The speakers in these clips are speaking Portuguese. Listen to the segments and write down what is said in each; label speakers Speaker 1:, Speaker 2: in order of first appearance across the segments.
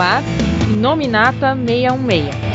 Speaker 1: ar Nominata 616.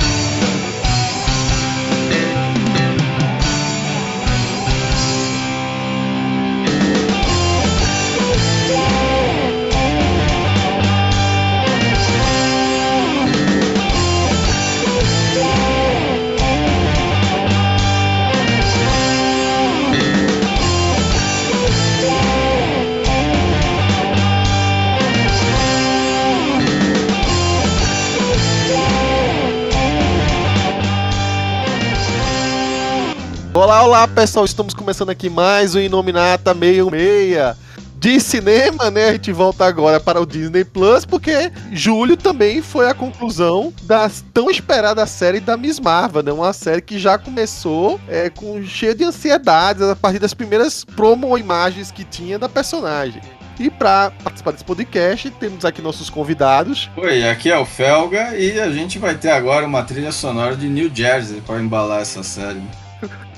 Speaker 2: Olá, olá pessoal, estamos começando aqui mais o Inominata 66 de cinema, né? A gente volta agora para o Disney Plus, porque julho também foi a conclusão da tão esperada série da Miss Marvel, né? Uma série que já começou é, com cheio de ansiedades a partir das primeiras promo imagens que tinha da personagem. E para participar desse podcast, temos aqui nossos convidados.
Speaker 3: Oi, aqui é o Felga e a gente vai ter agora uma trilha sonora de New Jersey para embalar essa série.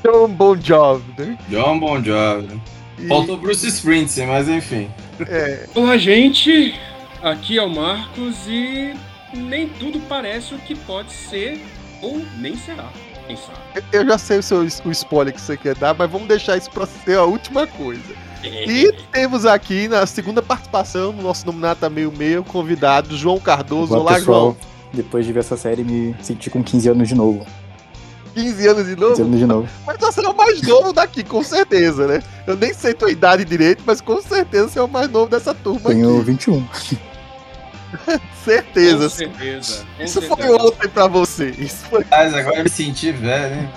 Speaker 2: John Bon Jovi, né?
Speaker 3: John Bon Jovi. E... Faltou Bruce Springsteen, mas enfim.
Speaker 4: É. Olá, gente. Aqui é o Marcos e nem tudo parece o que pode ser ou nem será. Quem sabe?
Speaker 2: Eu já sei o, seu, o spoiler que você quer dar, mas vamos deixar isso para ser a última coisa. É. E temos aqui na segunda participação no nosso nominata meio meio convidado João Cardoso.
Speaker 5: Olá, pessoal. João. Depois de ver essa série, me senti com 15 anos de novo.
Speaker 2: 15 anos de novo?
Speaker 5: 15 anos de novo.
Speaker 2: Mas você é o mais novo daqui, com certeza, né? Eu nem sei tua idade direito, mas com certeza você é o mais novo dessa turma
Speaker 5: Tenho
Speaker 2: aqui.
Speaker 5: 21.
Speaker 2: certeza.
Speaker 4: Com certeza. Com
Speaker 2: Isso
Speaker 4: certeza.
Speaker 2: foi ontem pra você. Isso foi...
Speaker 3: Mas agora eu me senti velho, hein?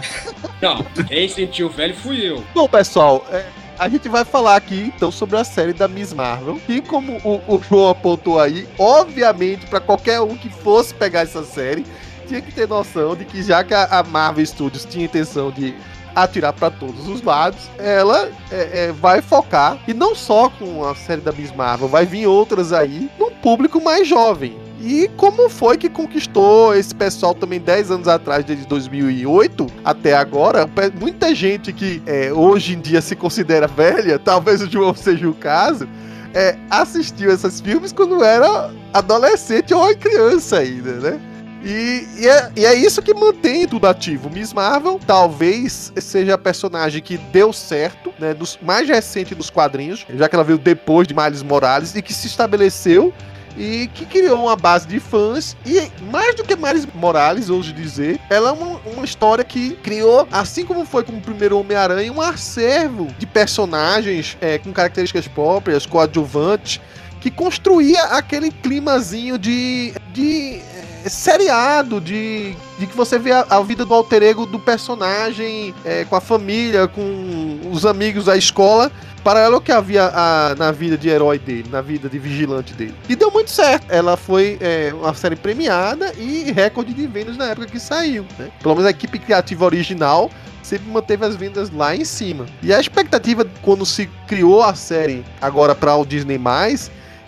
Speaker 4: Não, quem sentiu velho fui eu.
Speaker 2: Bom, pessoal, é, a gente vai falar aqui então sobre a série da Miss Marvel. E como o, o João apontou aí, obviamente, para qualquer um que fosse pegar essa série, tinha que ter noção de que já que a Marvel Studios tinha intenção de atirar para todos os lados, ela é, é, vai focar, e não só com a série da Miss Marvel, vai vir outras aí, num público mais jovem. E como foi que conquistou esse pessoal também 10 anos atrás, desde 2008 até agora? Muita gente que é, hoje em dia se considera velha, talvez o João seja o caso, é, assistiu esses filmes quando era adolescente ou criança ainda, né? E, e, é, e, é, isso que mantém tudo ativo. Miss Marvel talvez seja a personagem que deu certo, né? Dos mais recente dos quadrinhos, já que ela veio depois de Miles Morales e que se estabeleceu e que criou uma base de fãs. E mais do que Miles Morales, ouso dizer, ela é uma, uma história que criou, assim como foi com o primeiro Homem-Aranha, um acervo de personagens é, com características próprias, coadjuvantes, que construía aquele climazinho de. de seriado de, de que você vê a, a, vida do alter ego do personagem é, com a família, com os amigos da escola, paralelo que havia a, na vida de herói dele, na vida de vigilante dele. E deu muito certo. Ela foi é, uma série premiada e recorde de vendas na época que saiu. Né? Pelo menos a equipe criativa original sempre manteve as vendas lá em cima. E a expectativa quando se criou a série agora para o Disney+,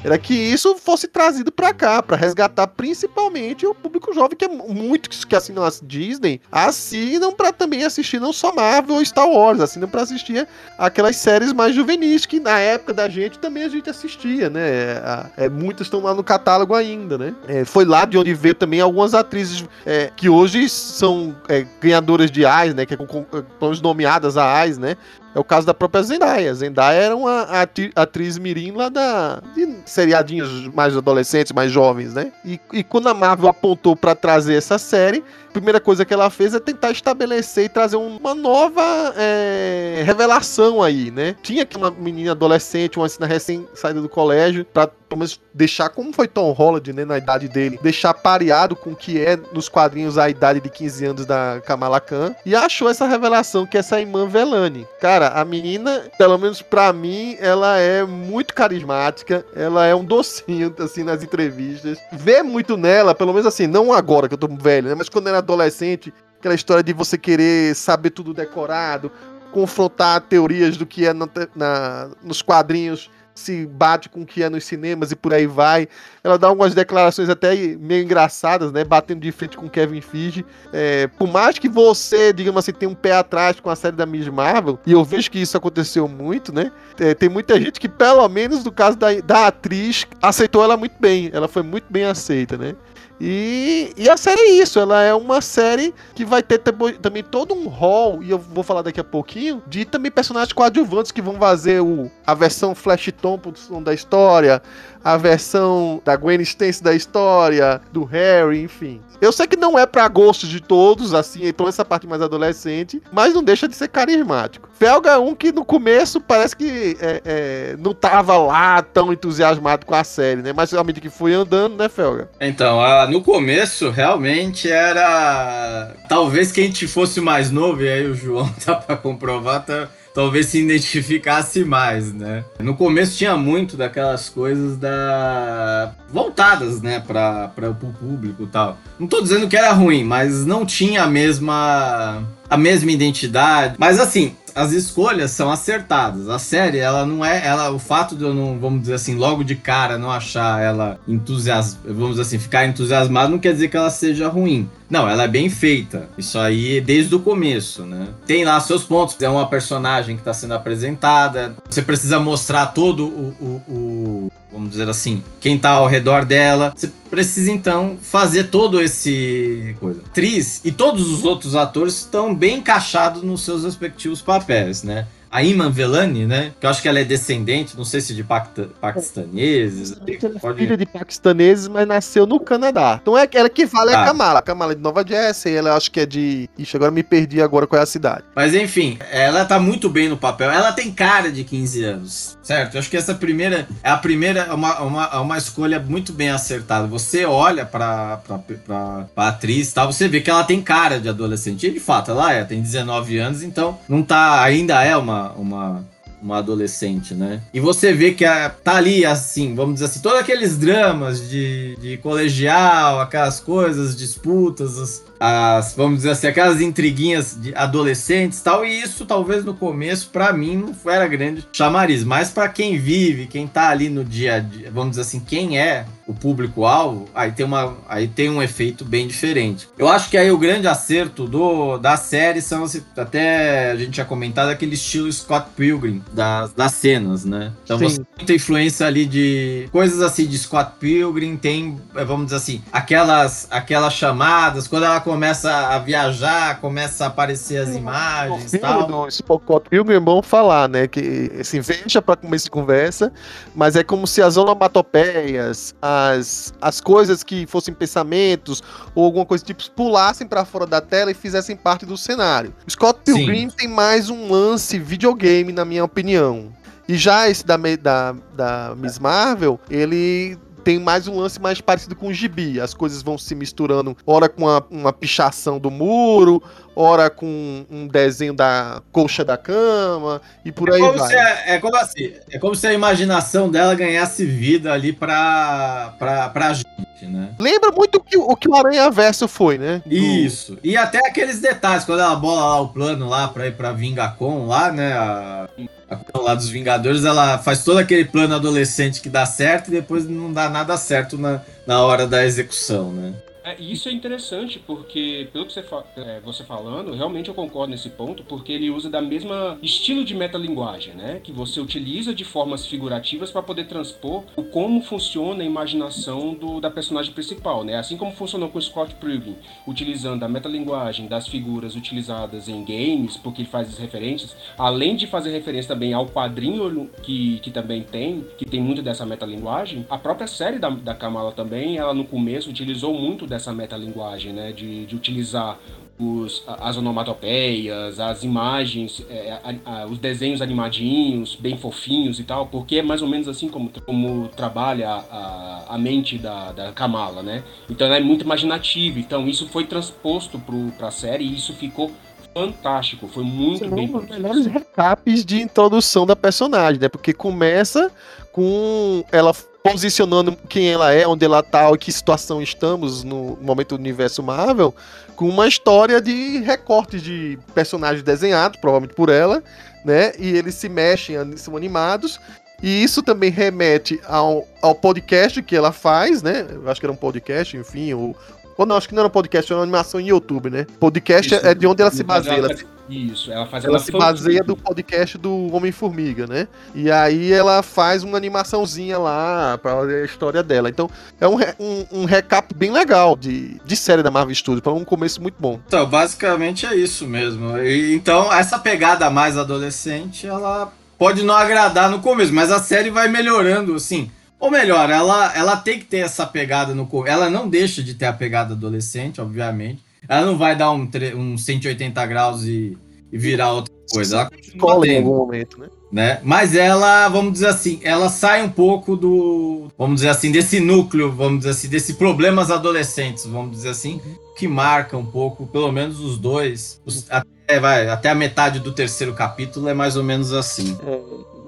Speaker 2: era que isso fosse trazido para cá, para resgatar principalmente o público jovem, que é muitos que assinam a Disney, assinam para também assistir não só Marvel ou Star Wars, assinam para assistir aquelas séries mais juvenis, que na época da gente também a gente assistia, né? É, é, muitas estão lá no catálogo ainda, né? É, foi lá de onde veio também algumas atrizes é, que hoje são é, ganhadoras de AIS, né? Que estão nomeadas a AIS, né? É o caso da própria Zendaya. Zendaya era uma atriz mirim lá da de seriadinhos mais adolescentes, mais jovens, né? E, e quando a Marvel apontou para trazer essa série, primeira coisa que ela fez é tentar estabelecer e trazer uma nova é, revelação aí, né? Tinha aquela menina adolescente, uma cena recém saída do colégio, pra pelo menos deixar como foi Tom Holland, né, na idade dele, deixar pareado com o que é nos quadrinhos a idade de 15 anos da Kamala Khan, e achou essa revelação que é essa Iman Velani. Cara, a menina, pelo menos para mim, ela é muito carismática, ela é um docinho, assim, nas entrevistas. Vê muito nela, pelo menos assim, não agora que eu tô velho, né, mas quando era adolescente, aquela história de você querer saber tudo decorado, confrontar teorias do que é na, na, nos quadrinhos se bate com o que é nos cinemas e por aí vai. Ela dá algumas declarações até meio engraçadas, né? Batendo de frente com Kevin Feige. É, por mais que você, digamos assim, tenha um pé atrás com a série da Miss Marvel, e eu vejo que isso aconteceu muito, né? É, tem muita gente que, pelo menos no caso da, da atriz, aceitou ela muito bem. Ela foi muito bem aceita, né? E, e a série é isso, ela é uma série que vai ter também todo um rol, e eu vou falar daqui a pouquinho, de também personagens coadjuvantes que vão fazer o, a versão Flash Thompson da história, a versão da Gwen Stacy da história, do Harry, enfim. Eu sei que não é para gosto de todos, assim, então essa parte mais adolescente, mas não deixa de ser carismático. Felga é um que no começo parece que é, é, não tava lá tão entusiasmado com a série, né? Mas realmente que foi andando, né, Felga?
Speaker 3: Então, a, no começo realmente era. Talvez quem te fosse mais novo, e aí o João tá pra comprovar, tá talvez se identificasse mais, né? No começo tinha muito daquelas coisas da voltadas, né, para o público e tal. Não tô dizendo que era ruim, mas não tinha a mesma a mesma identidade. Mas assim, as escolhas são acertadas. A série, ela não é. Ela, o fato de eu não, vamos dizer assim, logo de cara não achar ela entusiasmada, vamos dizer assim, ficar entusiasmado, não quer dizer que ela seja ruim. Não, ela é bem feita. Isso aí desde o começo, né? Tem lá seus pontos. É uma personagem que está sendo apresentada. Você precisa mostrar todo o, o, o vamos dizer assim, quem tá ao redor dela. Você precisa então fazer todo esse coisa. Atriz e todos os outros atores estão bem encaixados nos seus respectivos papéis, né? A Iman Velani, né? Que eu acho que ela é descendente, não sei se de paquistaneses.
Speaker 2: Ela é pode... filha de paquistaneses, mas nasceu no Canadá. Então é ela que fala é a ah. Kamala. A Kamala é de Nova Jersey, ela acho que é de. Ixi, agora me perdi agora qual é a cidade.
Speaker 3: Mas enfim, ela tá muito bem no papel. Ela tem cara de 15 anos, certo? Eu acho que essa primeira é a primeira, é uma, uma, é uma escolha muito bem acertada. Você olha pra, pra, pra, pra atriz tá? você vê que ela tem cara de adolescente. E de fato, ela é, tem 19 anos, então não tá. Ainda é uma uma, uma, adolescente, né? E você vê que a, tá ali, assim, vamos dizer assim, todos aqueles dramas de, de colegial, aquelas coisas, disputas, as, as, vamos dizer assim, aquelas intriguinhas de adolescentes tal, e isso talvez no começo, para mim, não era grande chamariz, mas para quem vive, quem tá ali no dia a dia, vamos dizer assim, quem é o público-alvo, aí tem, uma, aí tem um efeito bem diferente. Eu acho que aí o grande acerto do, da série são, até a gente tinha comentado, aquele estilo Scott Pilgrim das, das cenas, né? Então Sim. você tem muita influência ali de coisas assim de Scott Pilgrim, tem, vamos dizer assim, aquelas, aquelas chamadas, quando ela começa a viajar, começa a aparecer as imagens e tal.
Speaker 2: Do Scott Pilgrim é bom falar, né? Que assim, veja para começo de conversa, mas é como se as onomatopeias, as, as coisas que fossem pensamentos ou alguma coisa tipo pulassem para fora da tela e fizessem parte do cenário. Scott Pilgrim Sim. tem mais um lance videogame, na minha opinião. E já esse da, da, da Miss Marvel, ele tem mais um lance mais parecido com o gibi. As coisas vão se misturando, ora com uma, uma pichação do muro, ora com um desenho da colcha da cama e por é aí vai.
Speaker 3: é, como assim, é como se a imaginação dela ganhasse vida ali pra, pra, pra gente, né?
Speaker 2: Lembra muito o que o, que o Aranha Verso foi, né?
Speaker 3: Do... Isso. E até aqueles detalhes, quando ela bola lá o plano lá pra ir pra Vingacon lá, né? A, a lá dos Vingadores, ela faz todo aquele plano adolescente que dá certo e depois não dá nada certo na, na hora da execução, né?
Speaker 4: É, isso é interessante, porque, pelo que você, fa é, você falando, realmente eu concordo nesse ponto, porque ele usa da mesma estilo de metalinguagem, né? Que você utiliza de formas figurativas para poder transpor o como funciona a imaginação do, da personagem principal, né? Assim como funcionou com Scott Pilgrim, utilizando a metalinguagem das figuras utilizadas em games, porque ele faz as referências, além de fazer referência também ao quadrinho que, que também tem, que tem muito dessa metalinguagem, a própria série da, da Kamala também, ela no começo utilizou muito dessa metalinguagem, né? De, de utilizar os, as onomatopeias, as imagens, é, a, a, os desenhos animadinhos, bem fofinhos e tal, porque é mais ou menos assim como, como trabalha a, a mente da, da Kamala, né? Então ela é muito imaginativa, então isso foi transposto para a série e isso ficou fantástico, foi muito São bem.
Speaker 2: Um dos melhores recaps de introdução da personagem, né? Porque começa com ela posicionando quem ela é, onde ela tá, e que situação estamos no momento do universo Marvel, com uma história de recortes de personagens desenhados, provavelmente por ela, né? E eles se mexem, são animados. E isso também remete ao, ao podcast que ela faz, né? Eu acho que era um podcast, enfim, o, ou não, acho que não era um podcast, era uma animação em YouTube, né? Podcast
Speaker 4: Isso,
Speaker 2: é de onde ela se baseia.
Speaker 4: ela
Speaker 2: Ela,
Speaker 4: faz- Isso, ela faz
Speaker 2: ela
Speaker 4: uma
Speaker 2: se baseia do podcast do Homem-Formiga, né? E aí ela faz uma animaçãozinha lá pra a história dela. Então é um, um, um recap bem legal de, de série da Marvel Studios, para um começo muito bom.
Speaker 3: Então, basicamente é isso mesmo. E, então, essa pegada mais adolescente, ela pode não agradar no começo, mas a série vai melhorando, assim. Ou melhor, ela, ela tem que ter essa pegada no começo. Ela não deixa de ter a pegada adolescente, obviamente. Ela não vai dar um, tre- um 180 graus e, e virar outra coisa. Ela
Speaker 2: Escola em algum momento, né?
Speaker 3: né? Mas ela, vamos dizer assim, ela sai um pouco do, vamos dizer assim, desse núcleo, vamos dizer assim, desse problemas adolescentes, vamos dizer assim, que marca um pouco, pelo menos os dois, os- até, vai, até a metade do terceiro capítulo é mais ou menos assim.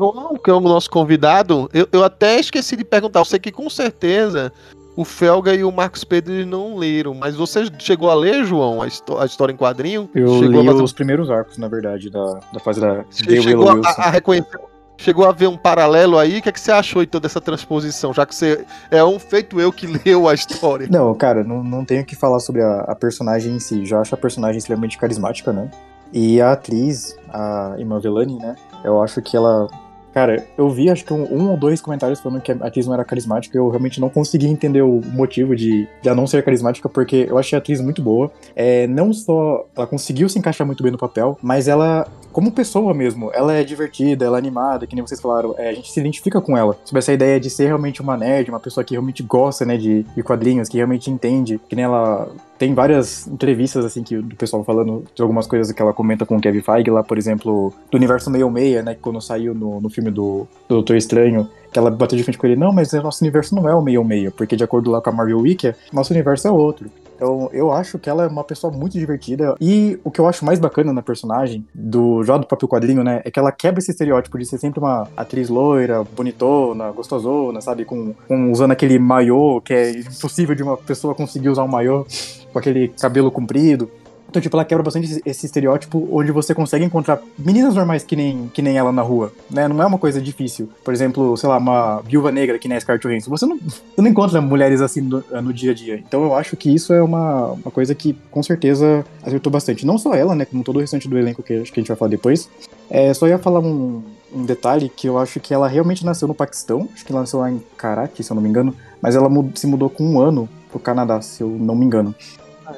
Speaker 2: João, que é o nosso convidado, eu, eu até esqueci de perguntar. Eu sei que com certeza o Felga e o Marcos Pedro não leram, mas você chegou a ler, João, a, a história em quadrinho?
Speaker 5: Eu
Speaker 2: chegou
Speaker 5: li
Speaker 2: a fazer-
Speaker 5: os primeiros arcos, na verdade, da, da fase da de
Speaker 2: chegou a, a reconhecer. Chegou a ver um paralelo aí? O que, é que você achou então dessa transposição? Já que você é um feito eu que leu a história.
Speaker 5: Não, cara, não, não tenho o que falar sobre a, a personagem em si. Já acho a personagem extremamente carismática, né? E a atriz, a Iman Velani, né? Eu acho que ela. Cara, eu vi acho que um, um ou dois comentários falando que a atriz não era carismática. Eu realmente não consegui entender o motivo de, de ela não ser carismática, porque eu achei a atriz muito boa. É, não só ela conseguiu se encaixar muito bem no papel, mas ela, como pessoa mesmo, ela é divertida, ela é animada, que nem vocês falaram. é, a gente se identifica com ela. Sobre essa ideia de ser realmente uma nerd, uma pessoa que realmente gosta, né, de, de quadrinhos, que realmente entende, que nem ela tem várias entrevistas, assim, que do pessoal falando de algumas coisas que ela comenta com o Kevin Feige lá, por exemplo, do universo meio-meia, né, que quando saiu no, no filme do, do Doutor Estranho, que ela bateu de frente com ele, não, mas o nosso universo não é o meio-meia, porque de acordo lá com a Marvel Wiki, nosso universo é outro. Então, eu acho que ela é uma pessoa muito divertida. E o que eu acho mais bacana na personagem, do já do próprio quadrinho, né, é que ela quebra esse estereótipo de ser sempre uma atriz loira, bonitona, gostosona, sabe? Com, com usando aquele maiô, que é impossível de uma pessoa conseguir usar um maiô com aquele cabelo comprido. Então, tipo, ela quebra bastante esse- estereótipo onde você consegue encontrar meninas normais que nem, que nem ela na rua, né? Não é uma coisa difícil. Por exemplo, sei lá, uma viúva negra que nem a Scarlett Johansson. Você não, você não encontra mulheres assim no, no dia a dia. Então eu acho que isso é uma, uma coisa que com certeza acertou bastante. Não só ela, né? Como todo o restante do elenco que que a gente vai falar depois. É, só ia falar um, um detalhe que eu acho que ela realmente nasceu no Paquistão. Acho que ela nasceu lá em Karachi, se eu não me engano. Mas ela se mudou com um ano pro Canadá, se eu não me engano.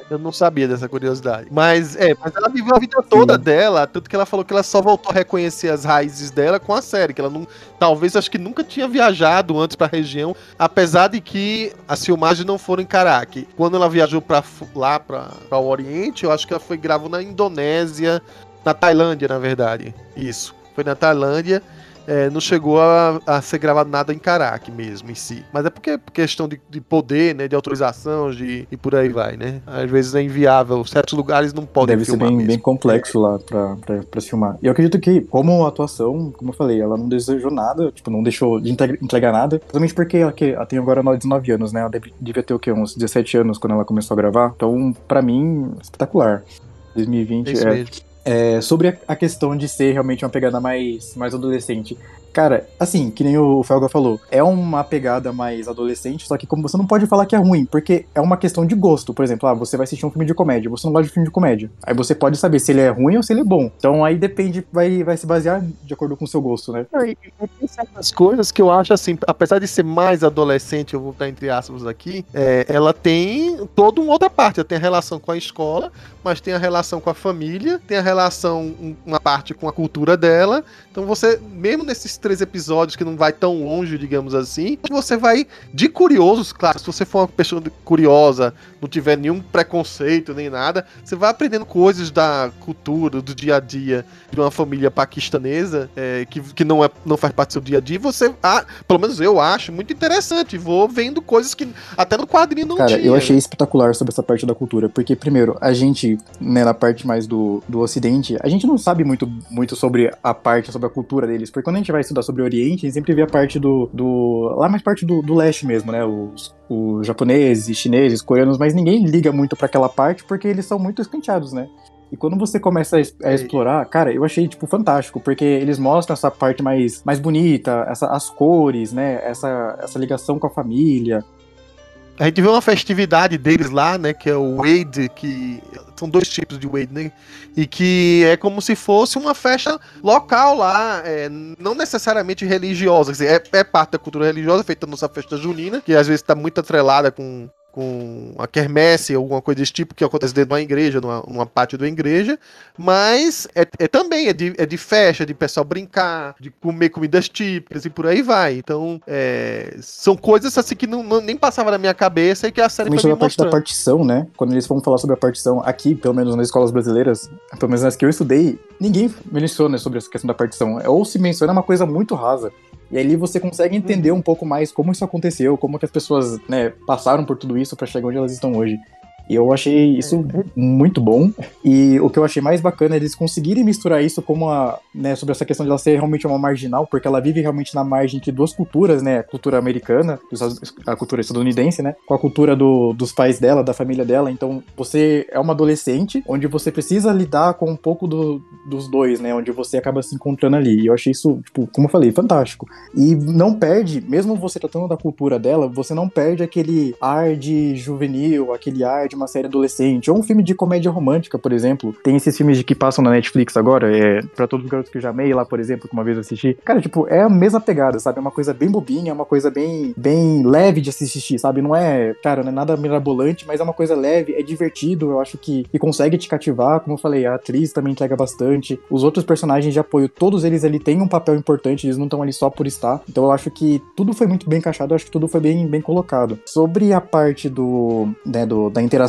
Speaker 2: Eu não sabia dessa curiosidade. Mas é, mas ela viveu a vida toda
Speaker 5: Sim.
Speaker 2: dela, tanto que ela falou que ela só voltou a reconhecer as raízes dela com a série, que ela não, talvez acho que nunca tinha viajado antes pra região, apesar de que as filmagens não foram em Caraque. Quando ela viajou para lá para o Oriente, eu acho que ela foi gravou na Indonésia, na Tailândia, na verdade. Isso. Foi na Tailândia. É, não chegou a, a ser gravado nada em Caraque mesmo em si. Mas é porque é por questão de, de poder, né? De autorização de, e por aí vai, né? Às vezes é inviável. Certos lugares não podem
Speaker 5: Deve ser
Speaker 2: filmar
Speaker 5: bem,
Speaker 2: mesmo.
Speaker 5: bem complexo lá pra, pra, pra se filmar. E eu acredito que, como atuação, como eu falei, ela não desejou nada, tipo, não deixou de entregar, nada. Principalmente porque ela, que, ela tem agora 19 anos, né? Ela deve- devia ter o quê? Uns 17 anos quando ela começou a gravar. Então, pra mim, espetacular. 2020
Speaker 2: É
Speaker 5: é,
Speaker 2: mesmo.
Speaker 5: É, sobre a, questão de ser realmente uma pegada mais, mais adolescente. Cara, assim, que nem o Felga falou, é uma pegada mais adolescente, só que como você não pode falar que é ruim, porque é uma questão de gosto. Por exemplo, ah, você vai assistir um filme de comédia, você não gosta de filme de comédia. Aí você pode saber se ele é ruim ou se ele é bom. Então aí depende, vai, vai se basear de acordo com o seu gosto, né?
Speaker 2: Tem certas coisas que eu acho assim, apesar de ser mais adolescente, eu vou botar entre aspas aqui, é, ela tem toda uma outra parte. Ela tem a relação com a escola, mas tem a relação com a família, tem a relação, um- uma parte com a cultura dela. Então você, mesmo nesses três episódios que não vai tão longe, digamos assim, você vai de curiosos, claro, se você for uma pessoa curiosa, não tiver nenhum preconceito nem nada, você vai aprendendo coisas da cultura, do dia a dia de uma família paquistanesa é, que, que não, é, não faz parte do seu dia a dia, você, ah, pelo menos eu acho, muito interessante. Vou vendo coisas que até no quadrinho não
Speaker 5: Cara,
Speaker 2: tinha.
Speaker 5: eu achei espetacular sobre essa parte da cultura, porque, primeiro, a gente, né, na parte mais do, do Ocidente, a gente não sabe muito, muito sobre a parte, sobre a cultura deles, porque quando a gente vai estudar sobre o Oriente, a gente sempre vê a parte do. do lá mais parte do, do leste mesmo, né? Os, os japoneses, chineses, coreanos, mas ninguém liga muito pra aquela parte porque eles são muito escanteados, né? E quando você começa a, a explorar, cara, eu achei, tipo, fantástico, porque eles mostram essa parte mais, mais bonita, essa, as cores, né? Essa, essa ligação com a família.
Speaker 2: A gente vê uma festividade deles lá, né? Que é o Wade, que. São dois tipos de Wade, né? E que é como se fosse uma festa local lá, é, não necessariamente religiosa. Quer dizer, é, é parte da cultura religiosa, feita a nossa festa junina, que às vezes está muito atrelada com, com a quermesse, alguma coisa desse tipo, que acontece dentro de uma igreja, numa, numa pátio da igreja. Mas é, é também, é de, é de festa, de pessoal brincar, de comer comidas típicas e por aí vai. Então, é, são coisas assim que não, não- nem passava na minha cabeça e que a série foi me
Speaker 5: a parte da
Speaker 2: mostrando.
Speaker 5: partição, né? Quando eles vão falar sobre a partição, aqui, pelo menos nas escolas brasileiras, pelo menos nas que eu estudei, ninguém menciona sobre essa questão da partição. Ou se menciona é uma coisa muito rasa. E ali você consegue entender um pouco mais como isso aconteceu, como que as pessoas, né, passaram por tudo isso pra chegar onde elas estão hoje. E eu achei isso muito bom. E o que eu achei mais bacana é eles conseguirem misturar isso como a, né, sobre essa questão de ela ser realmente uma marginal, porque ela vive realmente na margem entre duas culturas, né, a cultura americana, a cultura estadunidense, né, com a cultura do- dos pais dela, da família dela. Então, você é uma adolescente onde você precisa lidar com um pouco do- dos dois, né, onde você acaba se encontrando ali. E eu achei isso, tipo, como eu falei, fantástico. E não perde, mesmo você tratando da cultura dela, você não perde aquele ar de juvenil, aquele ar de uma série adolescente, ou um filme de comédia romântica, por exemplo. Tem esses filmes de que passam na Netflix agora, é Pra Todos os Garotos que eu já amei lá, por exemplo, que uma vez eu assisti. Cara, tipo, é a mesma pegada, sabe? É uma coisa bem bobinha, é uma coisa bem, bem leve de assistir, sabe? Não é, cara, não é nada mirabolante, mas é uma coisa leve, é divertido, eu acho que, que consegue te cativar. Como eu falei, a atriz também entrega bastante. Os outros personagens de apoio, todos eles ali têm um papel importante, eles não estão ali só por estar. Então eu acho que tudo foi muito bem encaixado, eu acho que tudo foi bem, bem colocado. Sobre a parte do, né, do, da interação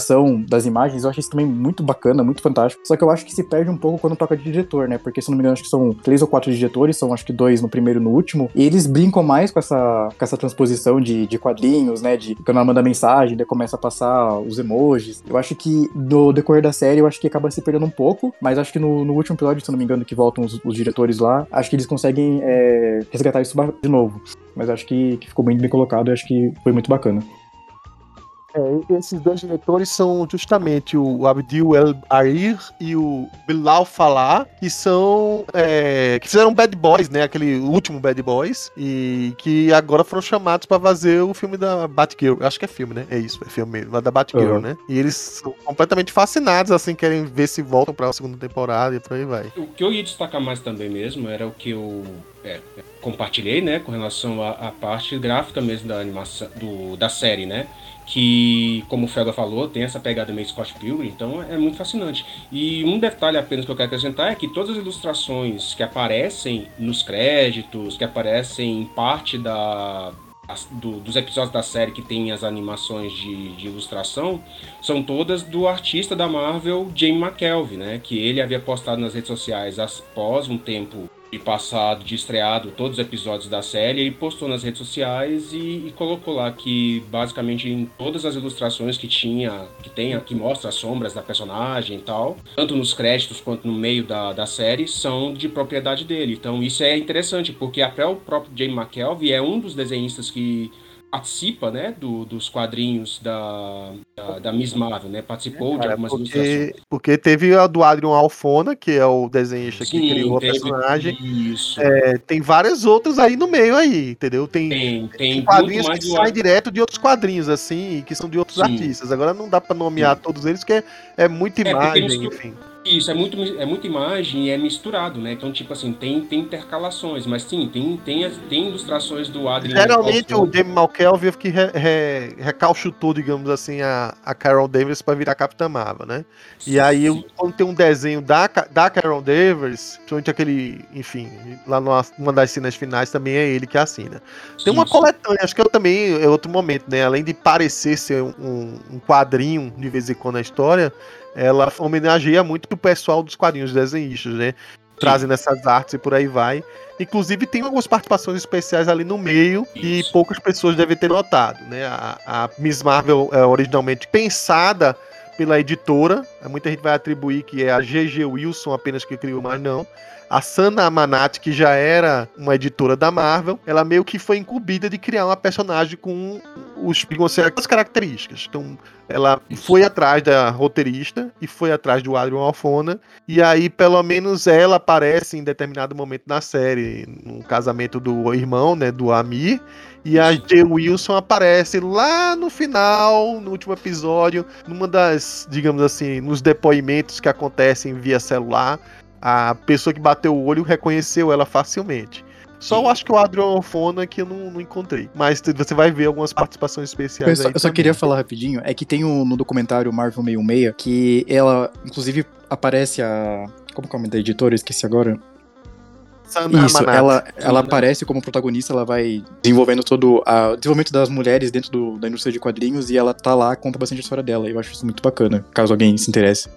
Speaker 5: das imagens, eu achei isso também muito bacana, muito fantástico. Só que eu acho que se perde um pouco quando toca de diretor, né? Porque se não me engano, acho que são três ou quatro diretores, são acho que dois no primeiro e no último. E eles brincam mais com essa, com essa transposição de, de quadrinhos, né? De quando ela manda mensagem, daí começa a passar os emojis. Eu acho que no decorrer da série, eu acho que acaba se perdendo um pouco, mas acho que no, no último episódio, se não me engano, que voltam os, os diretores lá, acho que eles conseguem é, resgatar isso de novo. Mas acho que, que ficou muito bem colocado e acho que foi muito bacana.
Speaker 2: É, esses dois diretores são justamente o Abdul El Arir e o Bilal Falah, que são. é, que fizeram Bad Boys, né? Aquele último Bad Boys. E que agora foram chamados pra fazer o filme da Batgirl. Acho que é filme, né? É isso, é filme mesmo, da Batgirl,
Speaker 5: Uhum.
Speaker 2: né? E eles são completamente fascinados, assim, querem ver se voltam pra segunda temporada e por aí vai.
Speaker 4: O que eu ia destacar mais também mesmo era o que eu é, compartilhei, né, com relação à, à parte gráfica mesmo da animação do, da série, né? Que, como o Felga falou, tem essa pegada meio Scott Pilgrim, então é muito fascinante. E um detalhe apenas que eu quero acrescentar é que todas as ilustrações que aparecem nos créditos, que aparecem em parte da, do- dos episódios da série que tem as animações de, de ilustração são todas do artista da Marvel, Jamie McKelvey, né? Que ele havia postado nas redes sociais após um tempo de passado, de estreado todos os episódios da série, ele postou nas redes sociais e, e colocou lá que basicamente em todas as ilustrações que tinha, que tem, que mostra as sombras da personagem e tal, tanto nos créditos quanto no meio da, da série, são de propriedade dele. Então isso é interessante, porque até o próprio Jamie McKelvey é um dos desenhistas que participa, né, do- dos quadrinhos da, da, da Miss Marvel, né, participou de
Speaker 2: Cara,
Speaker 4: algumas ilustrações.
Speaker 2: porque, porque teve a do Adrian Alfona, que é o desenhista que
Speaker 4: Sim,
Speaker 2: criou a personagem.
Speaker 4: Isso.
Speaker 2: É, tem várias outras aí no meio aí, entendeu? Tem,
Speaker 4: Tem, tem,
Speaker 2: tem quadrinhos que saem direto de outros quadrinhos, assim, que são de outros
Speaker 4: Sim.
Speaker 2: artistas. Agora não dá pra nomear todos eles, porque é, é muita
Speaker 4: porque
Speaker 2: imagem, enfim.
Speaker 4: Isso, é, muito, é muita imagem e é misturado, né? Então, tipo assim, tem, tem intercalações, mas sim, tem, tem, tem ilustrações do Adrian.
Speaker 2: Geralmente o. Jamie McKelvey que re, re, recalchutou, digamos assim, a, a Carol Davis pra virar Capitã Marvel, né? E aí,
Speaker 4: Sim.
Speaker 2: quando tem um desenho da, da Carol Davis, principalmente aquele, enfim, lá numa uma das cenas finais também é ele que assina. Tem uma
Speaker 4: Sim,
Speaker 2: coletânea, acho que eu também é outro momento, né? Além de parecer ser um, um quadrinho de vez em quando na história, ela homenageia muito o pessoal dos quadrinhos desenhistas, né? Trazendo essas artes e por aí vai. Inclusive tem algumas participações especiais ali no meio
Speaker 4: Isso.
Speaker 2: poucas pessoas devem ter notado, né? A, a Miss Marvel é originalmente pensada pela editora, muita gente vai atribuir que é a GG Wilson apenas que criou, mas não. A Sana Amanati, que já era uma editora da Marvel, ela meio que foi incumbida de criar uma personagem com os, as características. Então, ela foi atrás da roteirista e foi atrás do Adrian Alfona. E aí, pelo menos, ela aparece em determinado momento na série, no casamento do irmão, né, do Amir. E a J. Wilson aparece lá no final, no último episódio, numa das, digamos assim, nos depoimentos que acontecem via celular. A pessoa que bateu o olho reconheceu ela facilmente. Só eu acho que o Adrian Fona que eu não, não, encontrei. Mas você vai ver algumas participações especiais.
Speaker 5: Eu só, eu só queria falar rapidinho: é que tem um, no documentário Marvel 66 que ela, inclusive, aparece a. Como que é o nome da editora? Eu esqueci agora. Sandra Isso, ela, ela aparece como protagonista, ela vai desenvolvendo todo o desenvolvimento das mulheres dentro do, da indústria de quadrinhos e ela tá lá, conta bastante a história dela. Eu acho isso muito bacana, caso alguém se interesse.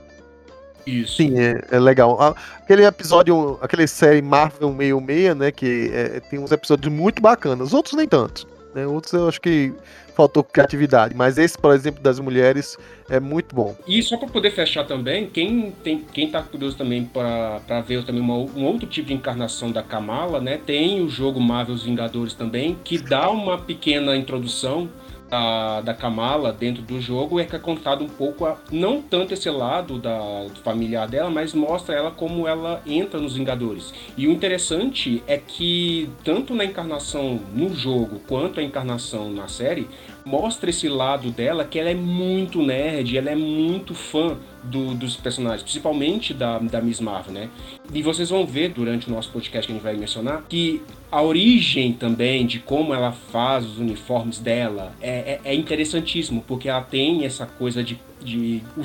Speaker 2: Isso. Sim, é, é, legal. Aquele episódio, aquele série Marvel 66, né, que é, tem uns episódios muito bacanas, outros nem tanto. Né, outros eu acho que faltou criatividade, mas esse, por exemplo, das mulheres é muito bom.
Speaker 4: E só para poder fechar também, quem tem quem tá curioso também para ver também uma, um outro tipo de encarnação da Kamala, né? Tem o jogo Marvel Os Vingadores também, que dá uma pequena introdução da, da Kamala dentro do jogo é que é contado um pouco, a, não tanto esse lado da familiar dela, mas mostra ela como ela entra nos Vingadores. E o interessante é que, tanto na encarnação no jogo quanto a encarnação na série, mostra esse lado dela que ela é muito nerd, ela é muito fã do, dos personagens, principalmente da, da Miss Marvel, né? E vocês vão ver durante o nosso podcast que a gente vai mencionar que a origem também de como ela faz os uniformes dela é, é, é interessantíssimo, porque ela tem essa coisa de de o,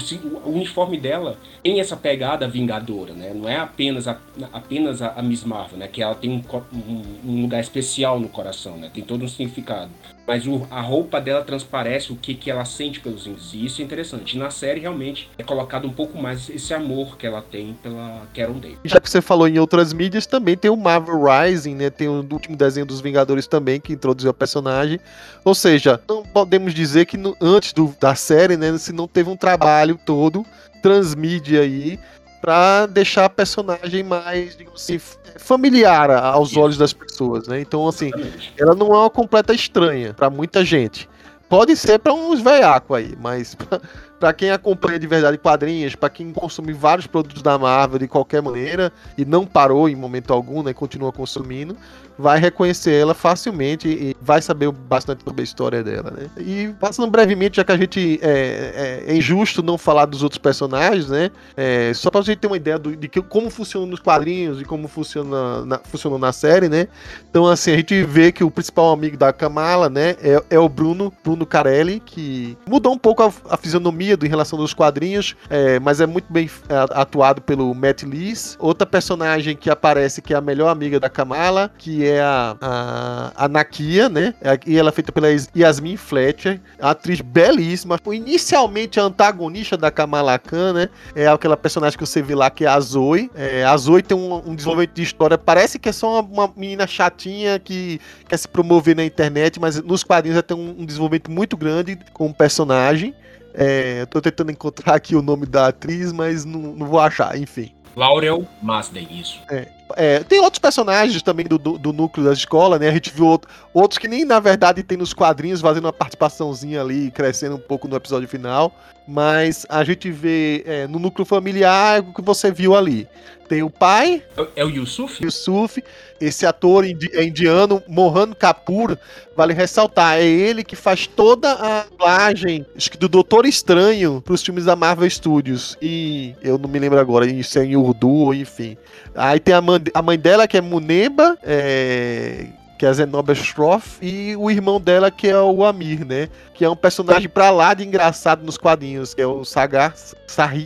Speaker 4: o, uniforme dela tem essa pegada vingadora, né? Não é apenas a, apenas a, Miss Marvel, né? Que ela tem um, um, um, lugar especial no coração, né? Tem todo um significado. Mas o, a roupa dela transparece o que, que ela sente pelos índios. E isso é interessante. Na série, realmente, é colocado um pouco mais esse amor que ela tem pela Carol Day.
Speaker 2: Já que você falou em outras mídias, também tem o Marvel Rising, né? Tem o último desenho dos Vingadores também, que introduziu a personagem. Ou seja, não podemos dizer que no, antes do, da série, né? Se não teve um trabalho todo transmídia aí para deixar a personagem mais, digamos assim, familiar aos olhos das pessoas, né? Então, assim, ela não é uma completa estranha para muita gente. Pode ser para uns veiacos aí, mas para quem acompanha de verdade quadrinhos, para quem consome vários produtos da Marvel de qualquer maneira e não parou em momento algum, né, continua consumindo, vai reconhecer ela facilmente e vai saber bastante sobre a história dela, né? E passando brevemente, já que a gente é, é, é injusto não falar dos outros personagens, né? É, só pra gente ter uma ideia do, de que, como funciona nos quadrinhos e como funciona na, funcionou na série, né? Então, assim, a gente vê que o principal amigo da Kamala, né, é, é o Bruno, Bruno Carelli, que mudou um pouco a, a fisionomia do, em relação dos quadrinhos, é, mas é muito bem é, atuado pelo Matt Lees. Outra personagem que aparece, que é a melhor amiga da Kamala, que é a, a, a Nakia, né? E ela é feita pela Yasmin Fletcher, atriz belíssima. Inicialmente a antagonista da Kamala Khan, né? É aquela personagem que você vê lá que é a Zoe. É, a Zoe tem um, um, desenvolvimento de história, parece que é só uma, uma, menina chatinha que quer se promover na internet, mas nos quadrinhos ela tem um, um desenvolvimento muito grande com o personagem. É, eu tô tentando encontrar aqui o nome da atriz, mas não, não vou achar, enfim.
Speaker 4: Laurel Masden, isso.
Speaker 2: É, é, tem outros personagens também do, do, do, núcleo da escola, né? A gente viu outro, outros que nem na verdade tem nos quadrinhos, fazendo uma participaçãozinha ali, crescendo um pouco no episódio final. Mas a gente vê é, no núcleo familiar o que você viu ali. Tem o pai.
Speaker 4: É, é o Yusuf?
Speaker 2: Yusuf. Esse ator indi é indiano, Mohan Kapoor, vale ressaltar, é ele que faz toda a dublagem do Doutor Estranho para os filmes da Marvel Studios. E eu não me lembro agora, isso é em Urdu, enfim. Aí tem a mãe, a mãe dela, que é Muneba, é, que é a Zenobia Stroff, e o irmão dela, que é o Amir, né? Que é um personagem pra lá de engraçado nos quadrinhos, que é o Sagar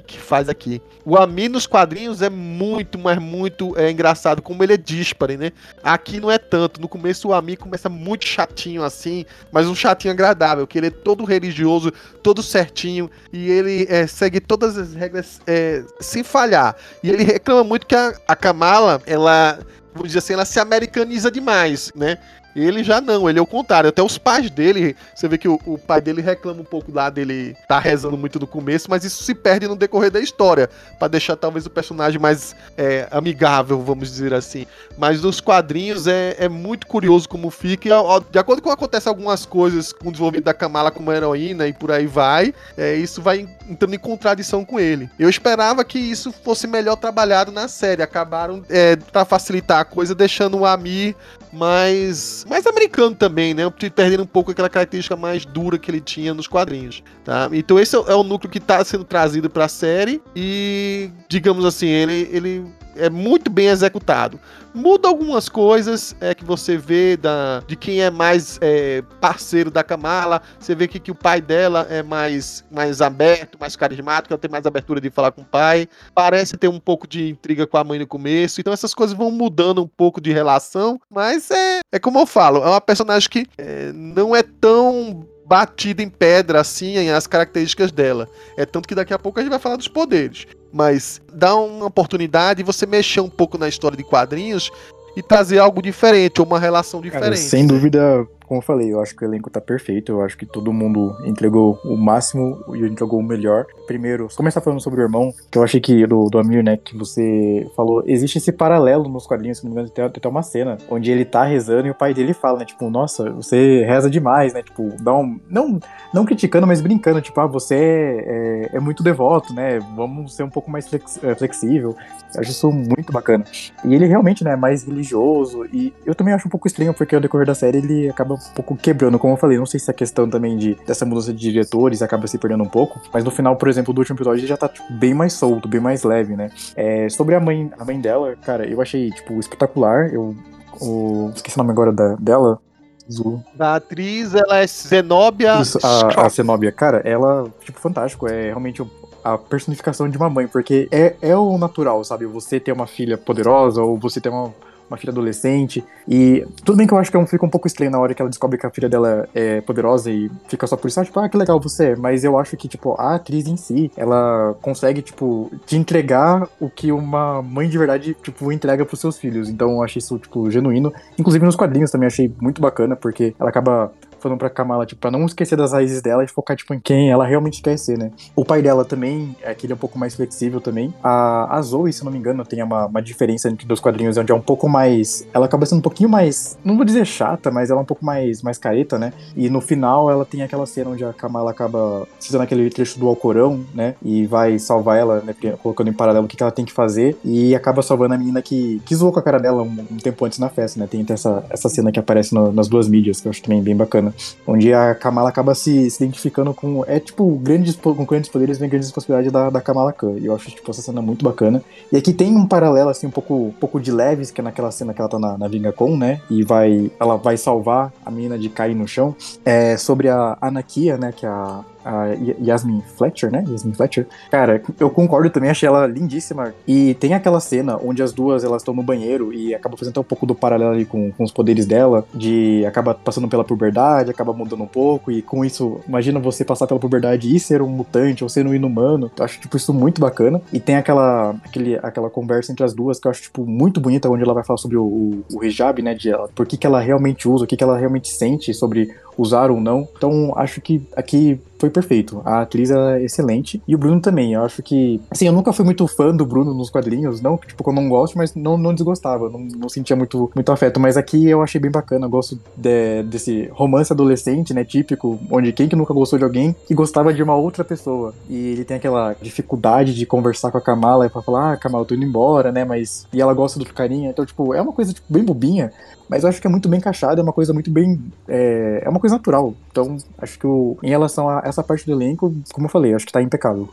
Speaker 2: que faz aqui. O Amir nos quadrinhos é muito, mas muito é, engraçado, como ele é díspare, né? Aqui não é tanto. No começo o Amir começa muito chatinho assim, mas um chatinho agradável, que ele é todo religioso, todo certinho, e ele é, segue todas as regras é, sem falhar. E ele reclama muito que a, a Kamala, ela vamos dizer assim, ela se americaniza demais, né? Ele já não, ele é o contrário. Até os pais dele, você vê que o, o pai dele reclama um pouco lá dele tá rezando muito no começo, mas isso se perde no decorrer da história, para deixar talvez o personagem mais é, amigável, vamos dizer assim. Mas nos quadrinhos é, é muito curioso como fica. E, de acordo com acontece algumas coisas com o desenvolvimento da Kamala como heroína e por aí vai, é, isso vai entrando em contradição com ele. Eu esperava que isso fosse melhor trabalhado na série. Acabaram, é, para facilitar a coisa, deixando o Amir mais, mais americano também, né? Perdendo um pouco aquela característica mais dura que ele tinha nos quadrinhos, tá? Então esse é o núcleo que está sendo trazido para a série e, digamos assim, ele, ele é muito bem executado. Muda algumas coisas é que você vê da, de quem é mais é, parceiro da Kamala. Você vê que, que o pai dela é mais, mais aberto, mais carismático, ela tem mais abertura de falar com o pai. Parece ter um pouco de intriga com a mãe no começo. Então essas coisas vão mudando um pouco de relação. Mas é, é como eu falo, é uma personagem que é, não é tão batida em pedra assim as características dela. É tanto que daqui a pouco a gente vai falar dos poderes. Mas dá uma oportunidade de você mexer um pouco na história de quadrinhos e trazer algo diferente, ou uma relação diferente. Cara,
Speaker 5: sem dúvida, como eu falei, eu acho que o elenco tá perfeito. Eu acho que todo mundo entregou o máximo e entregou o melhor. Primeiro, começar falando sobre o irmão, que eu achei que do, do Amir, né, que você falou, existe esse paralelo nos quadrinhos, se não me engano, tem até uma cena onde ele tá rezando e o pai dele fala, né, tipo, nossa, você reza demais, né, tipo, dá um, não, não criticando, mas brincando, tipo, ah, você é, é, é muito devoto, né, vamos ser um pouco mais flex, é, flexível. Eu acho isso muito bacana. E ele realmente, né, é mais religioso e eu também acho um pouco estranho porque ao decorrer da série ele acaba um pouco quebrando, como eu falei. Não sei se a questão também de dessa mudança de diretores acaba se perdendo um pouco, mas no final, por exemplo, do último episódio ele já tá tipo, bem mais solto, bem mais leve, né? É, sobre a mãe, a mãe dela, cara, eu achei tipo espetacular. Eu o, esqueci o nome agora da, dela.
Speaker 2: Azul. A atriz, ela é Zenobia.
Speaker 5: Isso, a, a Zenobia, cara, ela, tipo, fantástico. É realmente a personificação de uma mãe, porque é, é o natural, sabe? Você ter uma filha poderosa ou você ter uma, uma filha adolescente. E tudo bem que eu acho que é fica um pouco estranho na hora que ela descobre que a filha dela é poderosa e fica só por isso, tipo, ah, que legal você é. Mas eu acho que, tipo, a atriz em si, ela consegue, tipo, te entregar o que uma mãe de verdade, tipo, entrega pros seus filhos. Então eu achei isso, tipo, genuíno. Inclusive nos quadrinhos também achei muito bacana, porque ela acaba falando pra Kamala, tipo, pra não esquecer das raízes dela e focar, tipo, em quem ela realmente quer ser, né? O pai dela também, é que ele é um pouco mais flexível também. A, a Zoe, se não me engano, tem uma, uma diferença entre os quadrinhos, onde é um pouco mais... Ela acaba sendo um pouquinho mais, não vou dizer chata, mas ela é um pouco mais, mais careta, né? E no final, ela tem aquela cena onde a Kamala acaba citando aquele trecho do Alcorão, né? E vai salvar ela, né? Colocando em paralelo o que, que ela tem que fazer. E acaba salvando a menina que, que zoou com a cara dela um, um tempo antes na festa, né? Tem essa, essa cena que aparece no, nas duas mídias, que eu acho também bem bacana bacana. Onde a Kamala acaba se, se identificando com. É tipo, grandes, com grandes poderes vem grandes possibilidades da, da Kamala Khan. E eu acho tipo, essa cena muito bacana. E aqui tem um paralelo, assim, um pouco, um pouco de leves, que é naquela cena que ela tá na, na Vingacon, né? E vai. Ela vai salvar a menina de cair no chão. É sobre a Anakia, né? Que é a a Yasmin Fletcher, né? Yasmin Fletcher. Cara, eu concordo também, achei ela lindíssima. E tem aquela cena onde as duas elas estão no banheiro e acaba fazendo até um pouco do paralelo ali com, com os poderes dela, de acaba passando pela puberdade, acaba mudando um pouco, e com isso, imagina você passar pela puberdade e ser um mutante ou ser um inumano. Eu acho, tipo, isso muito bacana. E tem aquela, aquele, aquela conversa entre as duas que eu acho, tipo, muito bonita, onde ela vai falar sobre o, o, o hijab, né? De ela, por que, que ela realmente usa, o que, que ela realmente sente sobre usar ou não. Então, acho que aqui foi perfeito. A atriz é excelente. E o Bruno também. Eu acho que. Assim, eu nunca fui muito fã do Bruno nos quadrinhos. Não, tipo, eu não gosto, mas não, não desgostava. Não, não sentia muito, muito afeto. Mas aqui eu achei bem bacana. Eu gosto de, desse romance adolescente, né? Típico, onde quem que nunca gostou de alguém que gostava de uma outra pessoa. E ele tem aquela dificuldade de conversar com a Kamala e falar, ah, Kamala, eu tô indo embora, né? Mas. E ela gosta do carinha. Então, tipo, é uma coisa tipo, bem bobinha. Mas eu acho que é muito bem encaixado, é uma coisa muito bem. É, é uma coisa natural. Então, acho que o, em relação a essa parte do elenco, como eu falei, acho que tá impecável.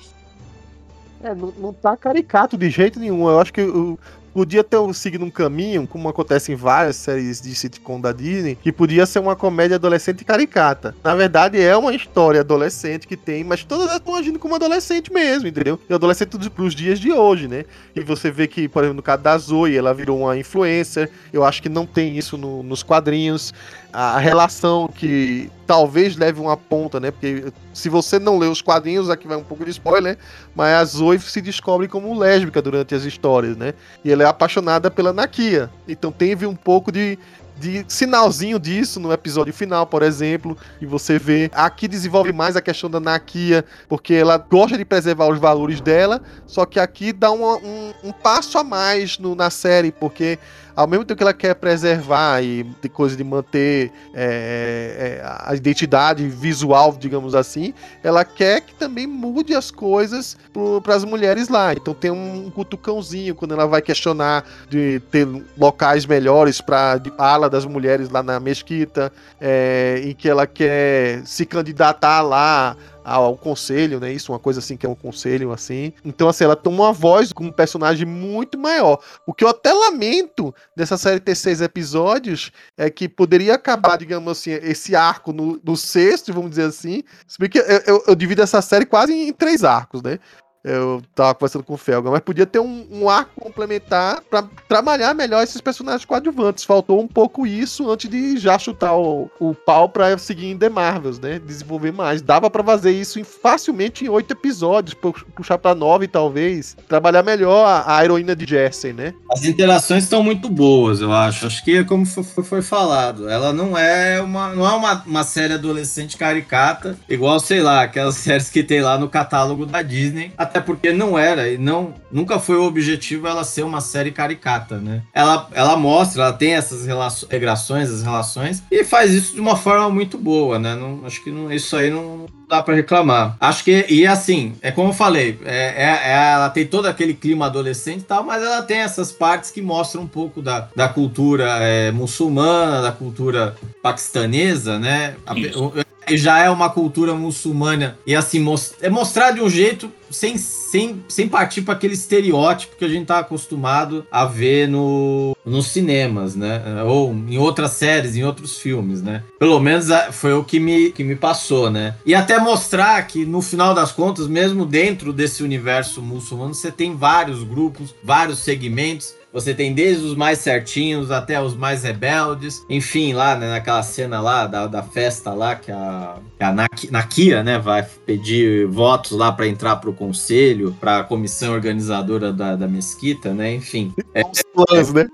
Speaker 2: É, não, não tá caricato de jeito nenhum. Eu acho que o, podia ter seguido um caminho, como acontece em várias séries de sitcom da Disney, que podia ser uma comédia adolescente caricata. Na verdade, é uma história adolescente que tem, mas todas elas estão agindo como adolescente mesmo, entendeu? E adolescente pros dias de hoje, né? E você vê que, por exemplo, no caso da Zoe, ela virou uma influencer. Eu acho que não tem isso no, nos quadrinhos a relação que talvez leve uma ponta, né? Porque se você não lê os quadrinhos, aqui vai um pouco de spoiler, mas a Zoe se descobre como lésbica durante as histórias, né? E ela é apaixonada pela Nakia. Então teve um pouco de, de sinalzinho disso no episódio final, por exemplo, e você vê. Aqui desenvolve mais a questão da Nakia, porque ela gosta de preservar os valores dela, só que aqui dá uma, um, um passo a mais no, na série, porque ao mesmo tempo que ela quer preservar e de coisa de manter é, é, a identidade visual, digamos assim, ela quer que também mude as coisas para as mulheres lá. Então tem um cutucãozinho quando ela vai questionar de ter locais melhores para ala das mulheres lá na mesquita, é, em que ela quer se candidatar lá ao conselho, né? Isso, uma coisa assim que é um conselho, assim. Então, assim, ela toma uma voz como um personagem muito maior. O que eu até lamento dessa série ter seis episódios é que poderia acabar, digamos assim, esse arco no, no sexto, vamos dizer assim. Se bem que eu, eu, eu divido essa série quase em três arcos, né? Eu tava conversando com o Felga, mas podia ter um, um arco complementar para trabalhar melhor esses personagens coadjuvantes. Faltou um pouco isso antes de já chutar o, o pau pra seguir em The Marvels, né? Desenvolver mais. Dava para fazer isso em, facilmente em oito episódios, puxar pra nove talvez. Trabalhar melhor a, a heroína de Jesse, né?
Speaker 3: As interações estão muito boas, eu acho. Acho que, como foi, foi falado, ela não é uma, não é uma, uma série adolescente caricata, igual, sei lá, aquelas séries que tem lá no catálogo da Disney. Até até porque não era e não nunca foi o objetivo ela ser uma série caricata, né? Ela, ela mostra, ela tem essas relações, as relações e faz isso de uma forma muito boa, né? Não, acho que não, isso aí não dá para reclamar. Acho que e assim é como eu falei, é, é, é, ela tem todo aquele clima adolescente e tal, mas ela tem essas partes que mostram um pouco da, da cultura é, muçulmana, da cultura paquistanesa, né? Isso já é uma cultura muçulmana e assim é mostrar de um jeito sem, sem, sem partir para aquele estereótipo que a gente tá acostumado a ver no, nos cinemas, né? Ou em outras séries, em outros filmes, né? Pelo menos foi o que me, que me passou, né? E até mostrar que no final das contas, mesmo dentro desse universo muçulmano, você tem vários grupos, vários segmentos você tem desde os mais certinhos até os mais rebeldes. Enfim, lá né, naquela cena lá da, da festa lá, que a, que a Nakia, né, vai pedir votos lá para entrar pro conselho, para a comissão organizadora da, da mesquita, né? Enfim.
Speaker 2: É, os clãs, né?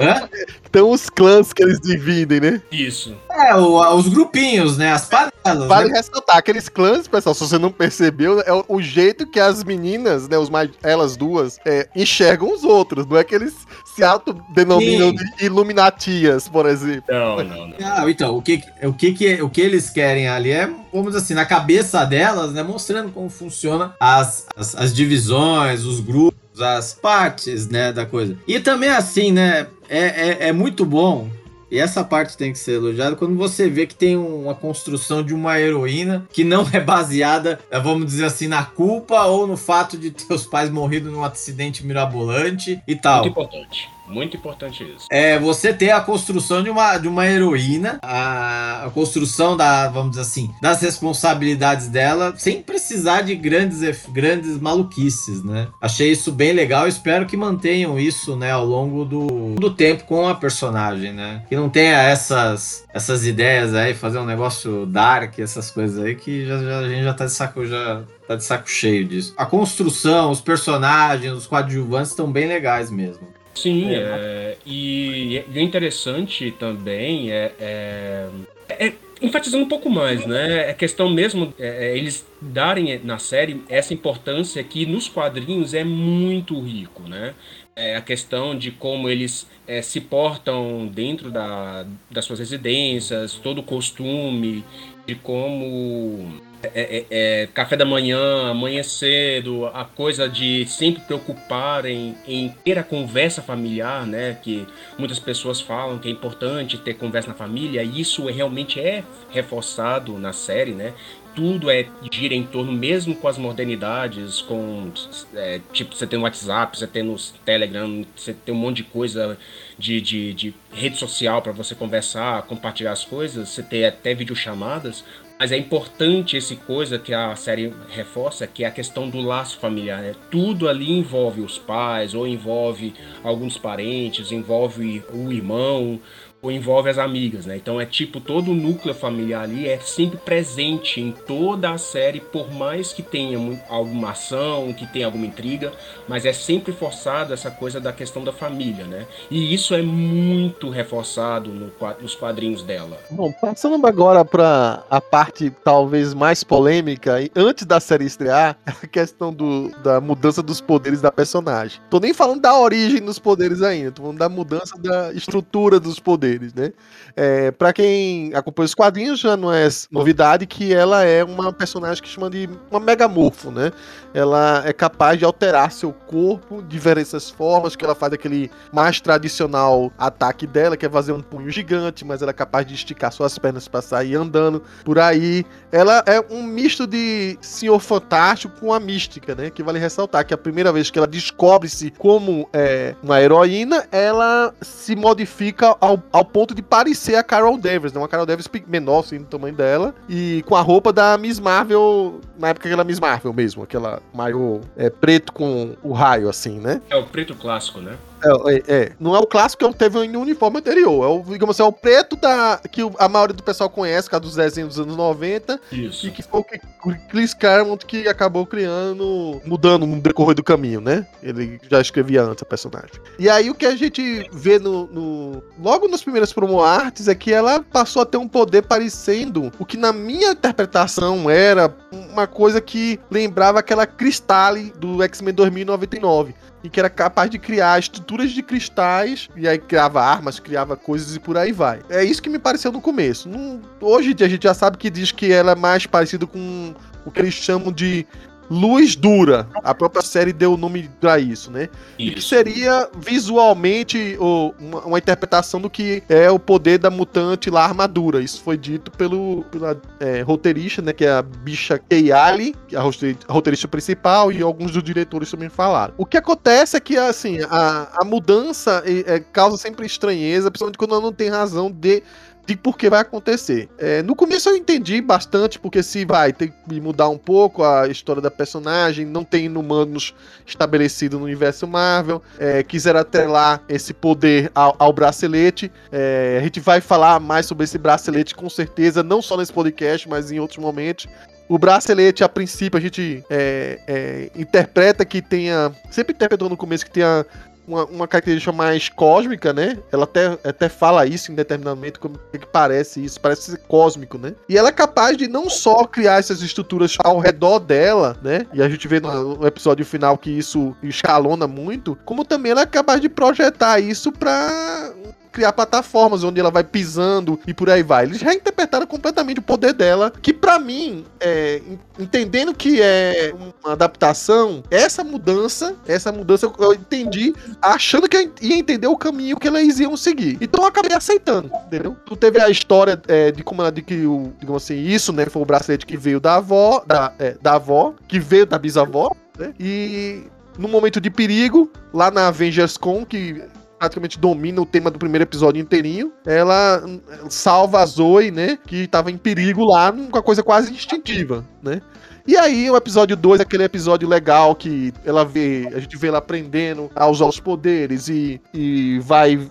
Speaker 2: Hã? Então os clãs que eles dividem, né?
Speaker 3: Isso. É, o, os grupinhos, né? As panelas.
Speaker 2: Vale né? ressaltar, aqueles clãs, pessoal, se você não percebeu, é o, o jeito que as meninas, né, os mais, elas duas, é, enxergam os outros. Não é que eles se autodenominam de Illuminatias, por exemplo.
Speaker 3: Não, não, não. Ah, então, o que, o, que, o que eles querem ali é, vamos dizer assim, na cabeça delas, né, mostrando como funciona as, as, as divisões, os grupos, as partes, né, da coisa. E também assim, né, é, é, é muito bom e essa parte tem que ser elogiada quando você vê que tem uma construção de uma heroína que não é baseada, eh, vamos dizer assim, na culpa ou no fato de teus pais morrido num acidente mirabolante e tal.
Speaker 4: Muito importante. Muito importante isso.
Speaker 3: É, você ter a construção de uma, de uma heroína, a, a, construção da, vamos dizer assim, das responsabilidades dela, sem precisar de grandes, grandes maluquices, né? Achei isso bem legal, espero que mantenham isso, né, ao longo do, do tempo com a personagem, né? Que não tenha essas, essas ideias aí, fazer um negócio dark, essas coisas aí, que já, já a gente já tá de saco, já tá de saco cheio disso. A construção, os personagens, os coadjuvantes estão bem legais mesmo.
Speaker 4: Sim, é. É, e, e o interessante também é, é, é, enfatizando um pouco mais, né? É questão mesmo é, eles darem na série essa importância que nos quadrinhos é muito rico, né? É a questão de como eles se portam dentro da, das suas residências, todo o costume, de como é, é, é, café da manhã, amanhã cedo, a coisa de sempre preocuparem em ter a conversa familiar, né? Que muitas pessoas falam que é importante ter conversa na família, e isso realmente é reforçado na série, né? tudo é gira em torno, mesmo com as modernidades, com é, tipo, você tem no WhatsApp, você tem no Telegram, você tem um monte de coisa de, de, de rede social para você conversar, compartilhar as coisas, você tem até videochamadas, Mas é importante esse coisa que a série reforça, que é a questão do laço familiar. Né? Tudo ali envolve os pais, ou envolve alguns parentes, envolve o irmão, ou envolve as amigas, né? Então é tipo todo o núcleo familiar ali é sempre presente em toda a série, por mais que tenha alguma ação, que tenha alguma intriga, mas é sempre forçado essa coisa da questão da família, né? E isso é muito reforçado no, nos quadrinhos dela.
Speaker 2: Bom, passando agora para a parte talvez mais polêmica, antes da série estrear, a questão do, da mudança dos poderes da personagem. Tô nem falando da origem dos poderes ainda, tô falando da mudança da estrutura dos poderes deles, né? É, para quem acompanha os quadrinhos, já não é novidade que ela é uma personagem que chama de uma megamorfo, né? Ela é capaz de alterar seu corpo de diversas formas, que ela faz aquele mais tradicional ataque dela, que é fazer um punho gigante, mas ela é capaz de esticar suas pernas para sair andando por aí. Ela é um misto de Senhor Fantástico com a mística, né? Que vale ressaltar que a primeira vez que ela descobre-se como é, uma heroína, ela se modifica ao, ao ponto de parecer a Carol Danvers, né? Uma Carol Danvers menor, assim, no tamanho dela, e com a roupa da Miss Marvel, na época aquela Miss Marvel mesmo, aquela maior é, preto com o raio, assim, né?
Speaker 4: É o preto clássico, né?
Speaker 2: É, é, é, não é o clássico que teve no uniforme anterior. É o, digamos assim, é o preto da, que a maioria do pessoal conhece, que é dos desenhos dos anos 90.
Speaker 4: Isso.
Speaker 2: E que foi o que Chris Claremont que acabou criando, mudando no decorrer do caminho, né? Ele já escrevia antes a personagem. E aí o que a gente vê no, no logo nas primeiras promo artes é que ela passou a ter um poder parecendo o que na minha interpretação era uma coisa que lembrava aquela Cristale do X-Men 2099 e que era capaz de criar estruturas de cristais, e aí criava armas, criava coisas e por aí vai. É isso que me pareceu no começo. Não, hoje a gente já sabe que diz que ela é mais parecido com o que eles chamam de Luz Dura. A própria série deu o nome para isso, né? Isso. Que seria visualmente uma, uma, interpretação do que é o poder da mutante lá armadura. Isso foi dito pelo pela, é, roteirista, né? Que é a bicha Keiali, é a roteirista principal, e alguns dos diretores também falaram. O que acontece é que, assim, a, a mudança é, causa sempre estranheza, principalmente quando ela não tem razão de de por que vai acontecer. É, no começo eu entendi bastante, porque se vai ter que mudar um pouco a história da personagem, não tem inumanos estabelecido no universo Marvel, é, quiser atrelar esse poder ao, ao bracelete. É, a gente vai falar mais sobre esse bracelete com certeza, não só nesse podcast, mas em outros momentos. O bracelete, a princípio, a gente é, é, interpreta que tenha. Sempre interpretou no começo que tenha uma, uma característica mais cósmica, né? Ela até, até fala isso em determinado momento, como é que parece isso, parece ser cósmico, né? E ela é capaz de não só criar essas estruturas ao redor dela, né? E a gente vê no, no episódio final que isso escalona muito, como também ela é capaz de projetar isso para criar plataformas onde ela vai pisando e por aí vai. Eles reinterpretaram completamente o poder dela, que para mim, é, entendendo que é uma adaptação, essa mudança, essa mudança eu entendi achando que eu ia entender o caminho que elas iam seguir. Então eu acabei aceitando, entendeu? Tu teve a história é, de como ela adquiriu, digamos assim, isso, né? Foi o bracelete que veio da avó, da, é, da avó, que veio da bisavó, né? E no momento de perigo, lá na Avengers Con, que praticamente domina o tema do primeiro episódio inteirinho. Ela salva a Zoe, né? Que estava em perigo lá, com a coisa quase instintiva, né? E aí, o episódio 2 é aquele episódio legal que ela vê, a gente vê ela aprendendo a usar os poderes e, e vai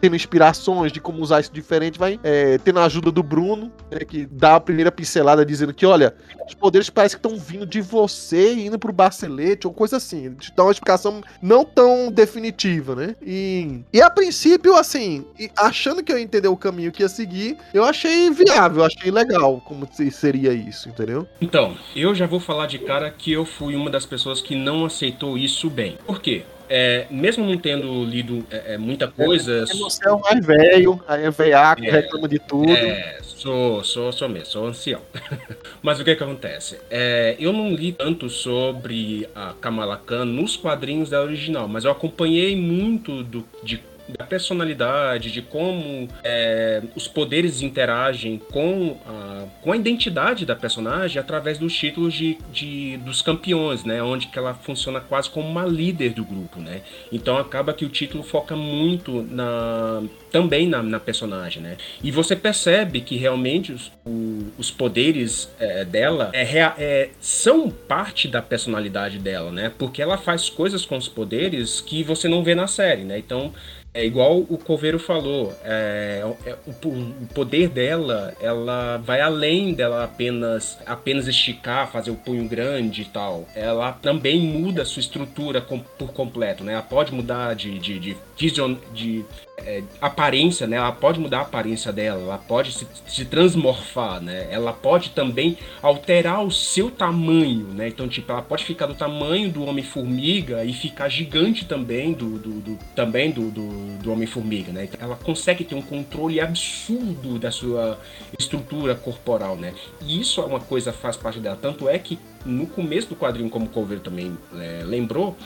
Speaker 2: tendo inspirações de como usar isso diferente, vai é, tendo a ajuda do Bruno, né, que dá a primeira pincelada dizendo que, olha, os poderes parecem que estão vindo de você e indo pro Barcelete, ou coisa assim. Dá uma explicação não tão definitiva, né? E, e a princípio, assim, achando que eu entender o caminho que ia seguir, eu achei viável, achei legal como seria isso, entendeu?
Speaker 4: Então, eu já vou falar de cara que eu fui uma das pessoas que não aceitou isso bem. Por quê? É, mesmo não tendo lido é, é muita coisa.
Speaker 2: É, você é o mais velho, aí é veiaco, é, reclama de tudo. É,
Speaker 4: sou, sou, sou mesmo, sou ancião. Mas o que, que acontece? É, eu não li tanto sobre a Kamala Khan nos quadrinhos da original, mas eu acompanhei muito do, de da personalidade, de como é, os poderes interagem com a, com a identidade da personagem através dos títulos de, de, dos campeões, né? Onde que ela funciona quase como uma líder do grupo, né? Então acaba que o título foca muito na também na, na personagem, né? E você percebe que realmente os, o, os poderes é, dela é, é, são parte da personalidade dela, né? Porque ela faz coisas com os poderes que você não vê na série, né? Então é igual o Coveiro falou, é, é, o, o, poder dela, ela vai além dela apenas, apenas esticar, fazer o punho grande e tal. Ela também muda a sua estrutura com, por completo, né? Ela pode mudar de, de, de, vision, de é, aparência, né? Ela pode mudar a aparência dela, ela pode se, se transmorfar, né? Ela pode também alterar o seu tamanho, né? Então, tipo, ela pode ficar do tamanho do Homem-Formiga e ficar gigante também do, do, do também do, do, do Homem-Formiga, né? Então, ela consegue ter um controle absurdo da sua estrutura corporal, né? E isso é uma coisa faz parte dela. Tanto é que no começo do quadrinho, como o Cover também é, lembrou,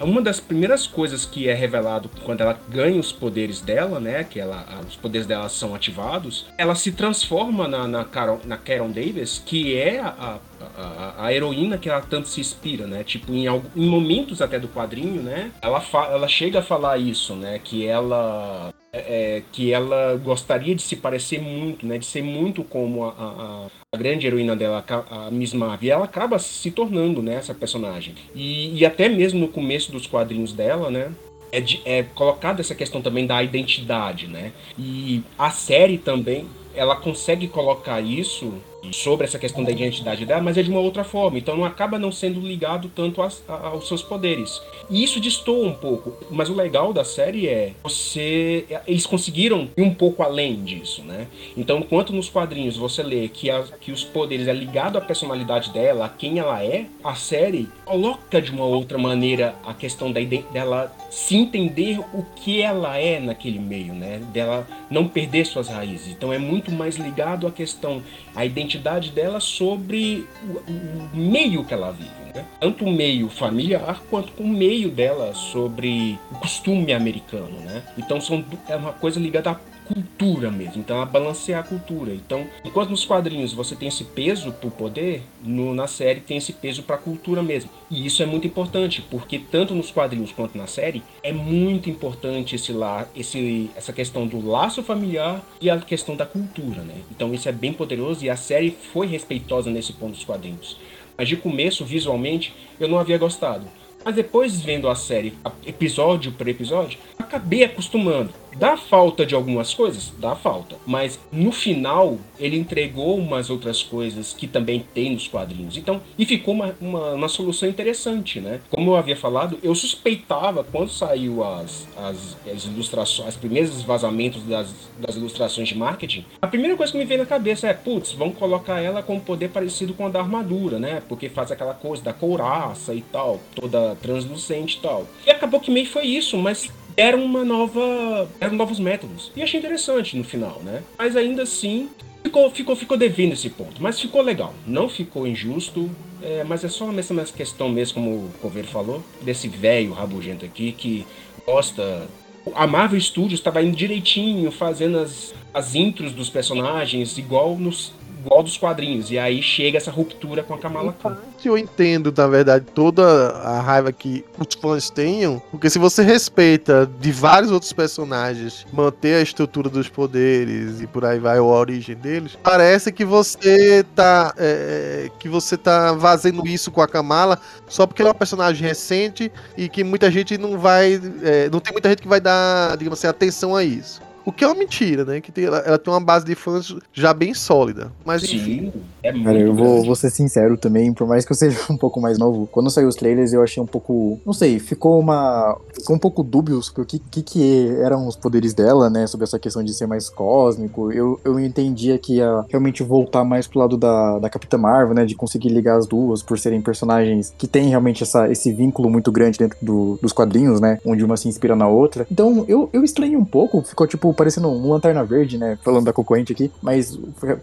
Speaker 4: uma das primeiras coisas que é revelado quando ela ganha os poderes dela, né? Que ela, os poderes dela são ativados, ela se transforma na, na, Carol, na Karen Davis, que é a, a, a, heroína que ela tanto se inspira, né? Tipo, em, em momentos até do quadrinho, né? Ela, ela chega a falar isso, né? Que ela é, é, que ela gostaria de se parecer muito, né? De ser muito como a, a, a grande heroína dela, a Miss Marvel. E ela acaba se tornando, né? Essa personagem. E, e até mesmo no começo dos quadrinhos dela, né? É, de, é colocada essa questão também da identidade, né? E a série também, ela consegue colocar isso sobre essa questão da identidade dela, mas é de uma outra forma. Então não acaba não sendo ligado tanto a, a, aos seus poderes. E isso destoa um pouco. Mas o legal da série é você. Eles conseguiram ir um pouco além disso, né? Então, enquanto nos quadrinhos você lê que, a, que os poderes é ligado à personalidade dela, a quem ela é, a série coloca de uma outra maneira a questão da, dela se entender o que ela é naquele meio, né? Dela não perder suas raízes. Então é muito mais ligado à questão, à identidade dela sobre o, o meio que ela vive. Né? Tanto o meio familiar quanto o meio dela sobre o costume americano. Né? Então são, é uma coisa ligada à cultura mesmo. Então, a balancear a cultura. Então, enquanto nos quadrinhos você tem esse peso pro poder, no, na série tem esse peso pra cultura mesmo. E isso é muito importante, porque tanto nos quadrinhos quanto na série, é muito importante esse lá, esse, essa questão do laço familiar e a questão da cultura, né? Então, isso é bem poderoso e a série foi respeitosa nesse ponto dos quadrinhos. Mas de começo, visualmente, eu não havia gostado. Mas depois vendo a série episódio por episódio, acabei acostumando. Dá falta de algumas coisas? Dá falta. Mas no final, ele entregou umas outras coisas que também tem nos quadrinhos. Então, e ficou uma, uma, uma solução interessante, né? Como eu havia falado, eu suspeitava quando saiu as, as, as ilustrações, os primeiros vazamentos das, das ilustrações de marketing. A primeira coisa que me veio na cabeça é, putz, vamos colocar ela com um poder parecido com a da armadura, né? Porque faz aquela coisa da couraça e tal, toda translucente e tal. E acabou que meio foi isso, mas deram uma nova. eram novos métodos. E achei interessante no final, né? Mas ainda assim, ficou, ficou, ficou devendo esse ponto. Mas ficou legal. Não ficou injusto. É, mas é só essa questão mesmo, como o Coveiro falou, desse velho rabugento aqui que gosta. A Marvel Studios estava indo direitinho, fazendo as, as intros dos personagens, igual nos, igual dos quadrinhos. E aí chega essa ruptura com a Kamala Khan.
Speaker 2: Eu entendo, na verdade, toda a raiva que os fãs tenham, porque se você respeita de vários outros personagens, manter a estrutura dos poderes e por aí vai a origem deles, parece que você tá é, que você tá fazendo isso com a Kamala só porque ela é uma personagem recente e que muita gente não vai, é, não tem muita gente que vai dar, digamos assim, atenção a isso. O que é uma mentira, né? Que tem, ela, ela, tem uma base de fãs já bem sólida. Mas
Speaker 5: Sim, enfim. É muito Cara, eu vou, vou, ser sincero também, por mais que eu seja um pouco mais novo, quando saiu os trailers eu achei um pouco. Não sei, ficou uma. Ficou um pouco dúbio sobre o que, que, que eram os poderes dela, né? Sobre essa questão de ser mais cósmico. Eu, eu entendia que ia realmente voltar mais pro lado da, da Capitã Marvel, né? De conseguir ligar as duas por serem personagens que têm realmente essa, esse vínculo muito grande dentro do, dos quadrinhos, né? Onde uma se inspira na outra. Então eu, eu estranhei um pouco, ficou tipo parecendo um lanterna verde, né? Falando da concorrente aqui, mas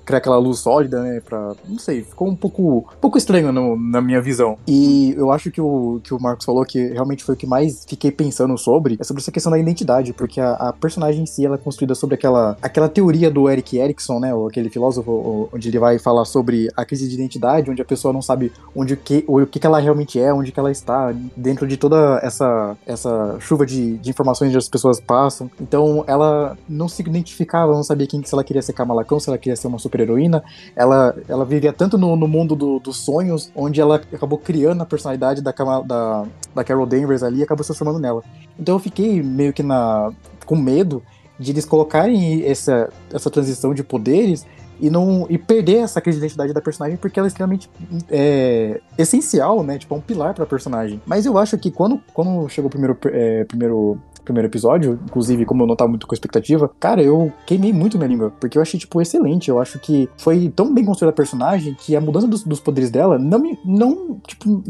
Speaker 5: cria aquela luz sólida, né? Pra. Não sei, ficou um pouco, um pouco estranho no, na minha visão. E eu acho que o que o Marcos falou que realmente foi o que mais fiquei pensando sobre é sobre essa questão da identidade, porque a, a personagem em si ela é construída sobre aquela, aquela teoria do Eric Erickson, né? Aquele filósofo onde ele vai falar sobre a crise de identidade, onde a pessoa não sabe onde que, o que, que ela realmente é, onde que ela está, dentro de toda essa, essa chuva de, de informações que as pessoas passam. Então ela não se identificava, não sabia quem, se ela queria ser Kamala Khan, se ela queria ser uma super-heroína. Ela, ela vivia tanto no, no mundo do, dos sonhos, onde ela acabou criando a personalidade da, da, da Carol Danvers ali e acabou se transformando nela. Então eu fiquei meio que na, com medo de eles colocarem essa, essa transição de poderes e não e perder essa crise de identidade da personagem porque ela é extremamente é, essencial, né? Tipo, é um pilar para a personagem. Mas eu acho que quando, quando chegou o primeiro, é, primeiro primeiro episódio, inclusive como eu não tava muito com expectativa, cara, eu queimei muito minha língua, porque eu achei, tipo, excelente. Eu acho que foi tão bem construída a personagem que a mudança dos, dos poderes dela não me, não, tipo,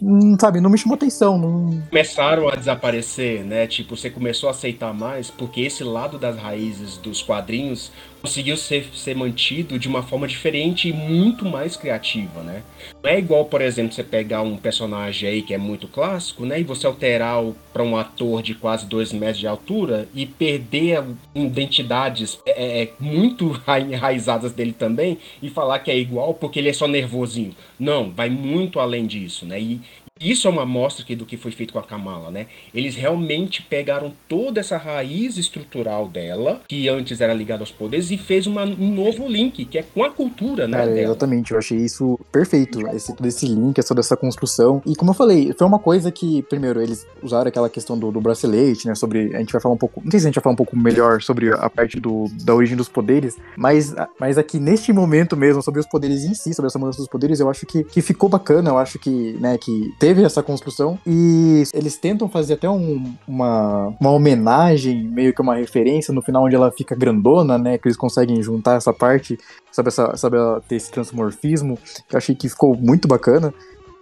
Speaker 5: não, sabe, não me chamou atenção. Não...
Speaker 4: Começaram a desaparecer, né? Tipo, você começou a aceitar mais porque esse lado das raízes dos quadrinhos conseguiu ser, ser mantido de uma forma diferente e muito mais criativa, né? Não é igual, por exemplo, você pegar um personagem aí que é muito clássico, né? E você alterar para um ator de quase dois metros de altura e perder identidades é, é, muito enraizadas dele também e falar que é igual porque ele é só nervosinho. Não, vai muito além disso, né? E, isso é uma amostra aqui do que foi feito com a Kamala, né? Eles realmente pegaram toda essa raiz estrutural dela, que antes era ligada aos poderes, e fez uma, um novo link, que é com a cultura, né?
Speaker 5: Cara, exatamente, eu achei isso perfeito, esse, todo esse link, essa, toda essa construção. E como eu falei, foi uma coisa que, primeiro, eles usaram aquela questão do, do bracelete, né? Sobre. A gente vai falar um pouco. Não sei se a gente vai falar um pouco melhor sobre a parte do, da origem dos poderes, mas, mas aqui neste momento mesmo, sobre os poderes em si, sobre essa mudança dos poderes, eu acho que, que ficou bacana, eu acho que, né, que teve teve essa construção e eles tentam fazer até um, uma, uma homenagem, meio que uma referência no final onde ela fica grandona, né? Que eles conseguem juntar essa parte, sabe, essa, sabe ter esse transmorfismo, que eu achei que ficou muito bacana.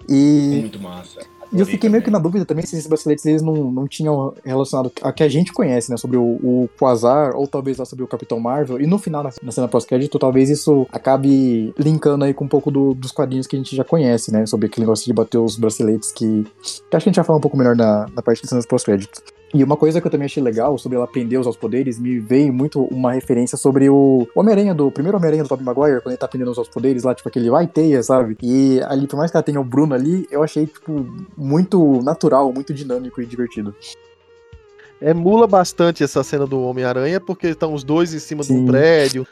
Speaker 5: E...
Speaker 4: Muito massa.
Speaker 5: Eu fiquei meio que na dúvida também se esses braceletes eles não, não tinham relacionado a que a gente conhece, né? Sobre o, o Quasar, ou talvez lá sobre o Capitão Marvel. E no final, na, na cena pós-crédito, talvez isso acabe linkando aí com um pouco do, dos quadrinhos que a gente já conhece, né? Sobre aquele negócio de bater os braceletes que, que acho que a gente vai falar um pouco melhor na, na parte de cenas pós-crédito. E uma coisa que eu também achei legal sobre ela aprender os poderes, me veio muito uma referência sobre o Homem-Aranha do primeiro Homem-Aranha do Tobey Maguire, quando ele tá aprendendo os poderes lá, tipo aquele vai teia, sabe? E ali, por mais que ela tenha o Bruno ali, eu achei, tipo, muito natural, muito dinâmico e divertido.
Speaker 2: Emula bastante essa cena do Homem-Aranha, porque estão os dois em cima Sim. do prédio,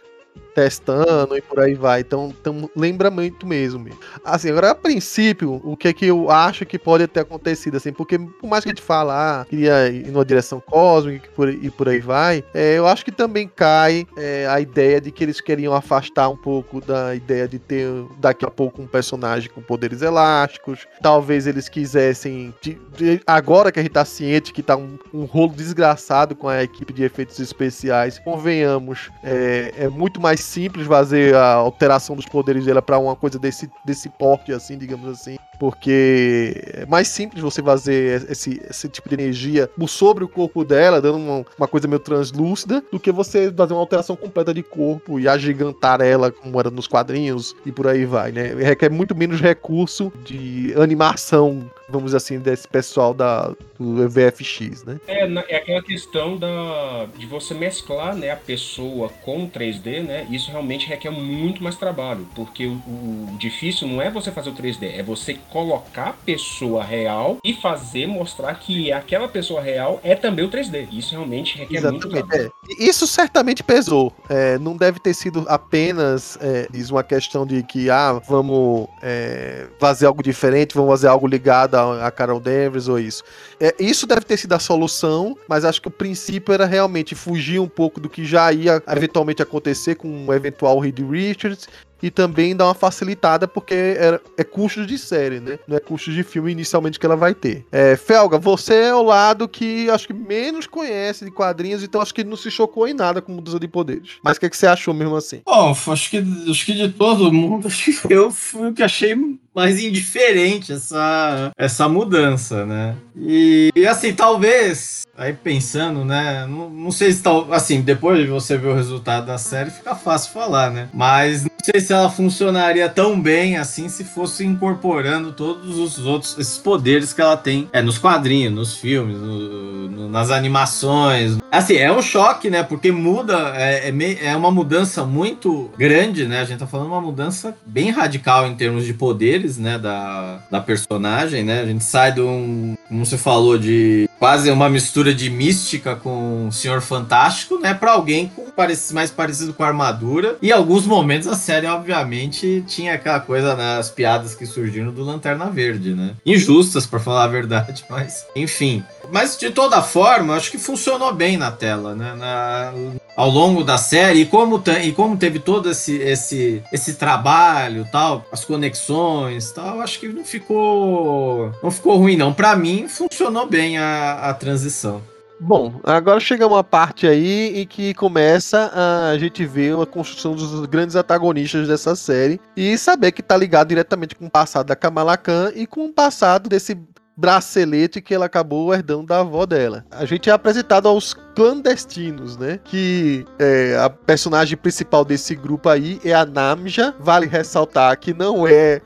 Speaker 2: testando e por aí vai. Então, então lembra muito mesmo. Assim, agora a princípio, o que é que eu acho que pode ter acontecido, assim, porque por mais que a gente fala, ah, queria ir numa direção cósmica e por, e por aí vai, é, eu acho que também cai é, a ideia de que eles queriam afastar um pouco da ideia de ter daqui a pouco um personagem com poderes elásticos. Talvez eles quisessem, de, de, agora que a gente tá ciente que tá um, um, rolo desgraçado com a equipe de efeitos especiais, convenhamos, é, é muito mais simples fazer a alteração dos poderes dela para uma coisa desse, desse porte, assim, digamos assim. Porque é mais simples você fazer esse, esse tipo de energia sobre o corpo dela, dando uma, uma coisa meio translúcida, do que você fazer uma alteração completa de corpo e agigantar ela, como era nos quadrinhos, e por aí vai, né? Requer muito menos recurso de animação, vamos dizer assim, desse pessoal da, do VFX, né?
Speaker 4: É, é aquela questão da, de você mesclar né, a pessoa com 3D, né? Isso realmente requer muito mais trabalho, porque o, o difícil não é você fazer o 3D, é você colocar a pessoa real e fazer mostrar que aquela pessoa real é também o 3D. Isso realmente requer Exatamente, muito trabalho.
Speaker 2: É. Isso certamente pesou. É, não deve ter sido apenas é, uma questão de que, ah, vamos é, fazer algo diferente, vamos fazer algo ligado a, a Carol Danvers ou isso. É, isso deve ter sido a solução, mas acho que o princípio era realmente fugir um pouco do que já ia eventualmente acontecer com um eventual Reed Richards e também dá uma facilitada porque é, é custo de série, né? Não é custo de filme inicialmente que ela vai ter. É, Felga, você é o lado que acho que menos conhece de quadrinhos, então acho que não se chocou em nada com mudança de poderes. Mas o que, é que você achou mesmo assim?
Speaker 3: Bom, acho que, acho que de todo mundo, eu fui o que achei mais indiferente essa, essa mudança, né? E, e assim, talvez, aí pensando, né? Não, não sei se tal, assim, depois de você ver o resultado da série, fica fácil falar, né? Mas não sei se ela funcionaria tão bem assim se fosse incorporando todos os outros esses poderes que ela tem é, nos quadrinhos, nos filmes, no, no, nas animações. Assim, é um choque, né? Porque muda, é, é, é uma mudança muito grande, né? A gente tá falando uma mudança bem radical em termos de poderes né, da, da personagem, né? A gente sai de um, como você falou, de quase uma mistura de mística com o Senhor Fantástico, né, para alguém com mais parecido com a armadura. E em alguns momentos a série, obviamente, tinha aquela coisa nas né, piadas que surgiram do Lanterna Verde, né? Injustas, para falar a verdade, mas enfim. Mas de toda forma, acho que funcionou bem na tela, né? Na, ao longo da série e como, e como teve todo esse, esse, esse trabalho tal, as conexões tal, acho que não ficou não ficou ruim não. Para mim funcionou bem a, a transição.
Speaker 2: Bom, agora chega uma parte aí em que começa a gente ver a construção dos grandes antagonistas dessa série e saber que tá ligado diretamente com o passado da Kamala Khan e com o passado desse bracelete que ela acabou herdando da avó dela. A gente é apresentado aos clandestinos, né? Que é, a personagem principal desse grupo aí é a Namja. Vale ressaltar que não é.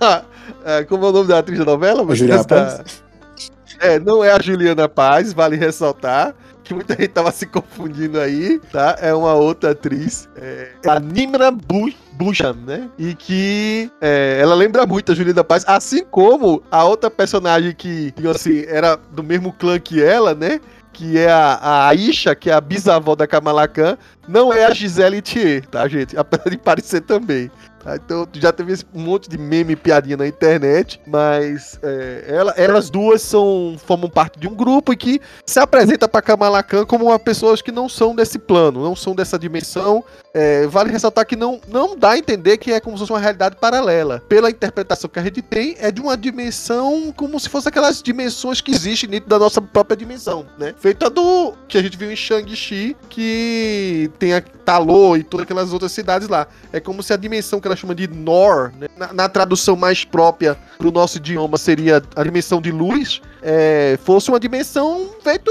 Speaker 2: como é o nome da atriz da novela?
Speaker 5: Juliana Paz.
Speaker 2: É, não é a Juliana Paz, vale ressaltar que muita gente tava se confundindo aí, tá? É uma outra atriz, é a Nimra Bush. Né? E que é, ela lembra muito a Juliana Paz, assim como a outra personagem que, digamos assim, era do mesmo clã que ela, né? Que é a, a Aisha, que é a bisavó da Kamala Khan, não é a Gisele Thier, tá, gente? Apesar de parecer também. Tá? Então já teve um monte de meme e piadinha na internet, mas é, ela, elas duas são, formam parte de um grupo e que se apresenta para Kamala Khan como uma pessoas que não são desse plano, não são dessa dimensão. É, vale ressaltar que não, não dá a entender que é como se fosse uma realidade paralela. Pela interpretação que a gente tem, é de uma dimensão como se fosse aquelas dimensões que existem dentro da nossa própria dimensão, né? Feita do que a gente viu em Shang-Chi, que tem a Talô e todas aquelas outras cidades lá. É como se a dimensão que ela chama de Nor, né? na, na, tradução mais própria para o nosso idioma seria a dimensão de luz, é, fosse uma dimensão feito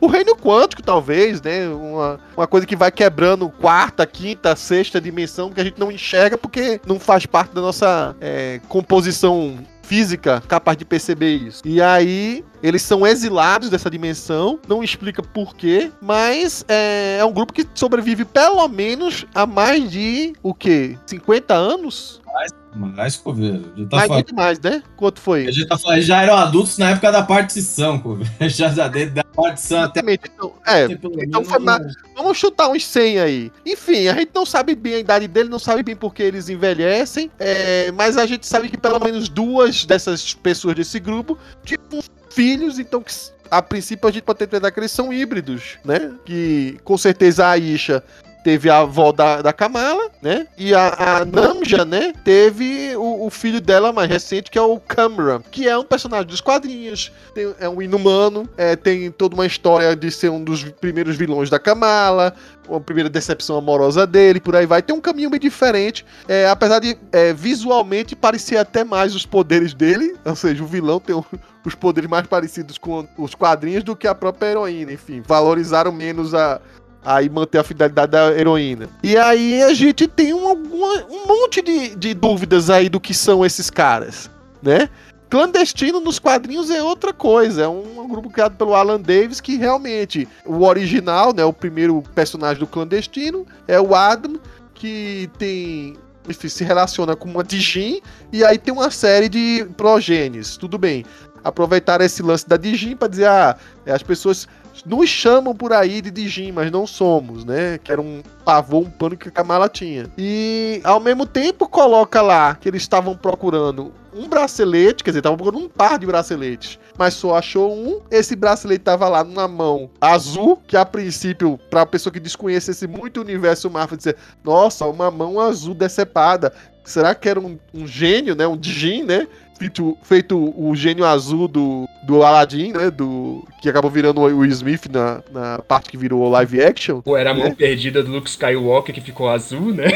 Speaker 2: o reino quântico, talvez, né? Uma, uma coisa que vai quebrando quarta, quinta, sexta dimensão que a gente não enxerga porque não faz parte da nossa é, composição física capaz de perceber isso. E aí eles são exilados dessa dimensão, não explica porquê, mas é, é um grupo que sobrevive pelo menos há mais de o quê? 50 anos?
Speaker 3: Mais, mais Coveiro.
Speaker 2: Tá mais, muito mais, né? Quanto foi?
Speaker 3: A gente tá falando, já eram adultos na época da partição, Coveiro. Já, já da partição até.
Speaker 2: Então, é, então foi mais, Vamos chutar uns 100 aí. Enfim, a gente não sabe bem a idade dele, não sabe bem por que eles envelhecem, é, mas a gente sabe que pelo menos duas dessas pessoas desse grupo tinham filhos, então que a princípio a gente pode entender que eles são híbridos, né? Que com certeza a Isha teve a avó da, da Kamala, né? E a, a Namja, né? Teve o, o, filho dela mais recente, que é o Cameron, que é um personagem dos quadrinhos, tem, é um inumano, é, tem toda uma história de ser um dos primeiros vilões da Kamala, a primeira decepção amorosa dele, por aí vai. Tem um caminho bem diferente, é, apesar de é, visualmente parecer até mais os poderes dele, ou seja, o vilão tem um, os poderes mais parecidos com os quadrinhos do que a própria heroína, enfim, valorizaram menos a, aí manter a fidelidade da heroína. E aí a gente tem um, um monte de, de dúvidas aí do que são esses caras, né? Clandestino nos quadrinhos é outra coisa. É um, grupo criado pelo Alan Davis que realmente o original, né, o primeiro personagem do clandestino é o Adam que tem enfim, se relaciona com uma Dijin e aí tem uma série de progênies. Tudo bem. Aproveitar esse lance da Dijin para dizer ah, as pessoas nos chamam por aí de Dijin, mas não somos, né? Que era um pavor, um pano que a Kamala tinha. E ao mesmo tempo coloca lá que eles estavam procurando um bracelete, quer dizer, estavam procurando um par de braceletes, mas só achou um. Esse bracelete tava lá na mão azul, que a princípio, pra pessoa que desconhecesse muito o universo Marvel, dizer, nossa, uma mão azul decepada. Será que era um, um gênio, né? Um Dijin, né? Feito, feito o gênio azul do, do Aladdin, né? Do, que acabou virando o Will Smith na, na parte que virou live action.
Speaker 4: Ou era a mão
Speaker 2: É.
Speaker 4: perdida do Luke Skywalker que ficou azul, né?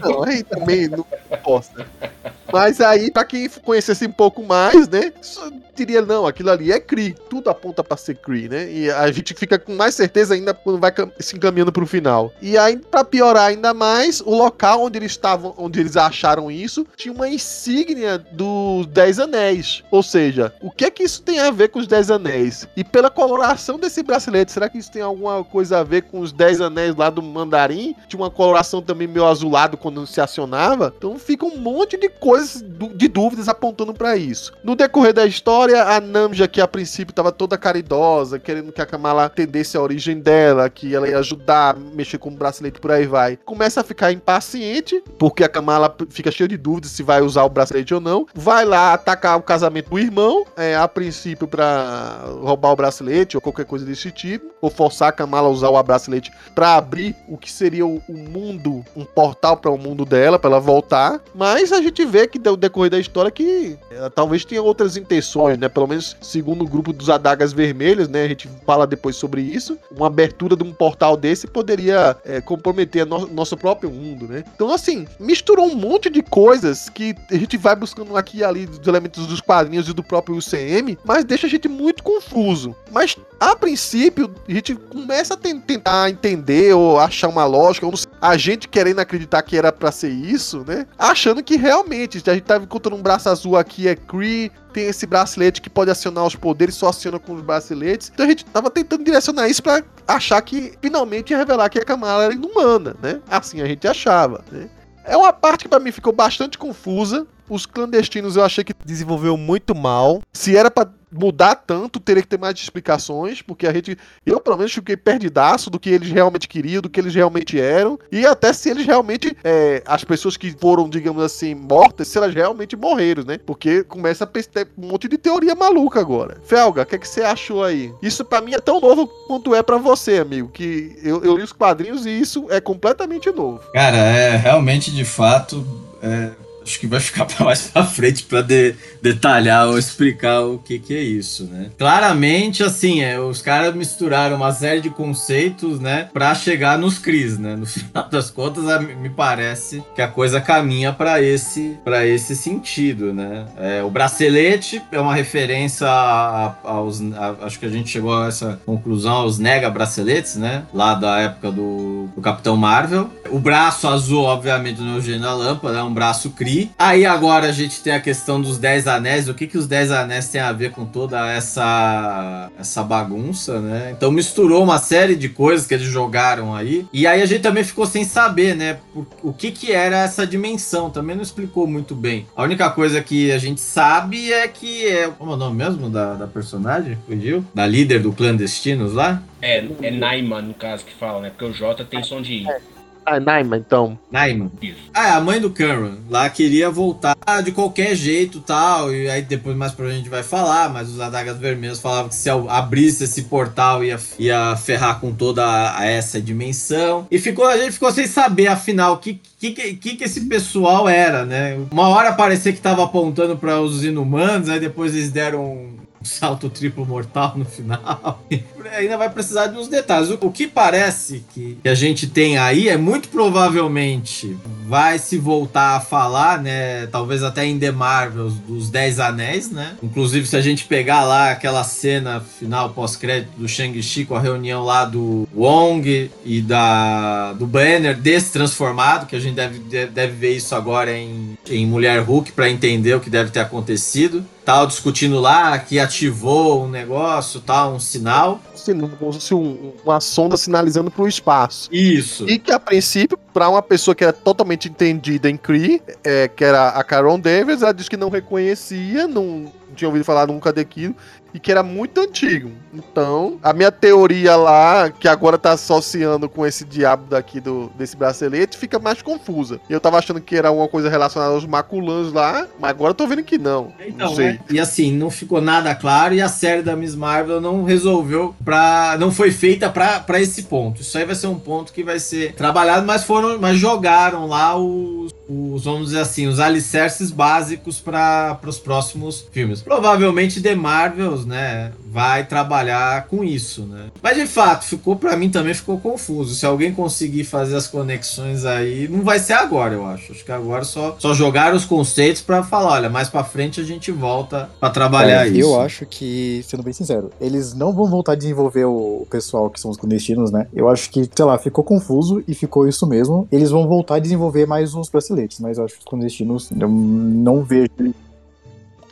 Speaker 2: Não, aí também não posta. Mas aí, pra quem conhecesse um pouco mais, né? Diria, não, aquilo ali é Kree. Tudo aponta pra ser Kree, né? E a gente fica com mais certeza ainda quando vai se encaminhando pro final. E aí, pra piorar ainda mais, o local onde eles estavam, onde eles acharam isso, tinha uma insígnia dos Dez Anéis. Ou seja, o que é que isso tem a ver com os Dez Anéis? E pela coloração desse bracelete, será que isso tem alguma coisa a ver com os Dez Anéis lá do Mandarim? Tinha uma coloração também meio azulado quando se acionava. Então fica um monte de coisas, de dúvidas apontando pra isso. No decorrer da história, a Namja, que a princípio estava toda caridosa, querendo que a Kamala entendesse a origem dela, que ela ia ajudar, mexer com o bracelete por aí vai, começa a ficar impaciente, porque a Kamala fica cheia de dúvidas se vai usar o bracelete ou não. Vai lá atacar o casamento do irmão, é, a princípio pra roubar o bracelete ou qualquer coisa desse tipo, ou forçar a Kamala a usar o bracelete pra abrir o que seria o, o mundo, um portal para o mundo dela, pra ela voltar. Mas a gente vê que no decorrer da história que ela talvez tenha outras intenções, né? Pelo menos segundo o grupo dos adagas vermelhas, né? A gente fala depois sobre isso. Uma abertura de um portal desse poderia é, comprometer no- nosso próprio mundo, né? Então, assim, misturou um monte de coisas que a gente vai buscando aqui e ali dos elementos dos quadrinhos e do próprio UCM, mas deixa a gente muito confuso. Mas, a princípio, a gente começa a ten- tentar entender ou achar uma lógica, ou a gente querendo acreditar que era pra ser isso, né? Achando que realmente, a gente tava encontrando um braço azul aqui, é Kree, tem esse bracelete que pode acionar os poderes, só aciona com os braceletes. Então a gente tava tentando direcionar isso pra achar que finalmente ia revelar que a Kamala era inumana, né? Assim a gente achava, né? É uma parte que pra mim ficou bastante confusa. Os clandestinos eu achei que desenvolveu muito mal. Se era pra mudar tanto, teria que ter mais explicações, porque a gente, eu pelo menos fiquei perdidaço do que eles realmente queriam, do que eles realmente eram, e até se eles realmente, é, as pessoas que foram, digamos assim, mortas, se elas realmente morreram, né? Porque começa a ter um monte de teoria maluca agora. Felga, o que, é que você achou aí? Isso pra mim é tão novo quanto é pra você, amigo, que eu, eu li os quadrinhos e isso é completamente novo.
Speaker 3: Cara, é realmente de fato. é, acho que vai ficar pra mais pra frente pra de- detalhar ou explicar o que, que é isso, né? Claramente, assim, é, os caras misturaram uma série de conceitos, né, pra chegar nos Cris, né? No final das contas, a- me parece que a coisa caminha pra esse, pra esse sentido, né? É, o bracelete é uma referência a- a- aos. acho que a gente chegou a essa conclusão aos nega braceletes, né? Lá da época do, do Capitão Marvel. O braço azul, obviamente, no Eugênio da Lâmpada, é um braço Kree. Aí agora a gente tem a questão dos Dez Anéis. O que, que os Dez Anéis têm a ver com toda essa, essa bagunça, né? Então misturou uma série de coisas que eles jogaram aí. E aí a gente também ficou sem saber, né? por- O que, que era essa dimensão. Também não explicou muito bem. A única coisa que a gente sabe é que é. Como é o nome mesmo da, da personagem? Fugiu? Da líder do Clandestinos lá?
Speaker 4: É, é Naima, no caso, que fala, né? Porque o J tem som de I.
Speaker 2: Ah, Naima, então.
Speaker 3: Naima. Ah, é, a mãe do Cameron lá queria voltar de qualquer jeito tal. E aí depois mais pra gente vai falar, mas os adagas vermelhos falavam que se abrisse esse portal ia, ia ferrar com toda a- essa dimensão. E ficou, a gente ficou sem saber, afinal, o que, que, que, que esse pessoal era, né? Uma hora parecia que tava apontando para os inumanos, aí depois eles deram salto triplo mortal no final. Ainda vai precisar de uns detalhes. O, que parece que, a gente tem aí é muito provavelmente vai se voltar a falar, né? Talvez até em The Marvels dos Dez Anéis, né? Inclusive, se a gente pegar lá aquela cena final pós-crédito do Shang-Chi com a reunião lá do Wong e da do Banner destransformado, que a gente deve, deve, deve ver isso agora em, em Mulher Hulk para entender o que deve ter acontecido. Tal, discutindo lá que ativou um negócio, tal, um sinal.
Speaker 2: Sinal, como se fosse um- uma sonda sinalizando pro espaço.
Speaker 3: Isso.
Speaker 2: E que a princípio, pra uma pessoa que era totalmente entendida em Kree, é, que era a Carol Davis, ela disse que não reconhecia, não, tinha ouvido falar nunca daquilo e que era muito antigo. Então, a minha teoria lá, que agora tá associando com esse diabo daqui do, desse bracelete, fica mais confusa. Eu tava achando que era uma coisa relacionada aos maculãs lá, mas agora eu tô vendo que não.
Speaker 3: Então,
Speaker 2: não sei.
Speaker 3: né? E assim, não ficou nada claro e a série da Miss Marvel não resolveu pra. não foi feita pra, pra esse ponto. Isso aí vai ser um ponto que vai ser trabalhado, mas foram. Mas jogaram lá os. Os vamos dizer assim, os alicerces básicos para os próximos filmes. Provavelmente The Marvels, né? Vai trabalhar com isso, né? Mas de fato, ficou para mim também ficou confuso. Se alguém conseguir fazer as conexões aí, não vai ser agora, eu acho. Acho que agora só só jogaram os conceitos para falar, olha, mais para frente a gente volta para trabalhar
Speaker 5: Cara,
Speaker 3: isso.
Speaker 5: Eu acho que, sendo bem sincero, eles não vão voltar a desenvolver o pessoal que são os clandestinos, né? Eu acho que, sei lá, ficou confuso e ficou isso mesmo. Eles vão voltar a desenvolver mais os braceletes, mas eu acho que os clandestinos eu não vejo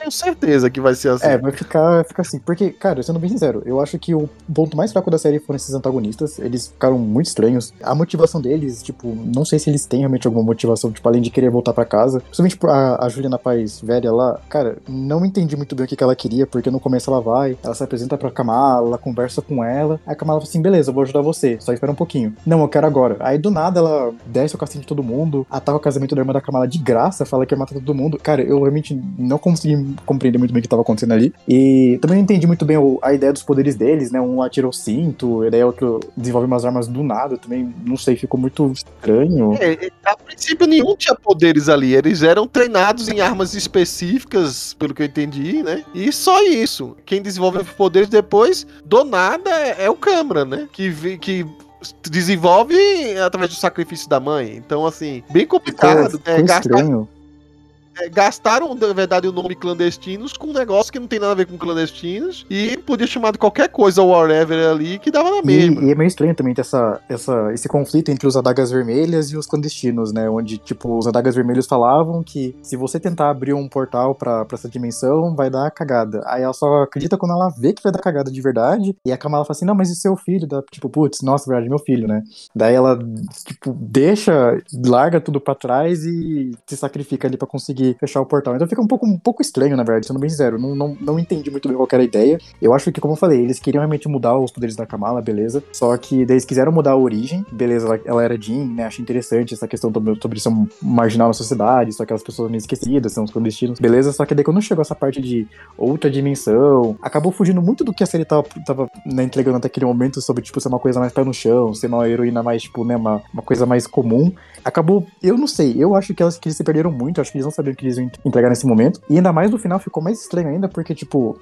Speaker 2: Tenho certeza que vai ser assim.
Speaker 5: É, vai ficar, ficar assim. Porque, cara, sendo bem sincero, eu acho que o ponto mais fraco da série foram esses antagonistas. Eles ficaram muito estranhos. A motivação deles, tipo, não sei se eles têm realmente alguma motivação, tipo, além de querer voltar pra casa. Principalmente a, a Juliana Paz velha lá, cara, não entendi muito bem o que, que ela queria, porque no começo ela vai, ela se apresenta pra Kamala, conversa com ela. Aí a Kamala fala assim: beleza, eu vou ajudar você, só espera um pouquinho. Não, eu quero agora. Aí do nada ela desce o cacete de todo mundo, ataca o casamento da irmã da Kamala de graça, fala que ia matar todo mundo. Cara, eu realmente não consegui compreender muito bem o que tava acontecendo ali. E também não entendi muito bem a ideia dos poderes deles, né? Um atira o cinto, e daí outro desenvolve umas armas do nada. Também, não sei, ficou muito estranho.
Speaker 2: É, é, a princípio nenhum tinha poderes ali, eles eram treinados em armas específicas, pelo que eu entendi, né? E só isso. Quem desenvolve os poderes depois, do nada, é, é o Câmara, né? Que, que desenvolve através do sacrifício da mãe. Então, assim, bem complicado.
Speaker 5: ficou
Speaker 2: É, gastar-
Speaker 5: estranho.
Speaker 2: É, gastaram, na verdade, o nome clandestinos com um negócio que não tem nada a ver com clandestinos e podia chamar de qualquer coisa, whatever ali, que dava na mesma.
Speaker 5: E, e é meio estranho também ter essa, essa, esse conflito entre os adagas vermelhas e os clandestinos, né? Onde, tipo, os adagas vermelhos falavam que se você tentar abrir um portal pra, pra essa dimensão, vai dar cagada. Aí ela só acredita quando ela vê que vai dar cagada de verdade. E a Kamala fala assim: não, mas e seu filho? Da, tipo, putz, nossa, verdade, meu filho, né? Daí ela, tipo, deixa, larga tudo pra trás e se sacrifica ali pra conseguir fechar o portal. Então fica um pouco, um pouco estranho, na verdade, sendo bem sincero. Não, não, não entendi muito bem qual que era a ideia. Eu acho que, como eu falei, eles queriam realmente mudar os poderes da Kamala, beleza. Só que daí eles quiseram mudar a origem, beleza, ela, ela era Jean, né? Achei interessante essa questão sobre, sobre ser um marginal na sociedade, só aquelas pessoas meio esquecidas, são os clandestinos, beleza. Só que daí quando chegou essa parte de outra dimensão, acabou fugindo muito do que a série tava, tava né, entregando até aquele momento sobre, tipo, ser uma coisa mais pé no chão, ser uma heroína mais, tipo, né, uma, uma coisa mais comum. Acabou, eu não sei, eu acho que, elas, que eles se perderam muito, acho que eles não sabiam que eles iam entregar nesse momento. E ainda mais no final ficou mais estranho ainda, porque, tipo,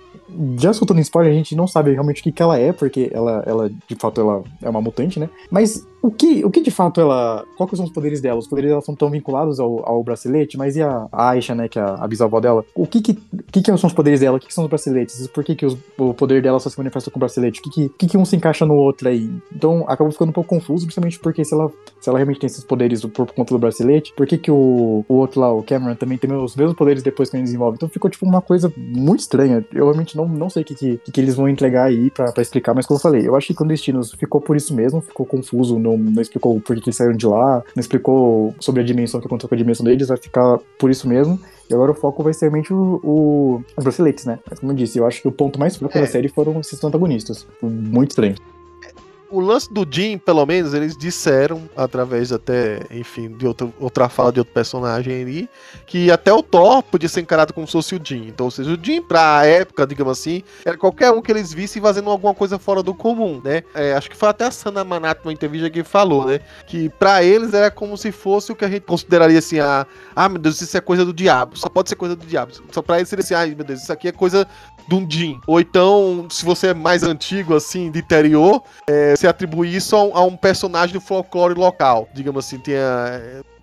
Speaker 5: já soltando spoiler, a gente não sabe realmente o que, que ela é, porque ela, ela, de fato, ela é uma mutante, né? Mas o que, o que de fato ela. Quais são os poderes dela? Os poderes dela são tão vinculados ao, ao bracelete, mas e a, Aisha, né, que é a, a bisavó dela? O que que, o que que são os poderes dela? O que, que são os braceletes? Por que, que os- o poder dela só se manifesta com o bracelete? O que, que, o que, que um se encaixa no outro aí? Então acabou ficando um pouco confuso, principalmente porque se ela, se ela realmente tem esses poderes por, conta do bracelete, por que, que o, o outro lá, o Cameron, também tem os mesmos poderes depois que ele desenvolve? Então ficou tipo uma coisa muito estranha. Eu realmente não, não sei o que, que, que, eles vão entregar aí pra, pra explicar, mas como eu falei, eu acho que Clandestinos ficou por isso mesmo, ficou confuso, não, não explicou por que, eles saíram de lá, não explicou sobre a dimensão que aconteceu com a dimensão deles, vai ficar por isso mesmo. E agora o foco vai ser realmente o, o, os braceletes, né? Mas como eu disse, eu acho que o ponto mais fraco
Speaker 2: É.
Speaker 5: da série foram esses antagonistas. Muito estranho.
Speaker 2: O lance do Jim, pelo menos, eles disseram, através até, enfim, de outra, outra fala de outro personagem ali, que até o Thor podia ser encarado como se fosse o Jim. Então, ou seja, o Jim, pra época, digamos assim, era qualquer um que eles vissem fazendo alguma coisa fora do comum, né? É, acho que foi até a Sana Manato numa entrevista que falou, né? Que pra eles era como se fosse o que a gente consideraria assim, ah, ah meu Deus, isso é coisa do diabo, só pode ser coisa do diabo. Só pra eles seria assim, ai meu Deus, isso aqui é coisa Jim. Ou então, se você é mais antigo, assim, de interior, é, você atribui isso a um, a um personagem do folclore local. Digamos assim, tinha.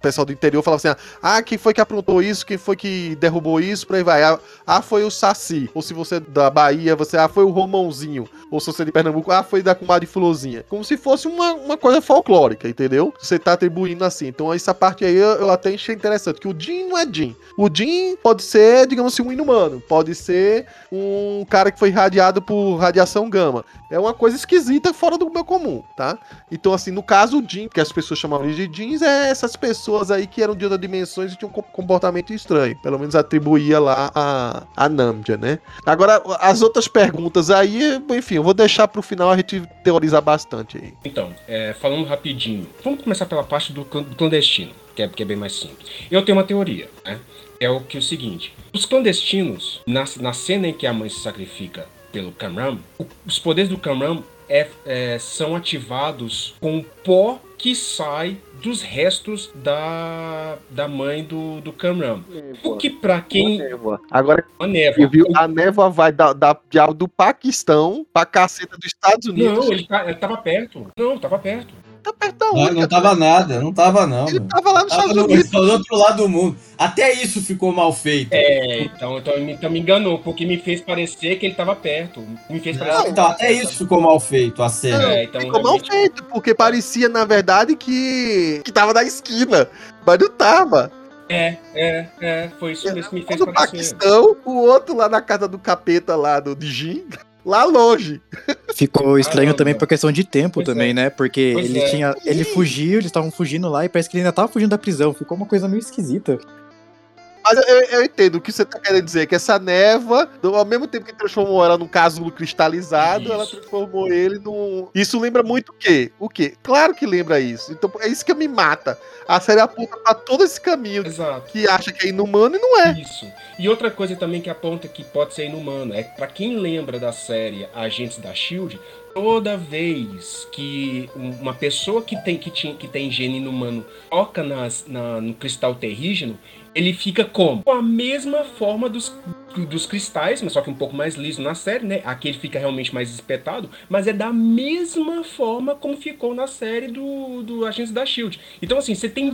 Speaker 2: Pessoal do interior falava assim: ah, quem foi que aprontou isso? Quem foi que derrubou isso? Por aí vai. Ah, ah, foi o Saci. Ou se você é da Bahia, você, ah, foi o Romãozinho. Ou se você é de Pernambuco, ah, foi da comadre Florzinha. Como se fosse uma, uma coisa folclórica, entendeu? Você tá atribuindo assim. Então, essa parte aí eu, eu até achei interessante. Que o Jim não é Jim. O Jim pode ser, digamos assim, um inumano. Pode ser um cara que foi irradiado por radiação gama. É uma coisa esquisita fora do meu comum, tá? Então, assim, no caso, o Jim, que as pessoas chamavam de jeans, é essas pessoas pessoas aí que eram de outras dimensões e tinham um comportamento estranho. Pelo menos atribuía lá a, a Namja, né? Agora, as outras perguntas aí, enfim, eu vou deixar pro final a gente teorizar bastante aí.
Speaker 4: Então, é, falando rapidinho, vamos começar pela parte do, clandestino, que é, que é bem mais simples. Eu tenho uma teoria, né? É o que é o seguinte: os clandestinos, na, na cena em que a mãe se sacrifica pelo Kamram, os poderes do Kamram é, é, são ativados com pó que sai dos restos da, da mãe do, do Kamram. O que pra quem.
Speaker 2: Névoa. Agora,
Speaker 4: Uma névoa.
Speaker 2: viu, a névoa vai da, da, do Paquistão pra caceta dos Estados Unidos.
Speaker 4: Não, ele, tá, ele tava perto. Não, tava perto.
Speaker 2: Tá perto da
Speaker 3: Não, não tava nada, não tava não.
Speaker 2: Ele
Speaker 3: mano.
Speaker 2: tava lá nos
Speaker 3: Tava
Speaker 2: Estados
Speaker 3: no,
Speaker 2: Unidos.
Speaker 3: do outro lado do mundo. Até isso ficou mal feito.
Speaker 4: É, então, então, me- então me enganou, porque me fez parecer que ele tava perto. Me fez parecer.
Speaker 3: Não, então, até isso ficou mal feito, a cena.
Speaker 2: Não,
Speaker 4: É, então,
Speaker 2: ficou mal
Speaker 4: realmente-
Speaker 2: feito, porque parecia, na verdade, que, que tava na esquina. Mas não tava.
Speaker 4: É, é, é. Foi isso mesmo que me fez parecer.
Speaker 2: Paquistão, o outro lá na casa do capeta lá do Dijin, lá longe.
Speaker 5: Ficou estranho
Speaker 4: Caramba.
Speaker 5: também por questão de tempo
Speaker 4: Pois
Speaker 5: também,
Speaker 4: é.
Speaker 5: né? Porque
Speaker 4: Pois
Speaker 5: ele
Speaker 4: é.
Speaker 5: tinha. Ele fugiu, eles estavam fugindo lá e parece que ele ainda tava fugindo da prisão. Ficou uma coisa meio esquisita.
Speaker 2: Mas eu, eu entendo o que você tá querendo dizer, que essa névoa, ao mesmo tempo que transformou ela num casulo cristalizado,
Speaker 4: Isso.
Speaker 2: ela transformou ele num. Isso lembra muito o quê? O quê? Claro que lembra isso. Então é isso que me mata. A série aponta pra todo esse caminho
Speaker 4: Exato.
Speaker 2: que acha que é inumano e não é.
Speaker 4: Isso. E outra coisa também que aponta que pode ser inumano é pra quem lembra da série Agentes da Shield, toda vez que um- uma pessoa que tem que, tinha, que tem gene inumano toca nas, na- no cristal terrígeno, ele fica como? Com a mesma forma dos, dos cristais, mas só que um pouco mais liso na série, né? Aqui ele fica realmente mais espetado, mas é da mesma forma como ficou na série do, do Agentes da Shield. Então, assim, você tem.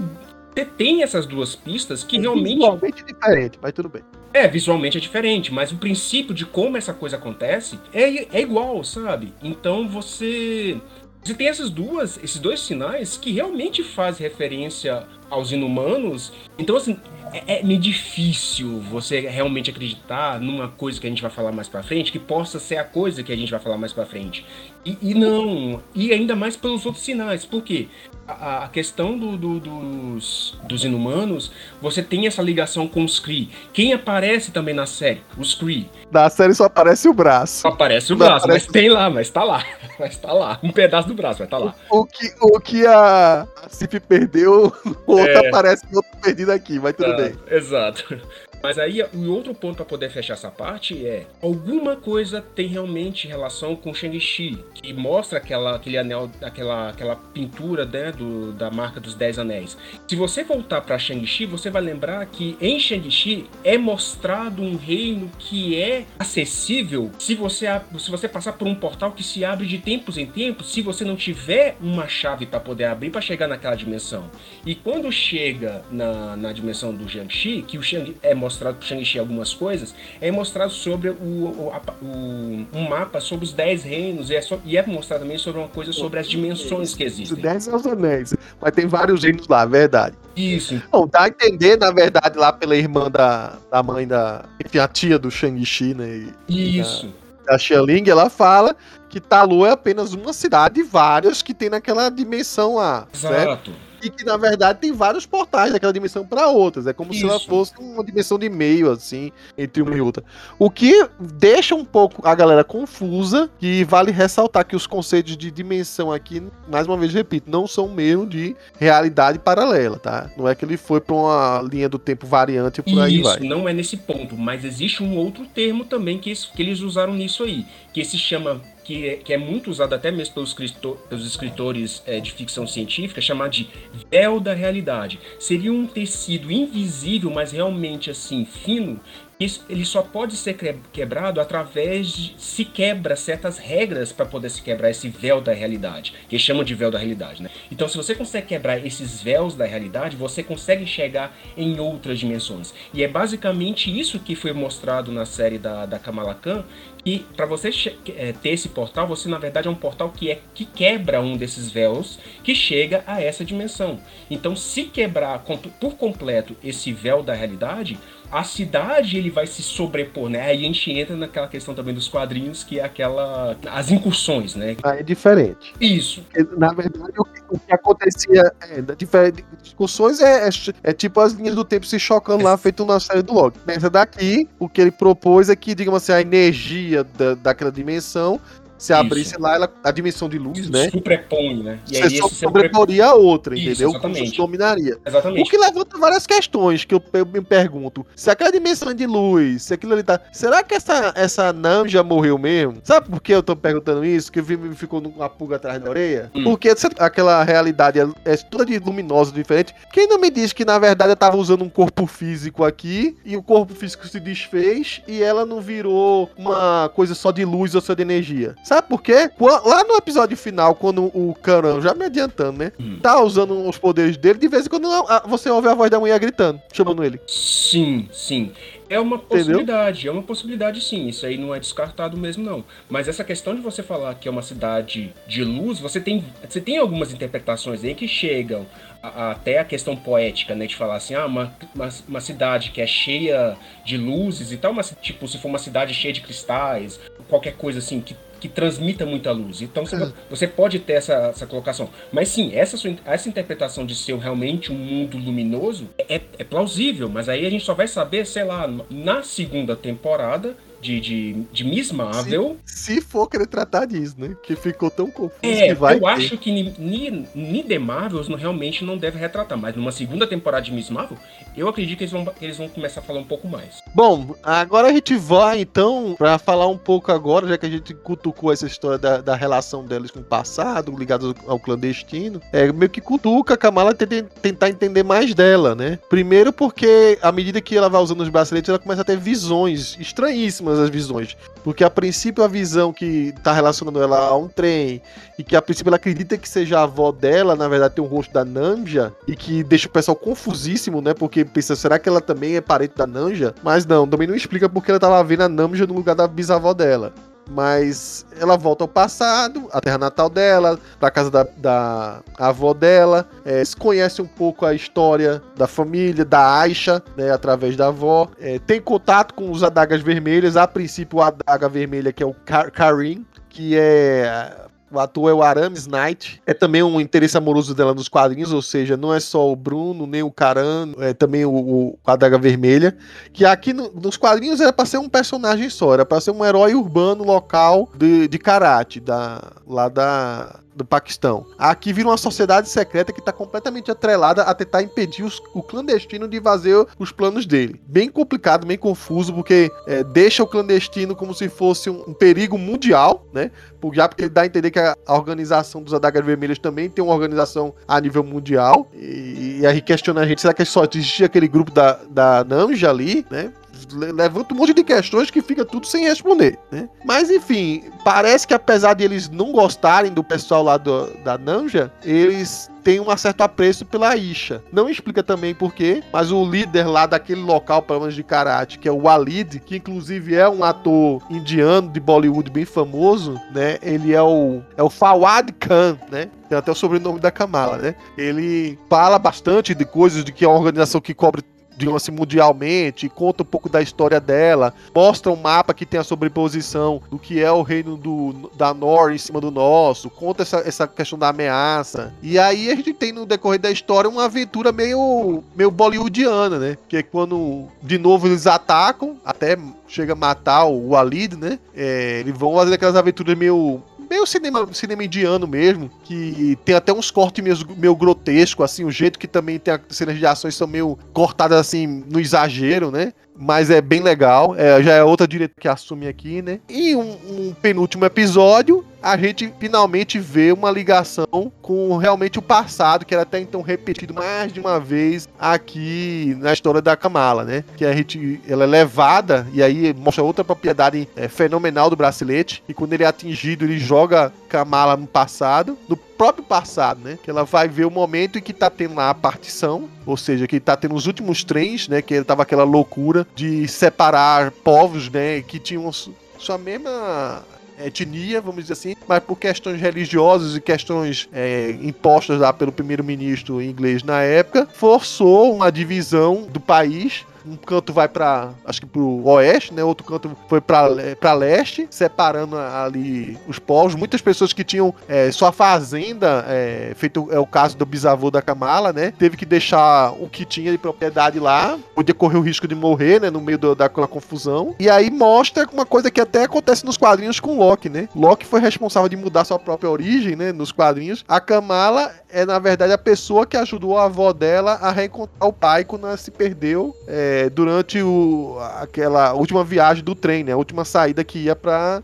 Speaker 4: Você tem essas duas pistas que realmente
Speaker 2: Visualmente diferente, mas tudo bem.
Speaker 4: é, visualmente é diferente, mas o princípio de como essa coisa acontece é, é igual, sabe? Então você. Você tem essas duas, esses dois sinais que realmente fazem referência aos inumanos. Então, assim, é, é meio difícil você realmente acreditar numa coisa que a gente vai falar mais pra frente, que possa ser a coisa que a gente vai falar mais pra frente. E, e não. E ainda mais pelos outros sinais. Por quê? A, a questão do- do- dos, dos inumanos, você tem essa ligação com os Kree. Quem aparece também na série? Os Kree.
Speaker 2: Na série só aparece o braço.
Speaker 4: Só aparece o
Speaker 2: Não,
Speaker 4: braço,
Speaker 2: aparece-
Speaker 4: mas tem lá, mas tá lá. Mas tá lá. Um pedaço do braço, mas tá lá.
Speaker 2: O que, o que a, Cip perdeu, o outro
Speaker 4: É.
Speaker 2: aparece o outro perdido aqui, mas tudo
Speaker 4: Ah, Exato. Mas aí, o outro ponto para poder fechar essa parte é: alguma coisa tem realmente relação com Shang-Chi, que mostra aquela, aquele anel, aquela, aquela pintura né, do, da marca dos Dez Anéis. Se você voltar para Shang-Chi, você vai lembrar que em Shang-Chi é mostrado um reino que é acessível se você, se você passar por um portal que se abre de tempos em tempos, se você não tiver uma chave para poder abrir para chegar naquela dimensão. E quando chega na, na dimensão do Shang-Chi, que o Shang é mostrado pro Shang-Chi algumas coisas, é mostrado sobre o, o- a- o- um mapa sobre os Dez Reinos, e é, só- e é mostrado também sobre uma coisa sobre as dimensões que
Speaker 2: Os
Speaker 4: existem.
Speaker 2: 10 é os anéis. Mas tem vários reinos lá, verdade.
Speaker 4: Isso,
Speaker 2: Bom, dá a entender, na verdade, lá pela irmã da, da mãe da. Enfim, a tia do Shang-Chi, né? e
Speaker 4: isso.
Speaker 2: A Xialing, ela fala que Talu é apenas uma cidade de várias que tem naquela dimensão lá, certo? E que, na verdade, tem vários portais daquela dimensão para outras. É como se ela
Speaker 4: Isso.
Speaker 2: fosse uma dimensão de meio, assim, entre uma e outra. O que deixa um pouco a galera confusa, e vale ressaltar que os conceitos de dimensão aqui, mais uma vez repito, não são mesmo de realidade paralela, tá? Não é que ele foi para uma linha do tempo variante e por aí
Speaker 4: Isso,
Speaker 2: vai.
Speaker 4: não é nesse ponto, mas existe um outro termo também que, que eles usaram nisso aí, que se chama, que é, que é muito usado até mesmo pelos, pelos escritores eh, de ficção científica, chamado de véu da realidade. Seria um tecido invisível, mas realmente assim, fino, isso, ele só pode ser que- quebrado através de se quebra certas regras para poder se quebrar esse véu da realidade, que chamam de véu da realidade, né? Então, se você consegue quebrar esses véus da realidade, você consegue chegar em outras dimensões. E é basicamente isso que foi mostrado na série da, da Kamala Khan, que para você eh, ter esse portal, você na verdade é um portal que é que quebra um desses véus que chega a essa dimensão. Então, se quebrar por completo esse véu da realidade, a cidade ele vai se sobrepor, né? Aí a gente entra naquela questão também dos quadrinhos, que é aquela. as incursões, né?
Speaker 2: Aí é diferente.
Speaker 4: Isso.
Speaker 2: Na verdade, o que, o que acontecia é, diferente discussões é, é, é tipo as linhas do tempo se chocando lá, feito na série do Log. Nessa daqui, o que ele propôs é que, digamos assim, a energia da, daquela dimensão se
Speaker 4: Isso.
Speaker 2: abrisse lá, ela, a dimensão de luz, né?
Speaker 4: Superpõe, né? E
Speaker 2: Você sobreporia a outra,
Speaker 4: Isso,
Speaker 2: entendeu?
Speaker 4: Exatamente.
Speaker 2: se dominaria. O
Speaker 4: Exatamente.
Speaker 2: que levanta várias questões que eu, eu me pergunto. Se aquela dimensão de luz, se aquilo ali tá. Será que essa, essa Namja morreu mesmo? Sabe por que eu tô perguntando isso? Que o filme ficou uma pulga atrás da orelha?
Speaker 4: Hum.
Speaker 2: Porque aquela realidade é, é toda de luminosa, diferente. Quem não me diz que na verdade eu tava usando um corpo físico aqui e o corpo físico se desfez e ela não virou uma coisa só de luz ou só de energia? Sabe por quê? Lá no episódio final, quando o Caran, já me adiantando, né?
Speaker 4: Hum.
Speaker 2: Tá usando os poderes dele, de vez em quando você ouve a voz da mulher gritando, chamando ele.
Speaker 4: Sim, sim. É uma possibilidade, é uma possibilidade sim. Isso aí não é descartado mesmo, não. Mas essa questão de você falar que é uma cidade de luz, você tem, você tem algumas interpretações aí que chegam a- a- até a questão poética, né? De falar assim, ah, uma, uma, uma cidade que é cheia de luzes e tal, mas tipo, se for uma cidade cheia de cristais, qualquer coisa assim que, que transmita muita luz. Então você, você pode ter essa, essa colocação. Mas sim, essa, sua, essa interpretação de ser realmente um mundo luminoso é, é plausível, mas aí a gente só vai saber, sei lá, na segunda temporada de, de, de Miss Marvel.
Speaker 2: Se for querer tratar disso, né? Que ficou tão confuso
Speaker 4: É,
Speaker 2: que vai.
Speaker 4: eu
Speaker 2: ter.
Speaker 4: acho que ni, ni, ni The Marvels não, realmente não deve retratar, mas numa segunda temporada de Miss Marvel, eu acredito que eles vão, eles vão começar a falar um pouco mais.
Speaker 2: Bom, agora a gente vai então pra falar um pouco agora, já que a gente cutucou essa história da, da relação deles com o passado, ligado ao clandestino. É meio que cutuca a Kamala tenta- tentar entender mais dela, né? Primeiro porque à medida que ela vai usando os braceletes, ela começa a ter visões estranhíssimas as visões. Porque a princípio a visão que tá relacionando ela a um trem e que a princípio ela acredita que seja a avó dela, na verdade tem um rosto da Nanja e que deixa o pessoal confusíssimo, né? Porque pensa, será que ela também é parente da Nanja? Mas não, também não explica porque ela tava vendo a Nanja no lugar da bisavó dela. Mas ela volta ao passado, a terra natal dela, pra casa da, da avó dela, é, se conhece um pouco a história da família, da Aisha, né, através da avó. É, tem contato com os adagas vermelhas, a princípio a adaga vermelha que é o Ka- Karim, que é o ator é o Aramis Knight. É também um interesse amoroso dela nos quadrinhos, ou seja, não é só o Bruno, nem o Caran, é também o, o Adaga Vermelha. Que aqui no- nos quadrinhos era pra ser um personagem só, era pra ser um herói urbano local de, de karate, da, lá da, do Paquistão. Aqui vira uma sociedade secreta que tá completamente atrelada a tentar impedir os- o clandestino de fazer os planos dele. Bem complicado, bem confuso, porque é, deixa o clandestino como se fosse um, um perigo mundial, né? Já porque dá a entender que a, organização dos Adagas Vermelhas também tem uma organização a nível mundial. E, e aí questiona a gente, será que só existia aquele grupo da, da Nanja ali, né? Le- Levanta um monte de questões que fica tudo sem responder, né? Mas enfim, parece que apesar de eles não gostarem do pessoal lá do- da Nanja, eles têm um certo apreço pela Isha. Não explica também porquê, mas o líder lá daquele local, pelo menos de karate, que é o Walid, que inclusive é um ator indiano de Bollywood bem famoso, né? Ele é o é o Fawad Khan, né? Tem até o sobrenome da Kamala, né? Ele fala bastante de coisas de que é uma organização que cobre digamos assim, mundialmente, conta um pouco da história dela, mostra um mapa que tem a sobreposição do que é o reino do, da Nor em cima do nosso, conta essa, essa questão da ameaça. E aí a gente tem no decorrer da história uma aventura meio, meio bollywoodiana, né? Que é quando de novo eles atacam, até chega a matar o Walid, né? É, eles vão fazer aquelas aventuras meio meio cinema, cinema indiano mesmo, que tem até uns cortes meio, meio grotescos, assim, o jeito que também tem as cenas de ações são meio cortadas assim, no exagero, né? Mas é bem legal. É, já é outra diretora que assume aqui, né? E um, um penúltimo episódio, a gente finalmente vê uma ligação com realmente o passado, que era até então repetido mais de uma vez aqui na história da Kamala, né? Que a gente, ela é levada, e aí mostra outra propriedade é, fenomenal do bracelete, e quando ele é atingido, ele joga Kamala no passado, no próprio passado, né? Que ela vai ver o momento em que tá tendo lá a partição, ou seja, que tá tendo os últimos trens, né? Que tava aquela loucura de separar povos, né? Que tinham su- sua mesma etnia, vamos dizer assim, mas por questões religiosas e questões é, impostas lá pelo primeiro-ministro inglês na época, forçou uma divisão do país um canto vai pra, acho que pro oeste, né? Outro canto foi le- pra leste, separando ali os polos. Muitas pessoas que tinham é, sua fazenda, é, feito é o caso do bisavô da Kamala, né? Teve que deixar o que tinha de propriedade lá, podia correr o risco de morrer, né? No meio do- daquela confusão. E aí mostra uma coisa que até acontece nos quadrinhos com Loki, né? Loki foi responsável de mudar sua própria origem, né? Nos quadrinhos. A Kamala é, na verdade, a pessoa que ajudou a avó dela a reencontrar o pai quando ela se perdeu é, durante o, aquela última viagem do trem, né? A última saída que ia pra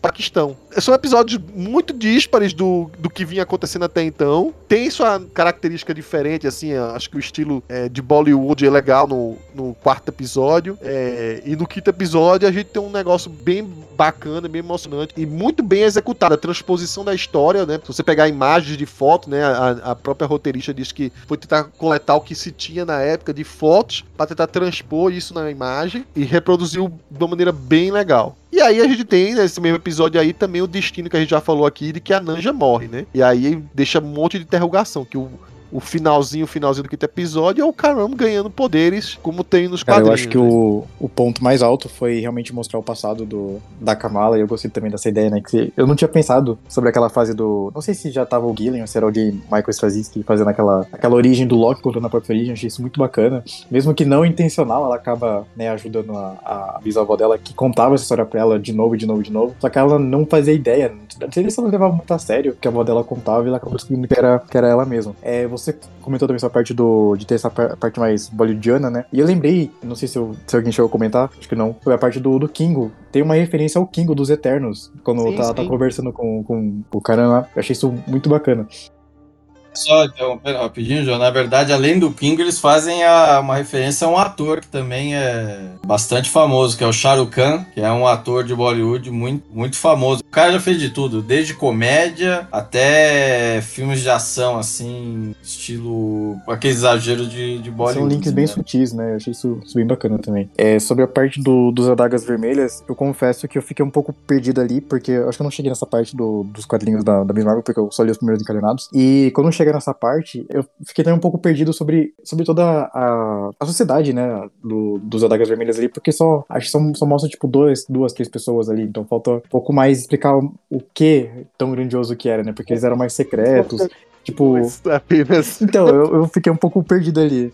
Speaker 2: Paquistão. São episódios muito díspares do, do que vinha acontecendo até então. Tem sua característica diferente, assim, acho que o estilo é, de Bollywood é legal no, no quarto episódio. é, e no quinto episódio a gente tem um negócio bem bacana, bem emocionante e muito bem executado. A transposição da história, né? Se você pegar imagens de foto, né? A, a própria roteirista diz que foi tentar coletar o que se tinha na época de fotos para tentar transpor isso na imagem e reproduziu de uma maneira bem legal. E aí a gente tem nesse mesmo episódio aí também o destino que a gente já falou aqui de que a Nanja morre, né? E aí deixa um monte de interrogação, que o, o finalzinho, o finalzinho do quinto episódio é o caramba ganhando poderes, como tem nos
Speaker 5: Cara, eu
Speaker 2: quadrinhos.
Speaker 5: acho que
Speaker 2: né?
Speaker 5: o, o ponto mais alto foi realmente mostrar o passado do, da Kamala, e eu gostei também dessa ideia, né? Que eu não tinha pensado sobre aquela fase do. Não sei se já tava o Gillian, ou se era alguém, Michael Straczynski, fazendo aquela, aquela origem do Loki contando a própria origem, achei isso muito bacana. Mesmo que não intencional, ela acaba né, ajudando a, a bisavó dela, que contava essa história pra ela de novo, de novo, de novo. Só que ela não fazia ideia, não sei se ela levava muito a sério o que a avó dela contava e ela acabou descobrindo que era, que era ela mesma. É, você comentou também essa parte do, de ter essa par- parte mais bollywoodiana, né? E eu lembrei, não sei se, eu- se alguém chegou a comentar, acho que não, foi a parte do, do Kingo. Tem uma referência ao Kingo dos Eternos, quando
Speaker 2: Sim,
Speaker 5: tá, tá
Speaker 2: sim.
Speaker 5: conversando com, com o cara lá. Eu achei isso muito bacana.
Speaker 3: Só interrompendo rapidinho, João. Na verdade, além do King, eles fazem a- uma referência a um ator que também é bastante famoso, que é o Shah Rukh Khan, que é um ator de Bollywood muito, muito famoso. O cara já fez de tudo, desde comédia até filmes de ação, assim, estilo. aquele exagero de, de Bollywood.
Speaker 5: São links bem
Speaker 3: né?
Speaker 5: sutis, né? Eu achei isso, isso bem bacana também. É, sobre a parte do, dos adagas vermelhas, eu confesso que eu fiquei um pouco perdido ali, porque eu acho que eu não cheguei nessa parte do- dos quadrinhos da, da Miss Marvel, porque eu só li os primeiros encadenados. E quando eu cheguei nessa parte, eu fiquei também um pouco perdido sobre, sobre toda a, a sociedade, né? Do, dos adagas vermelhas ali, porque só acho que só, só mostra, tipo, dois, duas, três pessoas ali. Então falta um pouco mais explicar o, o que tão grandioso que era, né? Porque eles eram mais secretos. Tipo.
Speaker 2: Apenas.
Speaker 5: Então, eu, eu fiquei um pouco perdido ali.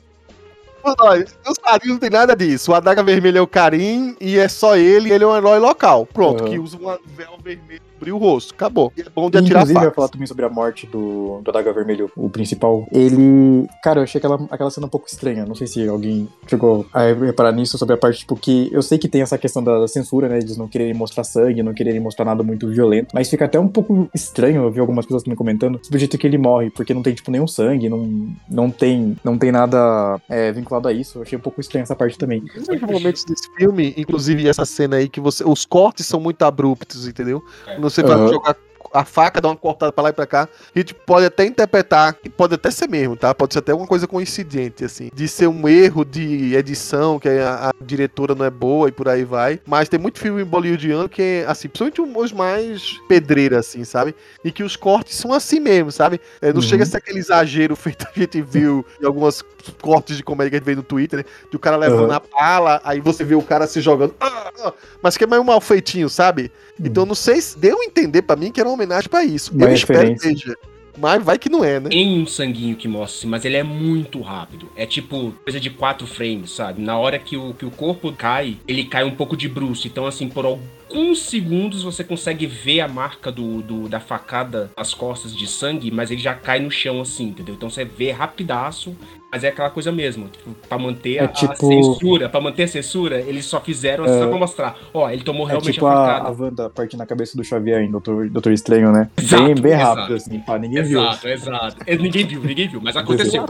Speaker 2: Nos quadrinhos não tem nada disso. O Adaga Vermelho é o Karim e é só ele, ele é um herói local. Pronto,
Speaker 5: Uhum.
Speaker 2: que usa um véu vermelho pra cobrir o rosto. Acabou. E é bom de atirar
Speaker 5: Inclusive, eu ia
Speaker 2: faca.
Speaker 5: falar também sobre a morte do, do Adaga Vermelho, o principal. Ele. Cara, eu achei aquela, aquela cena um pouco estranha. Não sei se alguém chegou a reparar nisso, sobre a parte, tipo, que eu sei que tem essa questão da censura, né? Eles não quererem mostrar sangue, não quererem mostrar nada muito violento. Mas fica até um pouco estranho, eu vi algumas pessoas também comentando, sobre o jeito que ele morre, porque não tem, tipo, nenhum sangue, não, não, tem, não tem nada é, vinculado a isso. Eu achei um pouco estranho essa parte também.
Speaker 2: Tem muitos momentos desse filme, inclusive essa cena aí, que você. Os cortes são muito abruptos, entendeu?
Speaker 4: É.
Speaker 2: Quando você vai
Speaker 5: Uhum.
Speaker 2: jogar a faca, dá uma cortada pra lá e pra cá. A gente pode até interpretar, e pode até ser mesmo, tá? Pode ser até alguma coisa coincidente, assim. De ser um erro de edição, que a, a diretora não é boa e por aí vai. Mas tem muito filme bollywoodiano que é, assim, principalmente os mais pedreira, assim, sabe? E que os cortes são assim mesmo, sabe? É, não
Speaker 5: Uhum.
Speaker 2: chega a ser aquele exagero feito a gente viu em algumas cortes de comédia que a gente vê no Twitter, né? De o cara levando
Speaker 5: Uhum.
Speaker 2: a bala, aí você vê o cara se jogando. ah, ah, mas que é meio mal feitinho, sabe? Então não sei se deu a entender pra mim que era uma homenagem pra isso.
Speaker 5: Uma
Speaker 2: Eu espero que seja. Mas vai que não é, né?
Speaker 4: Tem um sanguinho que mostra, assim, mas ele é muito rápido. É tipo coisa de quatro frames, sabe? Na hora que o, que o corpo cai, ele cai um pouco de bruxo. Então, assim, por alguns segundos você consegue ver a marca do, do- da facada nas costas de sangue, mas ele já cai no chão, assim, entendeu? Então você vê rapidaço, mas é aquela coisa mesmo. Tipo, pra manter
Speaker 5: É
Speaker 4: a, a
Speaker 5: tipo-
Speaker 4: censura, pra manter a censura, eles só fizeram assim
Speaker 5: É.
Speaker 4: só pra mostrar. Ó, ele tomou
Speaker 5: É
Speaker 4: realmente
Speaker 5: tipo
Speaker 4: a
Speaker 5: a,
Speaker 4: facada.
Speaker 5: a Wanda partindo na cabeça do Xavier em Doutor, Doutor Estranho, né?
Speaker 4: Exato,
Speaker 5: bem, bem
Speaker 4: exato.
Speaker 5: rápido, assim, pá, ninguém viu.
Speaker 4: Exato, exato. É, Ninguém viu, ninguém viu, mas aconteceu.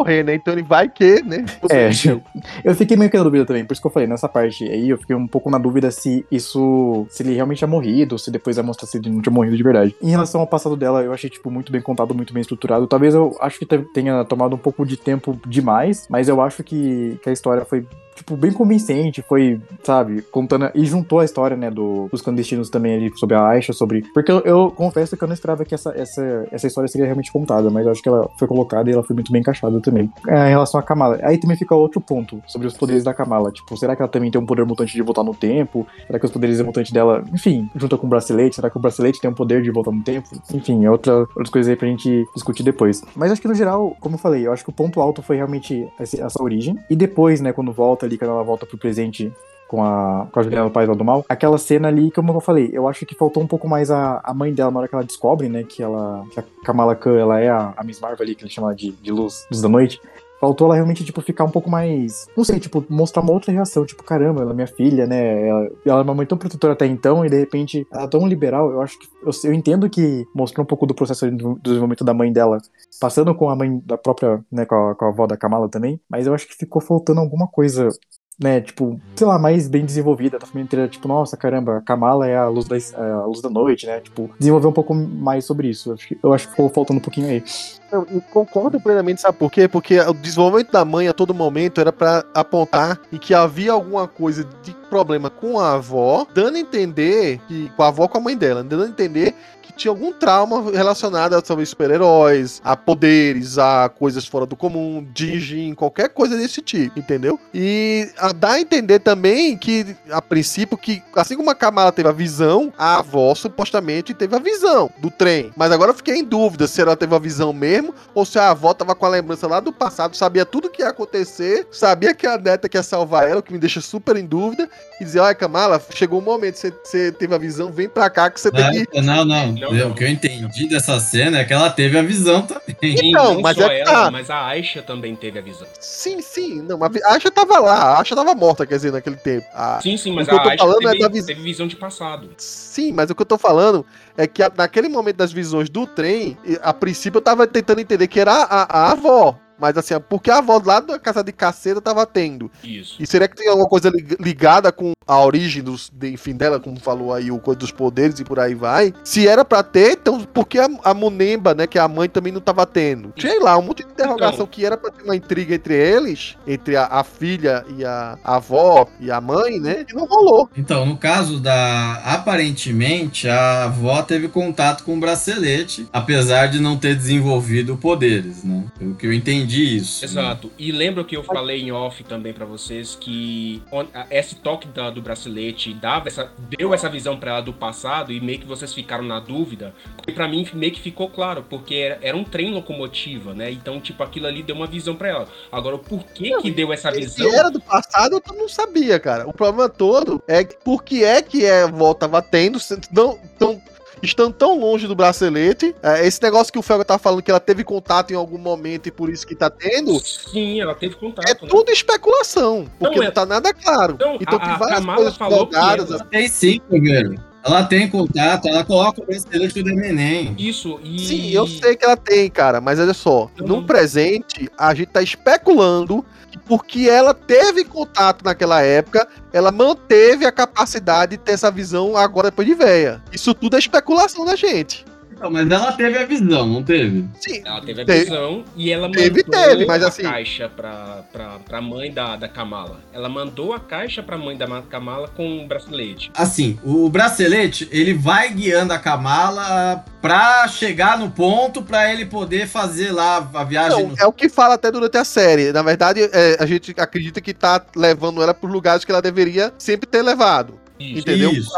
Speaker 2: Morrer, né? Então ele vai que, né?
Speaker 5: É, eu fiquei meio que na dúvida também, por isso que eu falei, nessa parte aí eu fiquei um pouco na dúvida se isso, se ele realmente tinha morrido, se depois ia mostrar se ele não tinha morrido de verdade. Em relação ao passado dela, eu achei, tipo, muito bem contado, muito bem estruturado. Talvez eu acho que te- tenha tomado um pouco de tempo demais, mas eu acho que, que a história foi, tipo, bem convincente, foi, sabe, contando. E juntou a história, né, do, dos clandestinos também ali sobre a Aisha, sobre. Porque eu, eu confesso que eu não esperava que essa, essa, essa história seria realmente contada, mas eu acho que ela foi colocada e ela foi muito bem encaixada também. É, em relação a Kamala. Aí também fica outro ponto sobre os poderes da Kamala. Tipo, será que ela também tem um poder mutante de voltar no tempo? Será que os poderes mutantes dela, enfim, junto com o bracelete? Será que o bracelete tem um poder de voltar no tempo? Enfim, é outra, outras coisas aí pra gente discutir depois. Mas acho que no geral, como eu falei, eu acho que o ponto alto foi realmente essa origem. E depois, né, quando volta ali, quando ela volta pro presente com a, com a Juliana Paz lá do Mal, aquela cena ali, como eu falei, eu acho que faltou um pouco mais a, a mãe dela na hora que ela descobre, né, que ela, que a Kamala Khan, ela é a, a Miss Marvel ali, que ele chama de, de luz, luz da noite. Faltou ela realmente, tipo, ficar um pouco mais. Não sei, tipo, mostrar uma outra reação. Tipo, caramba, ela é minha filha, né? Ela, ela é uma mãe tão protetora até então, e de repente ela é tão liberal. Eu acho que. Eu, eu entendo que mostrou um pouco do processo do desenvolvimento da mãe dela, passando com a mãe da própria, né, com a, com a avó da Kamala também. Mas eu acho que ficou faltando alguma coisa né, tipo, sei lá, mais bem desenvolvida, da família inteira, tipo, nossa, caramba, a Kamala é a luz da, é a luz da noite, né, tipo, desenvolver um pouco mais sobre isso, eu acho que, eu acho que ficou faltando um pouquinho aí.
Speaker 2: Eu, eu concordo plenamente, sabe por quê? Porque o desenvolvimento da mãe a todo momento era para apontar e que havia alguma coisa de problema com a avó, dando a entender que com a avó com a mãe dela, dando a entender tinha algum trauma relacionado a talvez super-heróis, a poderes, a coisas fora do comum, Dijin, qualquer coisa desse tipo, entendeu? E a, dá a entender também que, a princípio, que assim como a Kamala teve a visão, a avó supostamente teve a visão do trem. Mas agora eu fiquei em dúvida se ela teve a visão mesmo ou se a avó tava com a lembrança lá do passado, sabia tudo o que ia acontecer, sabia que a neta quer salvar ela, o que me deixa super em dúvida, e dizer, olha, Kamala, chegou o momento, você teve a visão, vem pra cá que você tem
Speaker 3: que... Não, não, não, o que eu entendi dessa cena é que ela teve a visão também.
Speaker 2: Então, não mas é
Speaker 4: ela, tá. mas a Aisha também teve a visão.
Speaker 2: Sim, sim. Não, a Aisha tava lá, a Aisha tava morta, quer dizer, naquele tempo. A,
Speaker 4: sim, sim, mas a Aisha falando teve, é da vis... teve visão de passado.
Speaker 2: Sim, mas o que eu tô falando é que a, naquele momento das visões do trem, a princípio eu tava tentando entender que era a, a, a avó. Mas assim, porque a avó lá da casa de caceta tava tendo.
Speaker 4: Isso.
Speaker 2: E será que tem alguma coisa ligada com a origem dos, de, enfim, dela, como falou aí, o coisa dos poderes e por aí vai? Se era pra ter, então por que a, a Munemba, né, que é a mãe também não tava tendo? Sei lá, um monte de interrogação então, que era pra ter uma intriga entre eles, entre a, a filha e a, a, avó e a mãe, né, e não rolou.
Speaker 3: Então, no caso da. Aparentemente, a avó teve contato com o bracelete, apesar de não ter desenvolvido poderes, né? Pelo que eu entendi isso.
Speaker 4: Exato. E lembra que eu falei em off também para vocês que esse toque da, do bracelete dava essa, deu essa visão para ela do passado e meio que vocês ficaram na dúvida. E para mim meio que ficou claro, porque era, era, um trem locomotiva, né? Então, tipo, aquilo ali deu uma visão para ela. Agora, por que não, que deu essa visão?
Speaker 2: Se era do passado, eu não sabia, cara. O problema todo é que por que é que a volta tava tendo, não, tão estando tão longe do bracelete. É, esse negócio que o Felga tá falando que ela teve contato em algum momento e por isso que tá tendo.
Speaker 4: Sim, ela teve contato.
Speaker 2: É né? tudo especulação, porque não, é... não tá nada claro.
Speaker 4: Então, então a, tem várias coisas jogadas.
Speaker 3: Ela... Tem sim, velho. Ela tem contato, ela coloca o bracelete do Enem.
Speaker 4: Isso, e...
Speaker 2: Sim, eu sei que ela tem, cara, mas olha só, eu no não... presente, a gente tá especulando porque ela teve contato naquela época, ela manteve a capacidade de ter essa visão agora depois de véia. Isso tudo é especulação da gente.
Speaker 3: Não, mas ela teve a visão, não teve?
Speaker 4: Sim. Ela teve a teve, visão e ela
Speaker 2: teve, mandou teve, mas assim...
Speaker 4: a caixa pra, pra, pra mãe da, da Kamala. Ela mandou a caixa pra mãe da Kamala com o bracelete.
Speaker 3: Assim, o bracelete, ele vai guiando a Kamala pra chegar no ponto pra ele poder fazer lá a viagem. Não,
Speaker 2: no... É o que fala até durante a série. Na verdade, é, a gente acredita que tá levando ela pros lugares que ela deveria sempre ter levado. Isso, entendeu? Isso.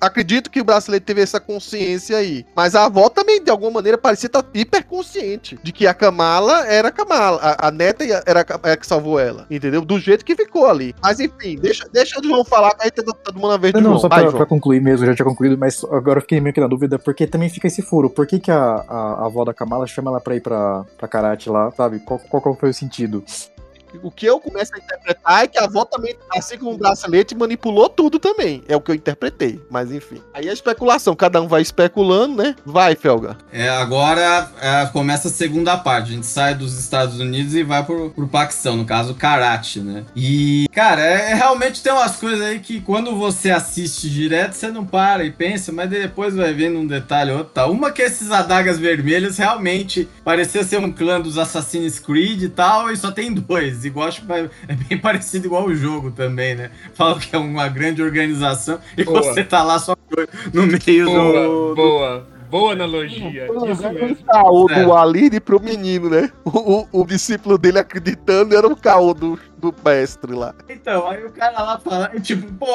Speaker 2: acredito que o brasileiro teve essa consciência aí. Mas a avó também, de alguma maneira, parecia estar hiper consciente de que a Kamala era a Kamala. A, a neta era a, que salvou ela. Entendeu? Do jeito que ficou ali. Mas enfim, deixa, deixa o João falar que a gente tá todo mundo na vez
Speaker 5: do não, João. Não, só pra, pra, concluir mesmo, já tinha concluído, mas agora eu fiquei meio que na dúvida, porque também fica esse furo. Por que, que a, a, a avó da Kamala chama ela pra ir pra, pra Karate lá, sabe? Qual, qual foi o sentido?
Speaker 2: O que eu começo a interpretar é que a avó também, assim como o bracelete, manipulou tudo também. É o que eu interpretei. Mas enfim. Aí a especulação, cada um vai especulando, né? Vai, Felga.
Speaker 3: É, agora é, começa a segunda parte. A gente sai dos Estados Unidos e vai pro, pro Paquistão, no caso, Karate, né? E, cara, é, é, realmente tem umas coisas aí que quando você assiste direto, você não para e pensa, mas depois vai vendo um detalhe ou outro. Tá. Uma que esses adagas vermelhas realmente parecia ser um clã dos Assassin's Creed e tal, e só tem dois poderes, igual acho que é bem parecido igual o jogo também, né? Fala que é uma grande organização e
Speaker 4: Boa.
Speaker 3: você tá lá só no meio
Speaker 4: Boa,
Speaker 3: do.
Speaker 4: boa. Boa analogia. Isso
Speaker 2: o
Speaker 4: mesmo.
Speaker 2: caô
Speaker 3: É.
Speaker 2: do Aline pro menino, né? O, o, o discípulo dele acreditando era o caô do, do mestre lá.
Speaker 3: Então, aí o cara lá fala, tipo, pô,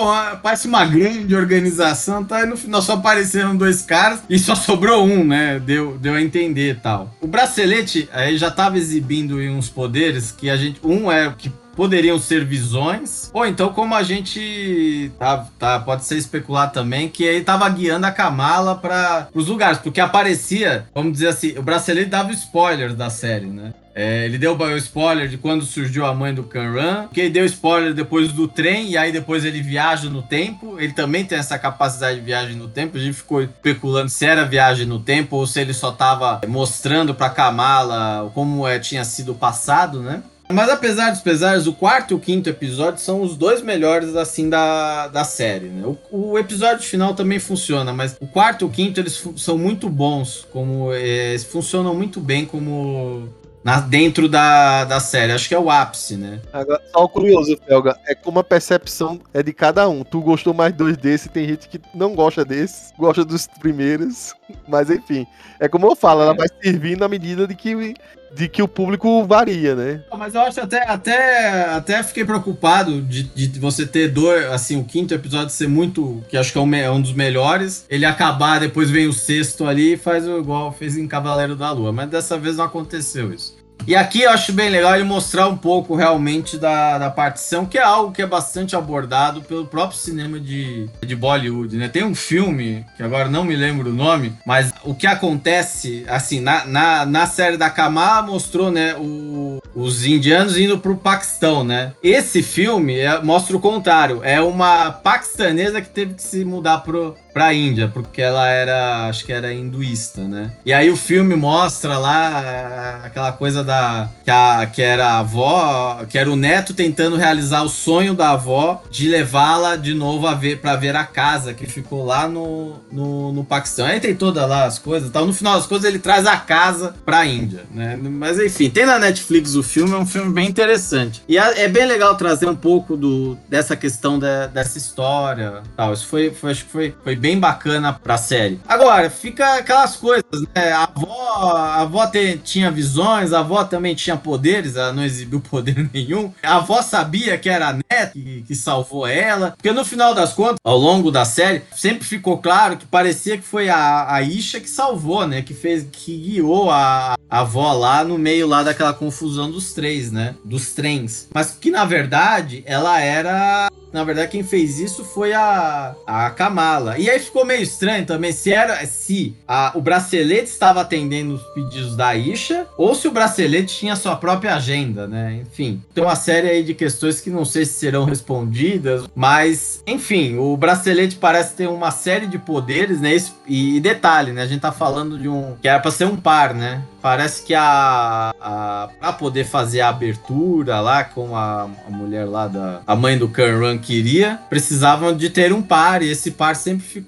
Speaker 3: parece uma grande organização, tá? E no final só apareceram dois caras e só sobrou um, né? Deu, deu a entender e tal. O bracelete aí já tava exibindo uns poderes que a gente. Um é que poderiam ser visões, ou então como a gente tá, tá pode ser especular também, que ele tava guiando a Kamala para os lugares, porque aparecia, vamos dizer assim, o bracelete dava spoilers da série, né? É, ele deu o spoiler de quando surgiu a mãe do Kanran, que ele deu spoiler depois do trem, e aí depois ele viaja no tempo. Ele também tem essa capacidade de viagem no tempo. A gente ficou especulando se era viagem no tempo ou se ele só tava mostrando pra Kamala como é, tinha sido o passado, né? Mas apesar dos pesares, o quarto e o quinto episódio são os dois melhores, assim, da, da série, né? O, o episódio final também funciona, mas o quarto e o quinto, eles são muito bons, como... é, funcionam muito bem como... Na, dentro da, da série. Acho que é o ápice, né?
Speaker 2: Agora, só o curioso, Felga, é como a percepção é de cada um. Tu gostou mais dois desses, tem gente que não gosta desses, gosta dos primeiros, mas enfim. É como eu falo, ela vai servindo à medida de que, de que o público varia, né?
Speaker 3: Mas eu acho até, até, até fiquei preocupado de, de você ter dois, assim, o quinto episódio ser muito, que acho que é um, é um dos melhores, ele acabar, depois vem o sexto ali e faz o igual fez em Cavaleiro da Lua, mas dessa vez não aconteceu isso. E aqui eu acho bem legal ele mostrar um pouco realmente da, da partição, que é algo que é bastante abordado pelo próprio cinema de, de Bollywood, né? Tem um filme, que agora não me lembro o nome, mas o que acontece, assim, na, na, na série da Kamala mostrou, né, o, os indianos indo pro Paquistão, né? Esse filme é- mostra o contrário, é uma paquistanesa que teve que se mudar pro, pra Índia, porque ela era, acho que era hinduísta, né? E aí o filme mostra lá eh, aquela coisa da que, a, que era a avó, que era o neto tentando realizar o sonho da avó de levá-la de novo a ver para ver a casa que ficou lá no, no, no Paquistão. Aí tem todas lá as coisas, tal. No final das coisas ele traz a casa pra Índia, né? Mas enfim, tem na Netflix o filme, é um filme bem interessante. E a- é bem legal trazer um pouco do, dessa questão da- dessa história, tal. Isso foi, foi acho que foi, foi bem bacana pra série. Agora, fica aquelas coisas, né? A avó, a avó te- tinha visões, a avó também tinha poderes, ela não exibiu poder nenhum. A avó sabia que era a neta que, que salvou ela. Porque no final das contas, ao longo da série, sempre ficou claro que parecia que foi a, a Isha que salvou, né? Que fez, que guiou a, a avó lá no meio lá daquela confusão dos três, né? Dos trens. Mas que na verdade ela era na verdade, quem fez isso foi a, a Kamala. E ficou meio estranho também se era se a, o bracelete estava atendendo os pedidos da Isha ou se o bracelete tinha sua própria agenda, né? Enfim, tem uma série aí de questões que não sei se serão respondidas, mas enfim, o bracelete parece ter uma série de poderes, né? E, e detalhe, né? A gente tá falando de um que era para ser um par, né? Parece que a, a para poder fazer a abertura lá com a, a mulher lá da a mãe do Kanran queria, precisavam de ter um par e esse par sempre ficou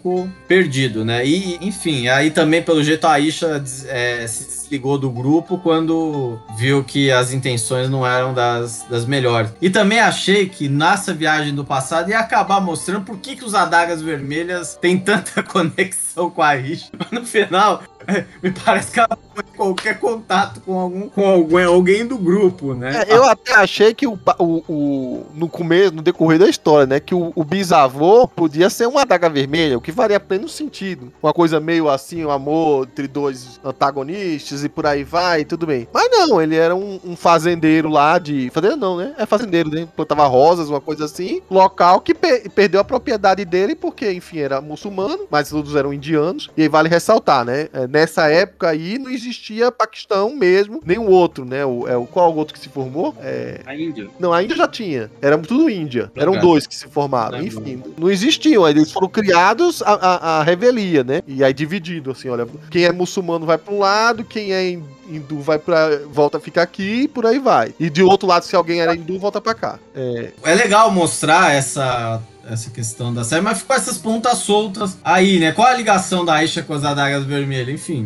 Speaker 3: perdido, né? E enfim, aí também pelo jeito a Isha des- é, se desligou do grupo quando viu que as intenções não eram das, das melhores. E também achei que nessa viagem do passado ia acabar mostrando por que, que os adagas vermelhas têm tanta conexão com a Isha. Mas no final, me parece que ela foi qualquer contato com algum com alguém, alguém do grupo, né?
Speaker 2: É, eu até achei que o, o, o- no começo, no decorrer da história, né, que o, o bisavô podia ser uma adaga vermelha, o que faria pleno sentido. Uma coisa meio assim, um amor entre dois antagonistas e por aí vai, tudo bem. Mas não, ele era um, um fazendeiro lá de. Fazendeiro não, né? É fazendeiro, né? Plantava rosas, uma coisa assim. Local que pe- perdeu a propriedade dele porque, enfim, era muçulmano, mas todos eram indianos. E aí vale ressaltar, né? é, nessa época aí não existia Paquistão mesmo, nem o outro, né? O, é, o, qual é o outro que se formou? É,
Speaker 3: A Índia.
Speaker 2: não, a Índia já tinha. Era tudo Índia. Eram dois que se formaram.
Speaker 3: Não,
Speaker 2: Enfim, não existiam. Aí eles foram criados a, a, a revelia, né? E aí dividido, assim, olha. Quem é muçulmano vai pra um lado, quem é hin- hindu vai para volta a ficar aqui e por aí vai. E de outro lado, se alguém era hindu, volta pra cá. É,
Speaker 3: É legal mostrar essa essa questão da série, mas ficou essas pontas soltas aí, né? Qual a ligação da Aisha com as adagas vermelhas? Enfim,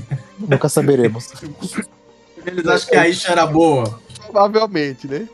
Speaker 5: Nunca saberemos.
Speaker 3: eles acham que a Aisha era boa.
Speaker 2: Provavelmente, né?